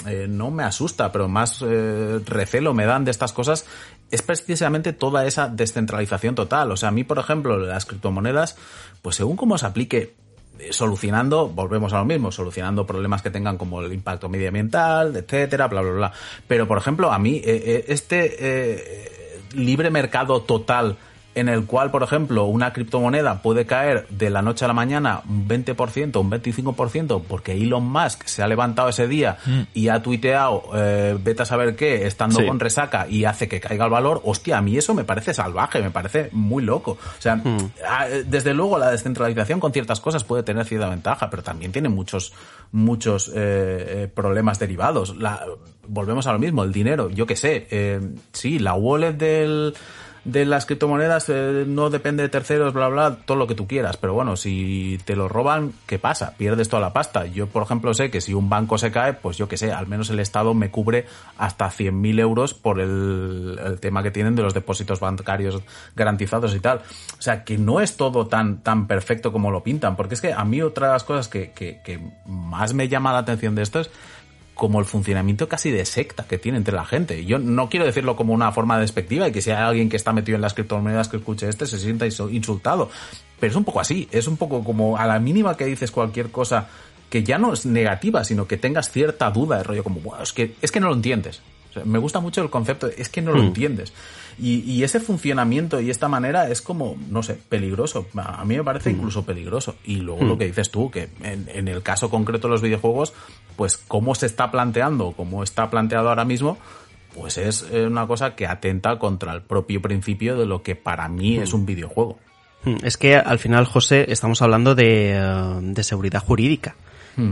Speaker 4: eh, no me asusta, pero más eh, recelo me dan de estas cosas es precisamente toda esa descentralización total. O sea, a mí, por ejemplo, las criptomonedas, pues según cómo se aplique, eh, solucionando, volvemos a lo mismo, solucionando problemas que tengan como el impacto medioambiental, etcétera, bla, bla, bla. Pero, por ejemplo, a mí, eh, eh, este libre mercado total en el cual, por ejemplo, una criptomoneda puede caer de la noche a la mañana un 20%, un 25%, porque Elon Musk se ha levantado ese día y ha tuiteado, eh, vete a saber qué, estando
Speaker 1: Sí.
Speaker 4: con resaca y hace que caiga el valor, hostia, a mí eso me parece salvaje, me parece muy loco. O sea, ah, eh, desde luego la descentralización con ciertas cosas puede tener cierta ventaja, pero también tiene muchos, muchos eh, problemas derivados. La, volvemos a lo mismo, el dinero, yo qué sé, eh, sí, la wallet del de las criptomonedas eh, no depende de terceros, bla, bla, todo lo que tú quieras. Pero bueno, si te lo roban, ¿qué pasa? Pierdes toda la pasta. Yo, por ejemplo, sé que si un banco se cae, pues yo qué sé, al menos el Estado me cubre hasta 100.000 euros por el, el tema que tienen de los depósitos bancarios garantizados y tal. O sea, que no es todo tan, tan perfecto como lo pintan. Porque es que a mí otra de las cosas que, que, que más me llama la atención de esto es como el funcionamiento casi de secta que tiene entre la gente. Yo no quiero decirlo como una forma despectiva y que si hay alguien que está metido en las criptomonedas que escuche este se sienta insu- insultado. Pero es un poco así, es un poco como a la mínima que dices cualquier cosa que ya no es negativa, sino que tengas cierta duda de rollo como, "Buah, es que, es que no lo entiendes. O sea, me gusta mucho el concepto, de, es que no lo entiendes. Y, y ese funcionamiento y esta manera es como, no sé, peligroso. A mí me parece incluso peligroso. Y luego lo que dices tú, que en, en el caso concreto de los videojuegos, pues cómo se está planteando, cómo está planteado ahora mismo, pues es eh, una cosa que atenta contra el propio principio de lo que para mí es un videojuego.
Speaker 1: Es que al final, José, estamos hablando de, eh, de seguridad jurídica.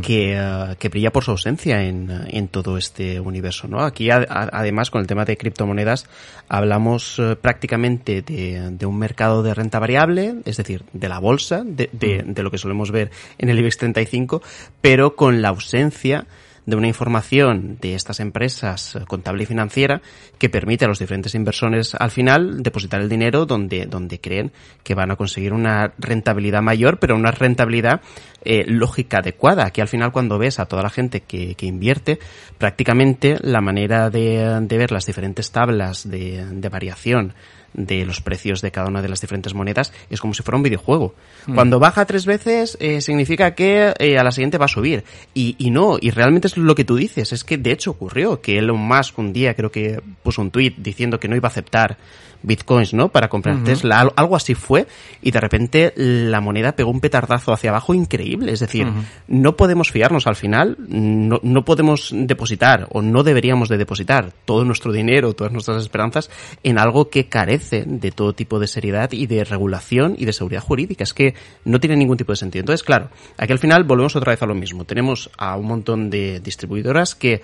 Speaker 1: Que, eh, que brilla por su ausencia en, en todo este universo, ¿no? Aquí, a- a- además, con el tema de criptomonedas, hablamos eh, prácticamente de, de un mercado de renta variable, es decir, de la bolsa, de, de- de lo que solemos ver en el IBEX 35, pero con la ausencia de una información de estas empresas eh, contable y financiera que permite a los diferentes inversores al final depositar el dinero donde, donde creen que van a conseguir una rentabilidad mayor, pero una rentabilidad eh, lógica adecuada. Aquí al final cuando ves a toda la gente que, que invierte, prácticamente la manera de, de ver las diferentes tablas de, de variación de los precios de cada una de las diferentes monedas, es como si fuera un videojuego. Mm. Cuando baja tres veces, eh, significa que eh, a la siguiente va a subir. Y, y no, y realmente es lo que tú dices, es que de hecho ocurrió que Elon Musk un día creo que puso un tweet diciendo que no iba a aceptar bitcoins, ¿no? Para comprar Tesla, algo así fue, y de repente la moneda pegó un petardazo hacia abajo increíble. Es decir, no podemos fiarnos al final, no, no podemos depositar o no deberíamos de depositar todo nuestro dinero, todas nuestras esperanzas en algo que carece de todo tipo de seriedad y de regulación y de seguridad jurídica. Es que no tiene ningún tipo de sentido. Entonces, claro, aquí al final volvemos otra vez a lo mismo. Tenemos a un montón de distribuidoras que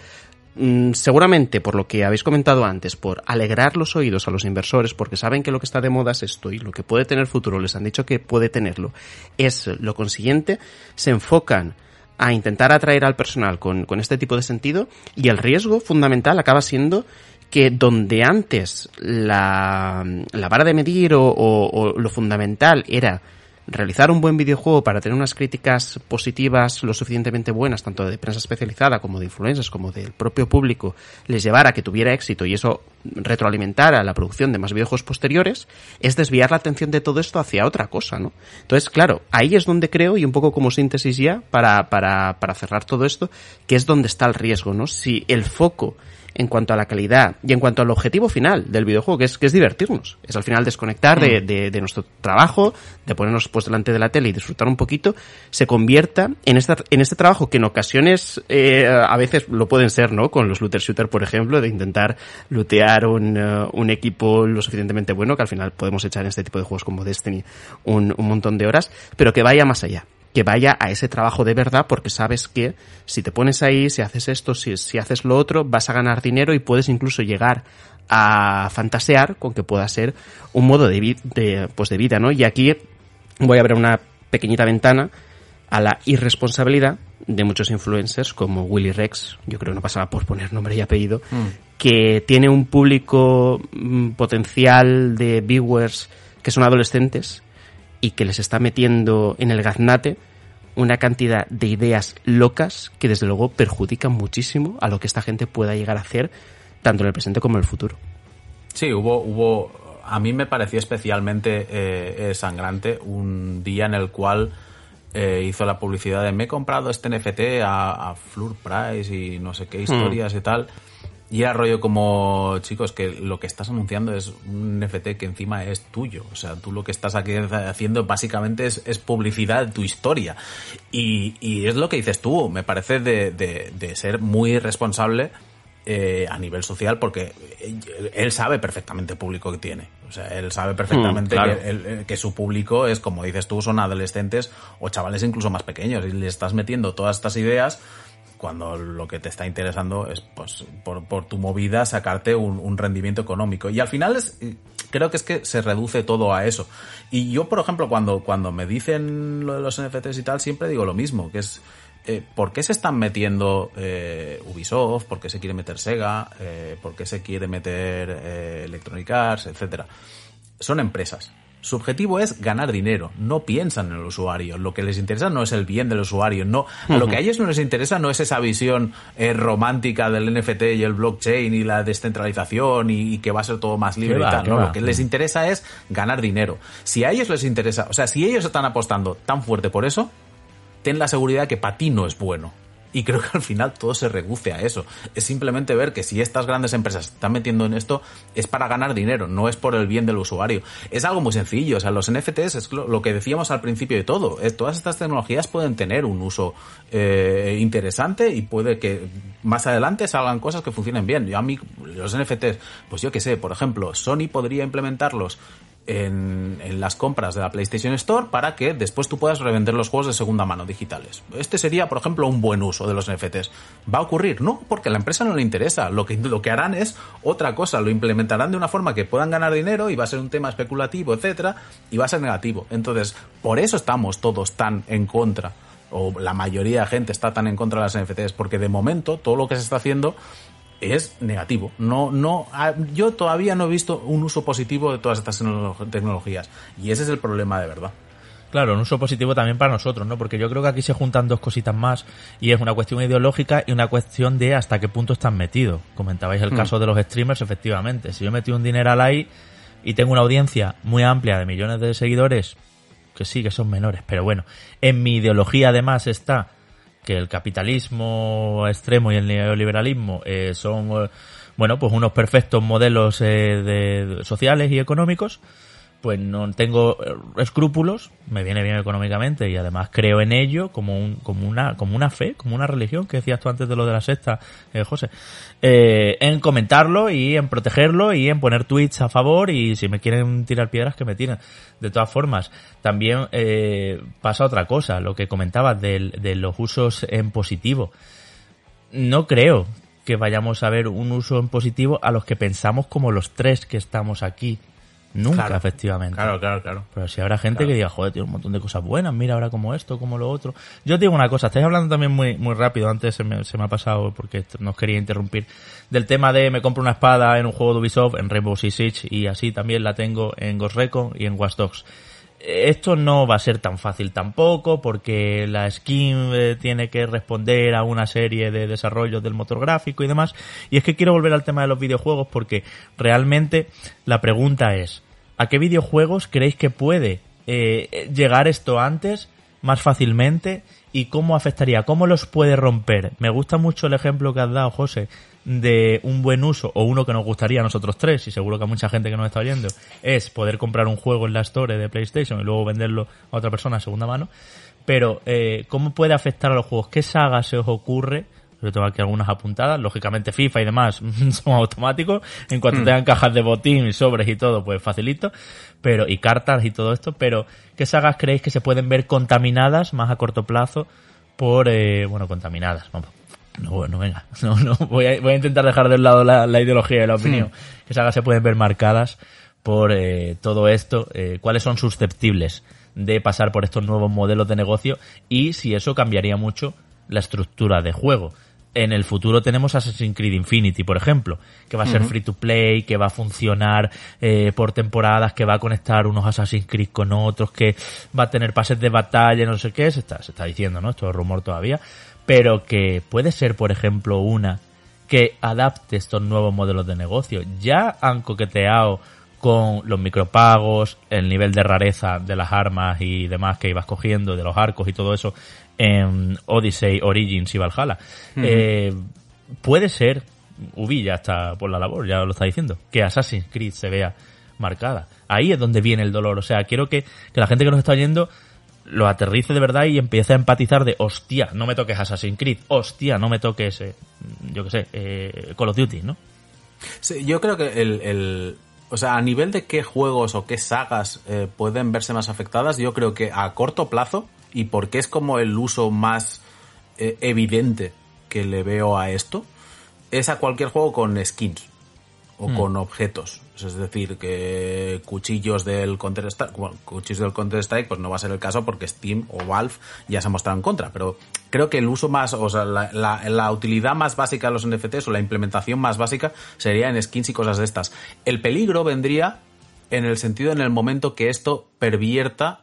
Speaker 1: seguramente por lo que habéis comentado antes, por alegrar los oídos a los inversores, porque saben que lo que está de moda es esto y lo que puede tener futuro, les han dicho que puede tenerlo, es lo consiguiente, se enfocan a intentar atraer al personal con, este tipo de sentido y el riesgo fundamental acaba siendo que donde antes la, la vara de medir o lo fundamental era realizar un buen videojuego para tener unas críticas positivas lo suficientemente buenas, tanto de prensa especializada como de influencers, como del propio público, les llevara a que tuviera éxito y eso retroalimentara la producción de más videojuegos posteriores, es desviar la atención de todo esto hacia otra cosa, ¿no? Entonces, claro, ahí es donde creo, y un poco como síntesis ya, para, para, para cerrar todo esto, que es donde está el riesgo, ¿no? Si el foco en cuanto a la calidad y en cuanto al objetivo final del videojuego, que es, que es divertirnos. Es al final desconectar de, de, de nuestro trabajo, de ponernos pues delante de la tele y disfrutar un poquito, se convierta en, esta, en este trabajo que en ocasiones eh, a veces lo pueden ser, ¿no? Con los looter shooter, por ejemplo, de intentar lootear un, uh, un equipo lo suficientemente bueno, que al final podemos echar en este tipo de juegos como Destiny un, un montón de horas, pero que vaya más allá que vaya a ese trabajo de verdad porque sabes que si te pones ahí, si haces esto, si, si haces lo otro, vas a ganar dinero y puedes incluso llegar a fantasear con que pueda ser un modo de, de, pues de vida, ¿no? Y aquí voy a abrir una pequeñita ventana a la irresponsabilidad de muchos influencers como Willy Rex, yo creo que no pasaba por poner nombre y apellido, mm. que tiene un público mm, potencial de viewers que son adolescentes y que les está metiendo en el gaznate una cantidad de ideas locas que desde luego perjudican muchísimo a lo que esta gente pueda llegar a hacer tanto en el presente como en el futuro.
Speaker 4: Sí, hubo, hubo, a mí me pareció especialmente eh, sangrante un día en el cual eh, hizo la publicidad de me he comprado este NFT a, a Flur Price y no sé qué historias y tal. Y era rollo como, chicos, que lo que estás anunciando es un NFT que encima es tuyo. O sea, tú lo que estás aquí haciendo básicamente es, es publicidad de tu historia. Y, y, es lo que dices tú, me parece de, de, de ser muy responsable eh, a nivel social porque él sabe perfectamente el público que tiene. O sea, él sabe perfectamente mm, que, que, su público es, como dices tú, son adolescentes o chavales incluso más pequeños y le estás metiendo todas estas ideas cuando lo que te está interesando es, pues, por, por tu movida, sacarte un, rendimiento económico. Y al final es, creo que es que se reduce todo a eso. Y yo, por ejemplo, cuando, cuando me dicen lo de los NFTs y tal, siempre digo lo mismo, que es, eh, ¿por qué se están metiendo eh, Ubisoft? ¿Por qué se quiere meter Sega? Eh, ¿Por qué se quiere meter eh, Electronic Arts? Etcétera. Son empresas. Su objetivo es ganar dinero, no piensan en el usuario. Lo que les interesa no es el bien del usuario, no. A lo que a ellos no les interesa no es esa visión eh, romántica del NFT y el blockchain y la descentralización y, y que va a ser todo más libre va, y tal. No, va, lo que les interesa es ganar dinero. Si a ellos les interesa, o sea, si ellos están apostando tan fuerte por eso, ten la seguridad que para ti no es bueno. Y creo que al final todo se reduce a eso. Es simplemente ver que si estas grandes empresas están metiendo en esto es para ganar dinero, no es por el bien del usuario. Es algo muy sencillo. O sea, los NFTs es lo, que decíamos al principio de todo. Es, todas estas tecnologías pueden tener un uso eh, interesante y puede que más adelante salgan cosas que funcionen bien. Yo a mí, los NFTs, pues yo que sé, por ejemplo, Sony podría implementarlos en, las compras de la PlayStation Store para que después tú puedas revender los juegos de segunda mano digitales. Este sería, por ejemplo, un buen uso de los NFTs. ¿Va a ocurrir? No, porque a la empresa no le interesa. Lo que, lo que harán es otra cosa. Lo implementarán de una forma que puedan ganar dinero y va a ser un tema especulativo, etcétera, y va a ser negativo. Entonces, por eso estamos todos tan en contra o la mayoría de gente está tan en contra de las NFTs, porque de momento todo lo que se está haciendo es negativo. No, no, yo todavía no he visto un uso positivo de todas estas tecnologías. Y ese es el problema de verdad.
Speaker 3: Claro, un uso positivo también para nosotros, ¿no? Porque yo creo que aquí se juntan dos cositas más y es una cuestión ideológica y una cuestión de hasta qué punto están metidos. Comentabais el hmm. caso de los streamers, efectivamente. Si yo metí un dinero al ahí y tengo una audiencia muy amplia de millones de seguidores, que sí, que son menores, pero bueno, en mi ideología además está que el capitalismo extremo y el neoliberalismo eh, son, eh, bueno, pues unos perfectos modelos eh, de, sociales y económicos, pues no tengo eh, escrúpulos, me viene bien económicamente y además creo en ello como un, como una, como una fe, como una religión que decías tú antes de lo de la sexta, eh, José, eh, en comentarlo y en protegerlo y en poner tweets a favor y si me quieren tirar piedras que me tiren. De todas formas, también eh, pasa otra cosa, lo que comentabas de, de los usos en positivo. No creo que vayamos a ver un uso en positivo a los que pensamos como los tres que estamos aquí Nunca,
Speaker 4: Claro.
Speaker 3: efectivamente.
Speaker 4: Claro, claro, claro.
Speaker 3: Pero si habrá gente
Speaker 4: Claro.
Speaker 3: que diga, joder, tiene un montón de cosas buenas, mira ahora como esto, como lo otro. Yo te digo una cosa, estáis hablando también muy, muy rápido, antes se me, se me ha pasado porque no os quería interrumpir, del tema de me compro una espada en un juego de Ubisoft, en Rainbow Six Siege, y así también la tengo en Ghost Recon y en Watch Dogs. Esto no va a ser tan fácil tampoco porque la skin eh, tiene que responder a una serie de desarrollos del motor gráfico y demás. Y es que quiero volver al tema de los videojuegos porque realmente la pregunta es, ¿a qué videojuegos creéis que puede eh, llegar esto antes, más fácilmente? ¿Y cómo afectaría? ¿Cómo los puede romper? Me gusta mucho el ejemplo que has dado, José, de un buen uso, o uno que nos gustaría a nosotros tres, y seguro que a mucha gente que nos está oyendo, es poder comprar un juego en la Store de PlayStation y luego venderlo a otra persona a segunda mano. Pero, eh, ¿cómo puede afectar a los juegos? ¿Qué saga se os ocurre? Yo tengo aquí algunas apuntadas. Lógicamente FIFA y demás son automáticos. En cuanto tengan cajas de botín y sobres y todo, pues facilito. Pero, y cartas y todo esto. Pero, ¿qué sagas creéis que se pueden ver contaminadas más a corto plazo por, eh, bueno, contaminadas? Vamos. No, no, venga. No, no. Voy a, voy a intentar dejar de lado la, la ideología y la opinión. ¿Qué sagas se pueden ver marcadas por eh, todo esto? Eh, ¿Cuáles son susceptibles de pasar por estos nuevos modelos de negocio? Y si eso cambiaría mucho la estructura de juego. En el futuro tenemos Assassin's Creed Infinity, por ejemplo, que va a ser free to play, que va a funcionar eh, por temporadas, que va a conectar unos Assassin's Creed con otros, que va a tener pases de batalla, no sé qué, se está, se está diciendo, ¿no? Esto es rumor todavía, pero que puede ser, por ejemplo, una que adapte estos nuevos modelos de negocio. Ya han coqueteado con los micropagos, el nivel de rareza de las armas y demás que ibas cogiendo, de los arcos y todo eso en Odyssey, Origins y Valhalla. Eh, puede ser, Ubi ya está por la labor, ya lo está diciendo, que Assassin's Creed se vea marcada. Ahí es donde viene el dolor. O sea, quiero que, que la gente que nos está oyendo lo aterrice de verdad y empiece a empatizar de, hostia, no me toques Assassin's Creed, hostia, no me toques, eh, yo qué sé, eh, Call of Duty, ¿no?
Speaker 4: Sí, yo creo que el, el- O sea, a nivel de qué juegos o qué sagas eh, pueden verse más afectadas, yo creo que a corto plazo, y porque es como el uso más eh, evidente que le veo a esto, es a cualquier juego con skins o con objetos. Es decir, que cuchillos del Counter Strike, bueno, cuchillos del Counter Strike, pues no va a ser el caso porque Steam o Valve ya se ha mostrado en contra. Pero creo que el uso más, o sea, la, la- la utilidad más básica de los NFTs o la implementación más básica sería en skins y cosas de estas. El peligro vendría en el sentido en el momento que esto pervierta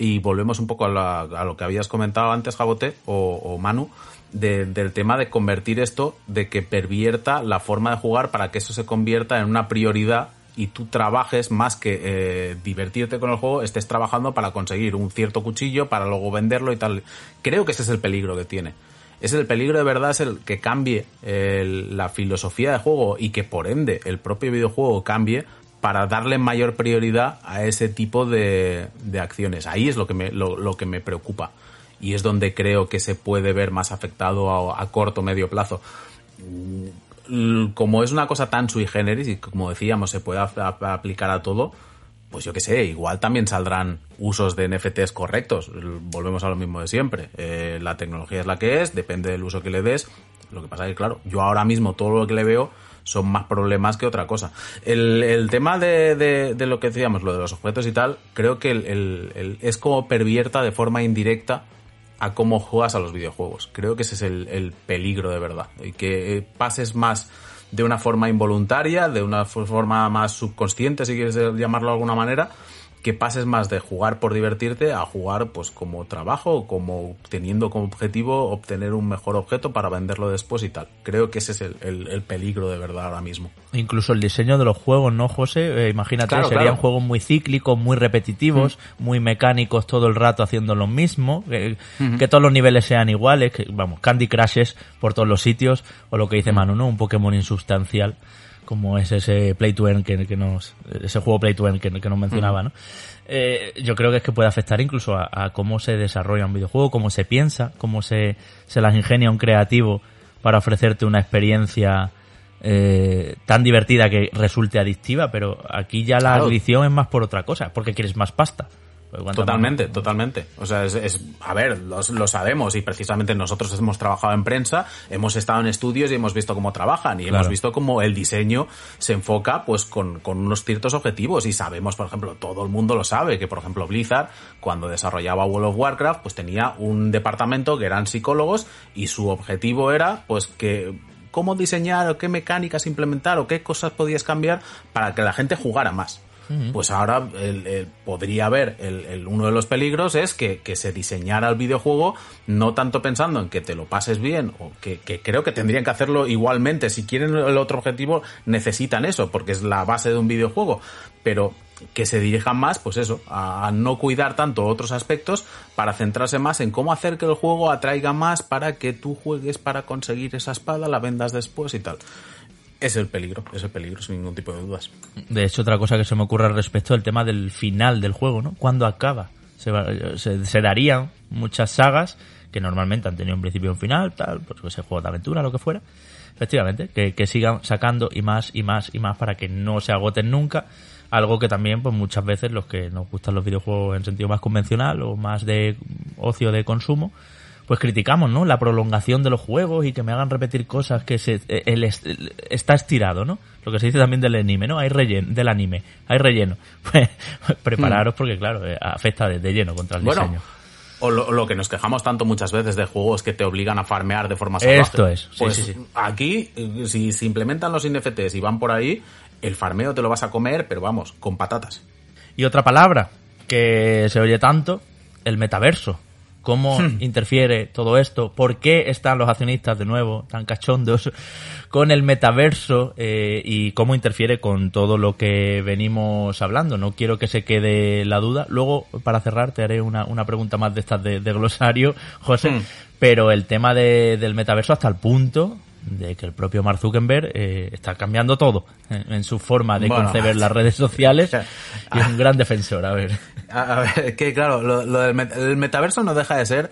Speaker 4: y volvemos un poco a, la- a lo que habías comentado antes, Jabote o, Manu, de- del tema de convertir esto, de que pervierta la forma de jugar para que eso se convierta en una prioridad y tú trabajes más que eh, divertirte con el juego, estés trabajando para conseguir un cierto cuchillo, para luego venderlo y tal. Creo que ese es el peligro que tiene. Es el peligro de verdad, es el que cambie el- la filosofía de juego y que por ende el propio videojuego cambie para darle mayor prioridad a ese tipo de, de acciones. Ahí es lo que me, lo, lo que me preocupa. Y es donde creo que se puede ver más afectado a, a corto o medio plazo. Mm, Como es una cosa tan sui generis y como decíamos se puede ap- ap- aplicar a todo, pues yo qué sé, igual también saldrán usos de NFTs correctos. Volvemos a lo mismo de siempre. Eh, la tecnología es la que es, depende del uso que le des. Lo que pasa es que, claro, yo ahora mismo todo lo que le veo son más problemas que otra cosa. El, el tema de, de- lo que decíamos, lo de los objetos y tal, creo que el- el- es como pervierta de forma indirecta a cómo juegas a los videojuegos. Creo que ese es el, el peligro de verdad. Y que eh, pases más de una forma involuntaria, de una forma más subconsciente, si quieres llamarlo de alguna manera, que pases más de jugar por divertirte a jugar pues como trabajo, como teniendo como objetivo obtener un mejor objeto para venderlo después y tal. Creo que ese es el, peligro de verdad ahora mismo.
Speaker 3: Incluso el diseño de los juegos, ¿no, José? Eh, imagínate, serían juegos muy cíclicos, muy repetitivos, mm. muy mecánicos todo el rato haciendo lo mismo, que todos los niveles sean iguales, que vamos, Candy Crushes por todos los sitios, o lo que dice mm. Manu, ¿no? Un Pokémon insustancial como es ese Play to Earn que, nos, ese juego Play to Earn que, nos mencionaba, ¿no? Eh, yo creo que es que puede afectar incluso a, cómo se desarrolla un videojuego, cómo se piensa, cómo se, se las ingenia un creativo para ofrecerte una experiencia eh, tan divertida que resulte adictiva, pero aquí ya la adicción es más por otra cosa, porque quieres más pasta.
Speaker 4: Totalmente, totalmente. O sea, es, a ver, lo, sabemos y precisamente nosotros hemos trabajado en prensa, hemos estado en estudios y hemos visto cómo trabajan y hemos visto cómo el diseño se enfoca pues con, con unos ciertos objetivos y sabemos, por ejemplo, todo el mundo lo sabe, que por ejemplo Blizzard cuando desarrollaba World of Warcraft pues tenía un departamento que eran psicólogos y su objetivo era pues que cómo diseñar o qué mecánicas implementar o qué cosas podías cambiar para que la gente jugara más. Pues ahora podría haber el, uno de los peligros es que, se diseñara el videojuego no tanto pensando en que te lo pases bien o que, creo que tendrían que hacerlo igualmente. Si quieren el otro objetivo necesitan eso porque es la base de un videojuego. Pero que se dirijan más, pues eso, a, no cuidar tanto otros aspectos para centrarse más en cómo hacer que el juego atraiga más para que tú juegues para conseguir esa espada, la vendas después y tal. Es el peligro, es el peligro, sin ningún tipo de dudas.
Speaker 3: De hecho, otra cosa que se me ocurre al respecto el tema del final del juego, ¿no? ¿Cuándo acaba? Se, se, darían muchas sagas que normalmente han tenido un principio y un final, tal, pues ese juego de aventura, lo que fuera. Efectivamente, que, que sigan sacando y más y más y más para que no se agoten nunca. Algo que también, pues muchas veces los que nos gustan los videojuegos en sentido más convencional o más de ocio de consumo, pues criticamos, ¿no? La prolongación de los juegos y que me hagan repetir cosas que se, el, está estirado, ¿no? Lo que se dice también del anime, ¿no? Hay relleno, del anime, hay relleno. Pues, prepararos porque, claro, eh, afecta de, lleno contra el diseño.
Speaker 4: O lo, que nos quejamos tanto muchas veces de juegos que te obligan a farmear de forma salvaje.
Speaker 3: Esto es. Sí,
Speaker 4: pues
Speaker 3: sí, sí.
Speaker 4: aquí, si se implementan los NFTs y van por ahí, el farmeo te lo vas a comer, pero vamos, con patatas.
Speaker 3: Y otra palabra que se oye tanto, el metaverso cómo hmm. interfiere todo esto, por qué están los accionistas de nuevo tan cachondos con el metaverso eh, y cómo interfiere con todo lo que venimos hablando. No quiero que se quede la duda. Luego, para cerrar, te haré una, una pregunta más de estas de, glosario, José. Hmm. Pero el tema del metaverso hasta el punto de que el propio Mark Zuckerberg eh, está cambiando todo en, su forma de conceber las redes sociales y es un gran defensor, a ver.
Speaker 4: A, ver, que claro, lo, del el metaverso no deja de ser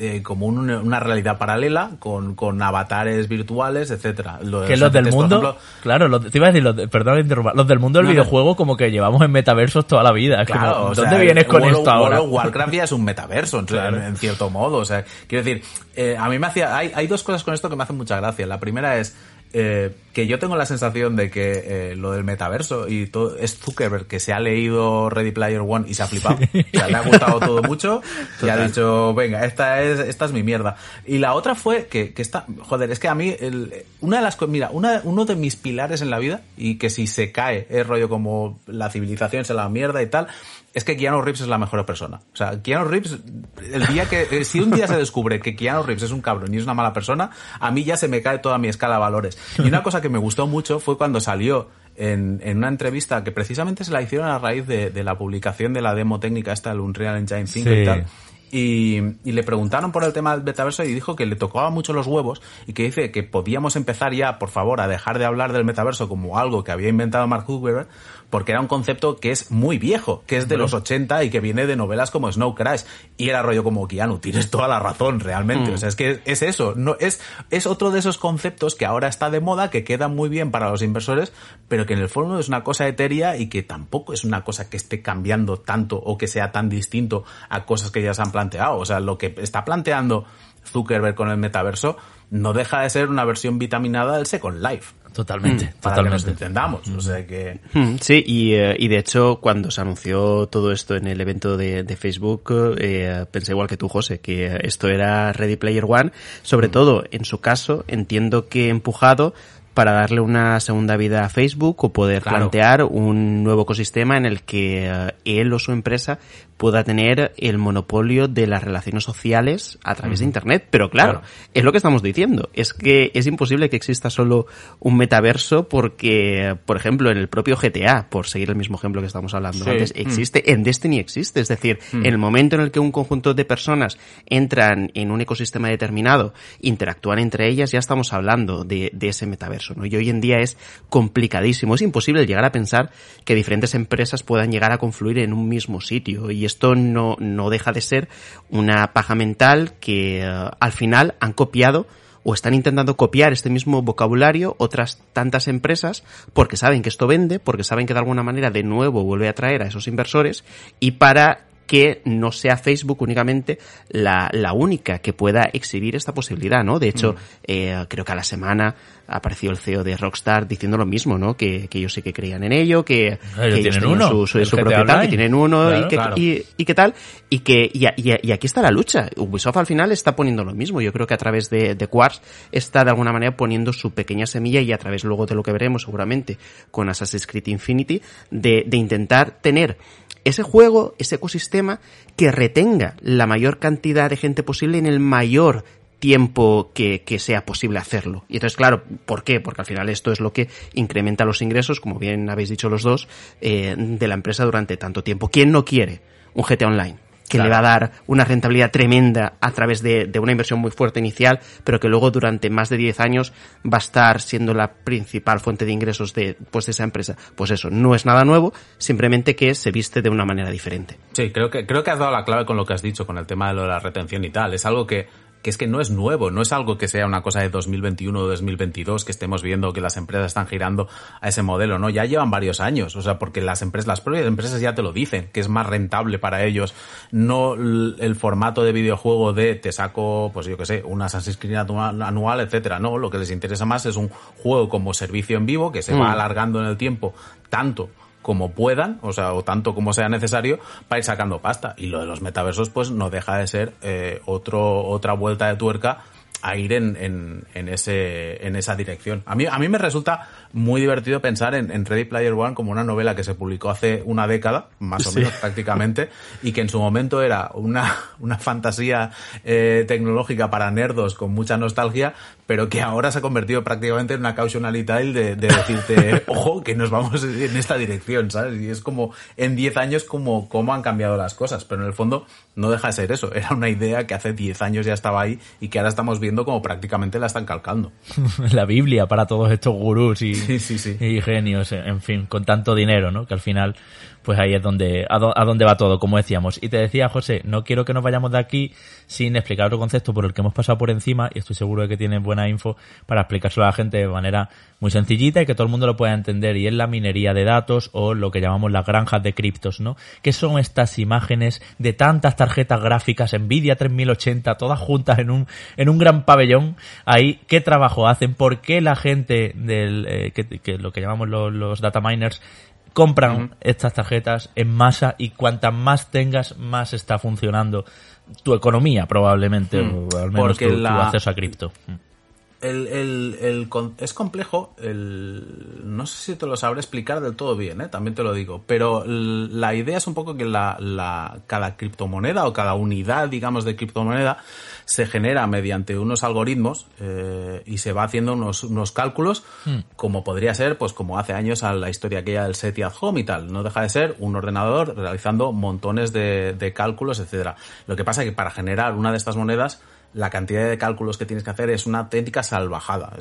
Speaker 4: eh, como una realidad paralela con, con avatares virtuales, etcétera.
Speaker 3: que los del mundo, claro, te iba a decir, los perdón, los del mundo del videojuego como que llevamos en metaversos toda la vida. Claro, ¿Dónde vienes con esto ahora?
Speaker 4: Warcraft ya es un metaverso, en, cierto modo. O sea, quiero decir, eh, a mí me hacía, hay, hay dos cosas con esto que me hacen mucha gracia. La primera es, eh, que yo tengo la sensación de que eh, lo del metaverso y todo es Zuckerberg que se ha leído Ready Player One y se ha flipado. O sea, le ha gustado todo mucho y ha dicho, venga, esta es, esta es mi mierda. Y la otra fue que, que esta, joder, es que a mí, el, una de las cosas, mira, una, uno de mis pilares en la vida y que si se cae es rollo como la civilización se la mierda y tal, es que Keanu Reeves es la mejor persona. O sea, Keanu Reeves, el día que, eh, si un día se descubre que Keanu Reeves es un cabrón y es una mala persona, a mí ya se me cae toda mi escala de valores. Y una cosa que me gustó mucho fue cuando salió en, en una entrevista que precisamente se la hicieron a raíz de, de la publicación de la demo técnica esta, el Unreal Engine 5 y tal. Y, y, le preguntaron por el tema del metaverso y dijo que le tocaba mucho los huevos y que dice que podíamos empezar ya, por favor, a dejar de hablar del metaverso como algo que había inventado Mark Zuckerberg porque era un concepto que es muy viejo, que es de los 80 y que viene de novelas como Snow Crash. Y era rollo como Keanu, tienes toda la razón, realmente. Mm. O sea, es que es eso, no, es, es otro de esos conceptos que ahora está de moda, que queda muy bien para los inversores, pero que en el fondo es una cosa etérea y que tampoco es una cosa que esté cambiando tanto o que sea tan distinto a cosas que ya se han planteado. O sea, lo que está planteando Zuckerberg con el metaverso no deja de ser una versión vitaminada del Second Life.
Speaker 3: Totalmente,
Speaker 4: mm, para
Speaker 3: totalmente.
Speaker 4: que nos entendamos. O sea que...
Speaker 1: Mm, sí, y, eh, y, de hecho, cuando se anunció todo esto en el evento de, de Facebook, eh, pensé igual que tú, José, que esto era Ready Player One. Sobre mm. todo, en su caso, entiendo que empujado para darle una segunda vida a Facebook o poder plantear un nuevo ecosistema en el que eh, él o su empresa pueda tener el monopolio de las relaciones sociales a través de Internet. Pero claro, es lo que estamos diciendo. Es que es imposible que exista solo un metaverso porque, por ejemplo, en el propio GTA, por seguir el mismo ejemplo que estamos hablando antes, mm. existe, en Destiny existe. Es decir, mm. en el momento en el que un conjunto de personas entran en un ecosistema determinado, interactúan entre ellas, ya estamos hablando de, de ese metaverso. ¿No? Y hoy en día es complicadísimo. Es imposible llegar a pensar que diferentes empresas puedan llegar a confluir en un mismo sitio. Y esto no, no deja de ser una paja mental que eh, al final han copiado o están intentando copiar este mismo vocabulario otras tantas empresas porque saben que esto vende, porque saben que de alguna manera de nuevo vuelve a atraer a esos inversores y para que no sea Facebook únicamente la, la única que pueda exhibir esta posibilidad, ¿no? De hecho, mm. eh, creo que a la semana apareció el CEO de Rockstar diciendo lo mismo, ¿no? Que, que ellos sí que creían en ello, que,
Speaker 3: que ellos tienen uno,
Speaker 1: su, su, propiedad, que tienen uno y, que, y, y, qué tal, y que y, y, aquí está la lucha. Ubisoft al final está poniendo lo mismo. Yo creo que a través de, de Quartz está de alguna manera poniendo su pequeña semilla y a través luego de lo que veremos seguramente con Assassin's Creed Infinity de, de intentar tener ese juego, ese ecosistema que retenga la mayor cantidad de gente posible en el mayor tiempo que, que, sea posible hacerlo. Y entonces, claro, ¿por qué? Porque al final esto es lo que incrementa los ingresos, como bien habéis dicho los dos, eh, de la empresa durante tanto tiempo. ¿Quién no quiere un GTA Online? Que le va a dar una rentabilidad tremenda a través de, de, una inversión muy fuerte inicial, pero que luego durante más de 10 años va a estar siendo la principal fuente de ingresos de, pues, de esa empresa. Pues eso, no es nada nuevo, simplemente que se viste de una manera diferente.
Speaker 4: Sí, creo que, creo que has dado la clave con lo que has dicho, con el tema de, lo de la retención y tal. Es algo que que es que no es nuevo, no es algo que sea una cosa de 2021 o 2022 que estemos viendo que las empresas están girando a ese modelo, ¿no? Ya llevan varios años, o sea, porque las empresas, las propias empresas ya te lo dicen, que es más rentable para ellos, no el formato de videojuego de te saco, pues yo que sé, una Assassin's Creed anual, etcétera, no, lo que les interesa más es un juego como servicio en vivo que se va mm. alargando en el tiempo tanto como puedan, o sea, o tanto como sea necesario, para ir sacando pasta. Y lo de los metaversos, pues no deja de ser eh, otro, otra vuelta de tuerca a ir en, en, en, ese, en esa dirección. A mí, a mí me resulta muy divertido pensar en, en, Ready Player One como una novela que se publicó hace una década, más o menos prácticamente, y que en su momento era una, una fantasía eh, tecnológica para nerdos con mucha nostalgia, pero que ahora se ha convertido prácticamente en una cautionary tale de, de decirte, ojo, que nos vamos en esta dirección, ¿sabes? Y es como en 10 años como cómo han cambiado las cosas, pero en el fondo no deja de ser eso, era una idea que hace 10 años ya estaba ahí y que ahora estamos viendo como prácticamente la están calcando.
Speaker 3: la Biblia para todos estos gurús y
Speaker 4: sí, sí, sí.
Speaker 3: y genios, en fin, con tanto dinero, ¿no? Que al final pues ahí es donde, a, dónde va todo, como decíamos. Y te decía, José, no quiero que nos vayamos de aquí sin explicar otro concepto por el que hemos pasado por encima, y estoy seguro de que tienes buena info para explicárselo a la gente de manera muy sencillita y que todo el mundo lo pueda entender, y es la minería de datos o lo que llamamos las granjas de criptos, ¿no? ¿Qué son estas imágenes de tantas tarjetas gráficas Nvidia 3080, todas juntas en un, en un gran pabellón? Ahí, ¿qué trabajo hacen? ¿Por qué la gente del, eh, que, lo que llamamos los, los data miners compran estas tarjetas en masa y cuantas más tengas, más está funcionando tu economía probablemente, mm. o al menos tu, acceso a cripto. Mm.
Speaker 4: El, el, el, es complejo, no sé si te lo sabré explicar del todo bien, ¿eh? también te lo digo, pero la idea es un poco que la, la, cada criptomoneda o cada unidad, digamos, de criptomoneda se genera mediante unos algoritmos eh, y se va haciendo unos, unos cálculos, hmm. como podría ser, pues como hace años a la historia aquella del SETI at home y tal. No deja de ser un ordenador realizando montones de, de cálculos, etcétera. Lo que pasa es que para generar una de estas monedas la cantidad de cálculos que tienes que hacer es una auténtica salvajada.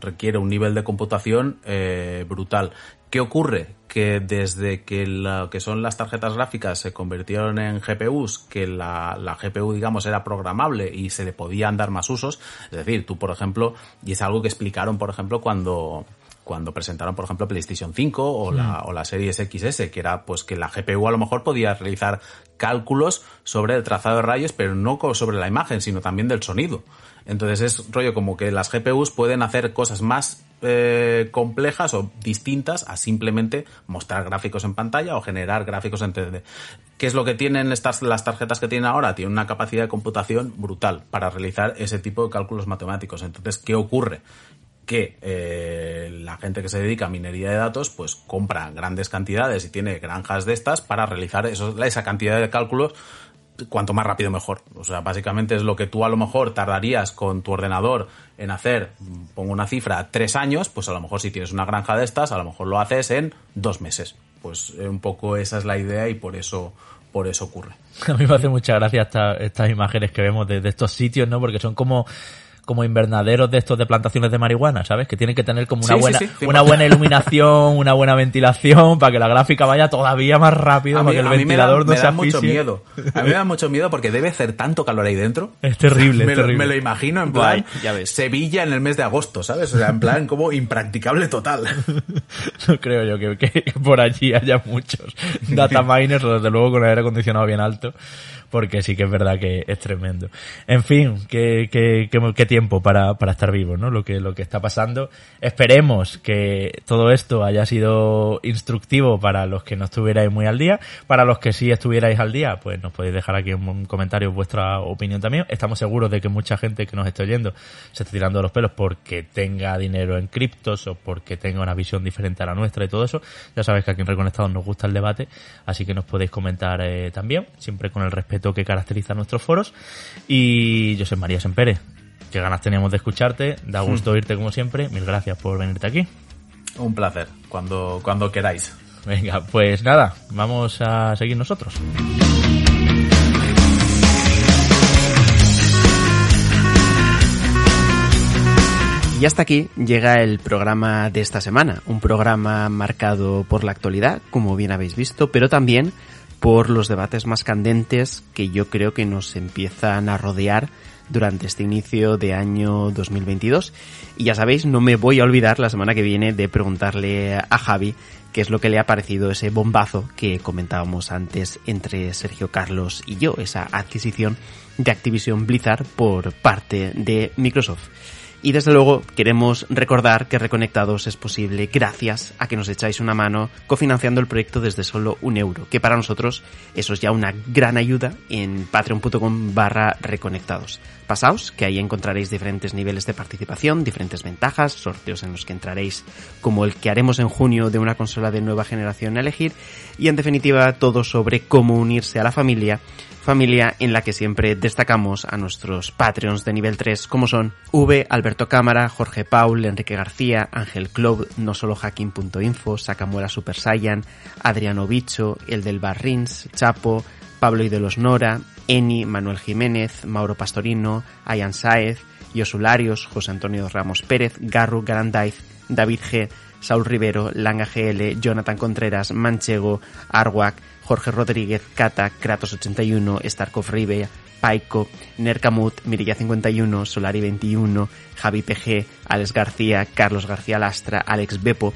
Speaker 4: requiere un nivel de computación eh, brutal. ¿Qué ocurre? Que desde que lo que son las tarjetas gráficas se convirtieron en GPUs, que la, la, GPU, digamos, era programable y se le podían dar más usos, es decir, tú, por ejemplo, y es algo que explicaron, por ejemplo, cuando, cuando presentaron, por ejemplo, PlayStation 5 o, la, mm. o la Series XS, que era pues que la GPU a lo mejor podía realizar cálculos sobre el trazado de rayos, pero no sobre la imagen, sino también del sonido. Entonces es rollo como que las GPUs pueden hacer cosas más eh, complejas o distintas a simplemente mostrar gráficos en pantalla o generar gráficos en 3D. ¿Qué es lo que tienen estas, las tarjetas que tienen ahora? Tienen una capacidad de computación brutal para realizar ese tipo de cálculos matemáticos. Entonces, ¿qué ocurre? que eh, la gente que se dedica a minería de datos pues compra grandes cantidades y tiene granjas de estas para realizar esa cantidad de cálculos cuanto más rápido mejor. O sea, básicamente es lo que tú a lo mejor tardarías con tu ordenador en hacer, pongo una cifra, tres años, pues a lo mejor si tienes una granja de estas, a lo mejor lo haces en dos meses. Pues un poco esa es la idea y por eso, por eso ocurre.
Speaker 3: A mí me hace mucha gracia estas imágenes que vemos de estos sitios, ¿no? Porque son como como invernaderos de estos de plantaciones de marihuana, ¿sabes? Que tienen que tener como una buena una buena iluminación, una buena ventilación para que la gráfica vaya todavía más rápido, para que el ventilador
Speaker 4: me da, no me da mucho miedo. A mí me da mucho miedo porque debe hacer tanto calor ahí dentro.
Speaker 3: Es terrible,
Speaker 4: me,
Speaker 3: es terrible.
Speaker 4: me lo imagino en plan ya ves. Sevilla en el mes de agosto, ¿sabes? O sea, en plan como impracticable total.
Speaker 3: no creo yo que, que por allí haya muchos data miners, desde luego con el aire acondicionado bien alto porque sí que es verdad que es tremendo. En fin, qué, qué, qué, tiempo para, para, estar vivos, ¿no? Lo que, lo que está pasando. Esperemos que todo esto haya sido instructivo para los que no estuvierais muy al día. Para los que sí estuvierais al día, pues nos podéis dejar aquí un comentario vuestra opinión también. Estamos seguros de que mucha gente que nos esté oyendo se está tirando los pelos porque tenga dinero en criptos o porque tenga una visión diferente a la nuestra y todo eso. Ya sabéis que aquí en Reconectados nos gusta el debate, así que nos podéis comentar eh, también, siempre con el respeto que caracteriza nuestros foros. Y yo soy María Sempere. Qué ganas teníamos de escucharte. Da hmm. gusto oírte como siempre. Mil gracias por venirte aquí.
Speaker 4: Un placer, cuando, cuando queráis.
Speaker 3: Venga, pues nada, vamos a seguir nosotros.
Speaker 1: Y hasta aquí llega el programa de esta semana, un programa marcado por la actualidad, como bien habéis visto, pero también por los debates más candentes que yo creo que nos empiezan a rodear durante este inicio de año 2022. Y ya sabéis, no me voy a olvidar la semana que viene de preguntarle a Javi qué es lo que le ha parecido ese bombazo que comentábamos antes entre Sergio Carlos y yo, esa adquisición de Activision Blizzard por parte de Microsoft. Y desde luego queremos recordar que Reconectados es posible gracias a que nos echáis una mano cofinanciando el proyecto desde solo un euro, que para nosotros eso es ya una gran ayuda en patreon.com barra reconectados. Pasaos, que ahí encontraréis diferentes niveles de participación, diferentes ventajas, sorteos en los que entraréis como el que haremos en junio de una consola de nueva generación a elegir y en definitiva todo sobre cómo unirse a la familia familia en la que siempre destacamos a nuestros Patreons de nivel 3 como son V, Alberto Cámara, Jorge Paul, Enrique García, Ángel Club, no solo hacking.info, Sacamuela Super Saiyan, Adriano Bicho, el del Barrins, Chapo, Pablo y de los Nora, Eni, Manuel Jiménez, Mauro Pastorino, Ayan Saez, Yosularios, José Antonio Ramos Pérez, Garru Garandaiz, David G, Saúl Rivero, Langa GL, Jonathan Contreras, Manchego, Arwak, Jorge Rodríguez, Cata, Kratos81, Starkov Ribe, Paiko, Nercamut, Mirilla 51, Solari 21, Javi PG, Alex García, Carlos García Lastra, Alex Bepo,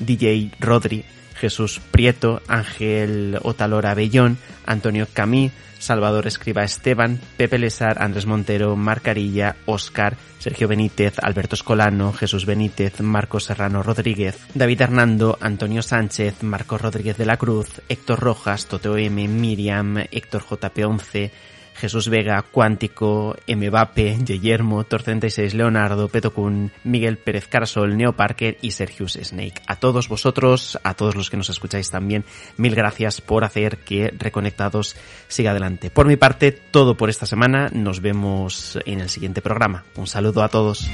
Speaker 1: DJ Rodri, Jesús Prieto, Ángel Otalora Bellón, Antonio Camí, Salvador Escriba Esteban, Pepe Lesar, Andrés Montero, Marcarilla, Oscar, Sergio Benítez, Alberto Escolano, Jesús Benítez, Marco Serrano Rodríguez, David Hernando, Antonio Sánchez, Marco Rodríguez de la Cruz, Héctor Rojas, Toteo M, Miriam, Héctor JP11, Jesús Vega, Cuántico, Mbappe, Guillermo, Tor36, Leonardo, Petocun, Miguel Pérez Carasol, Neo Parker y Sergius Snake. A todos vosotros, a todos los que nos escucháis también, mil gracias por hacer que Reconectados siga adelante. Por mi parte, todo por esta semana. Nos vemos en el siguiente programa. Un saludo a todos.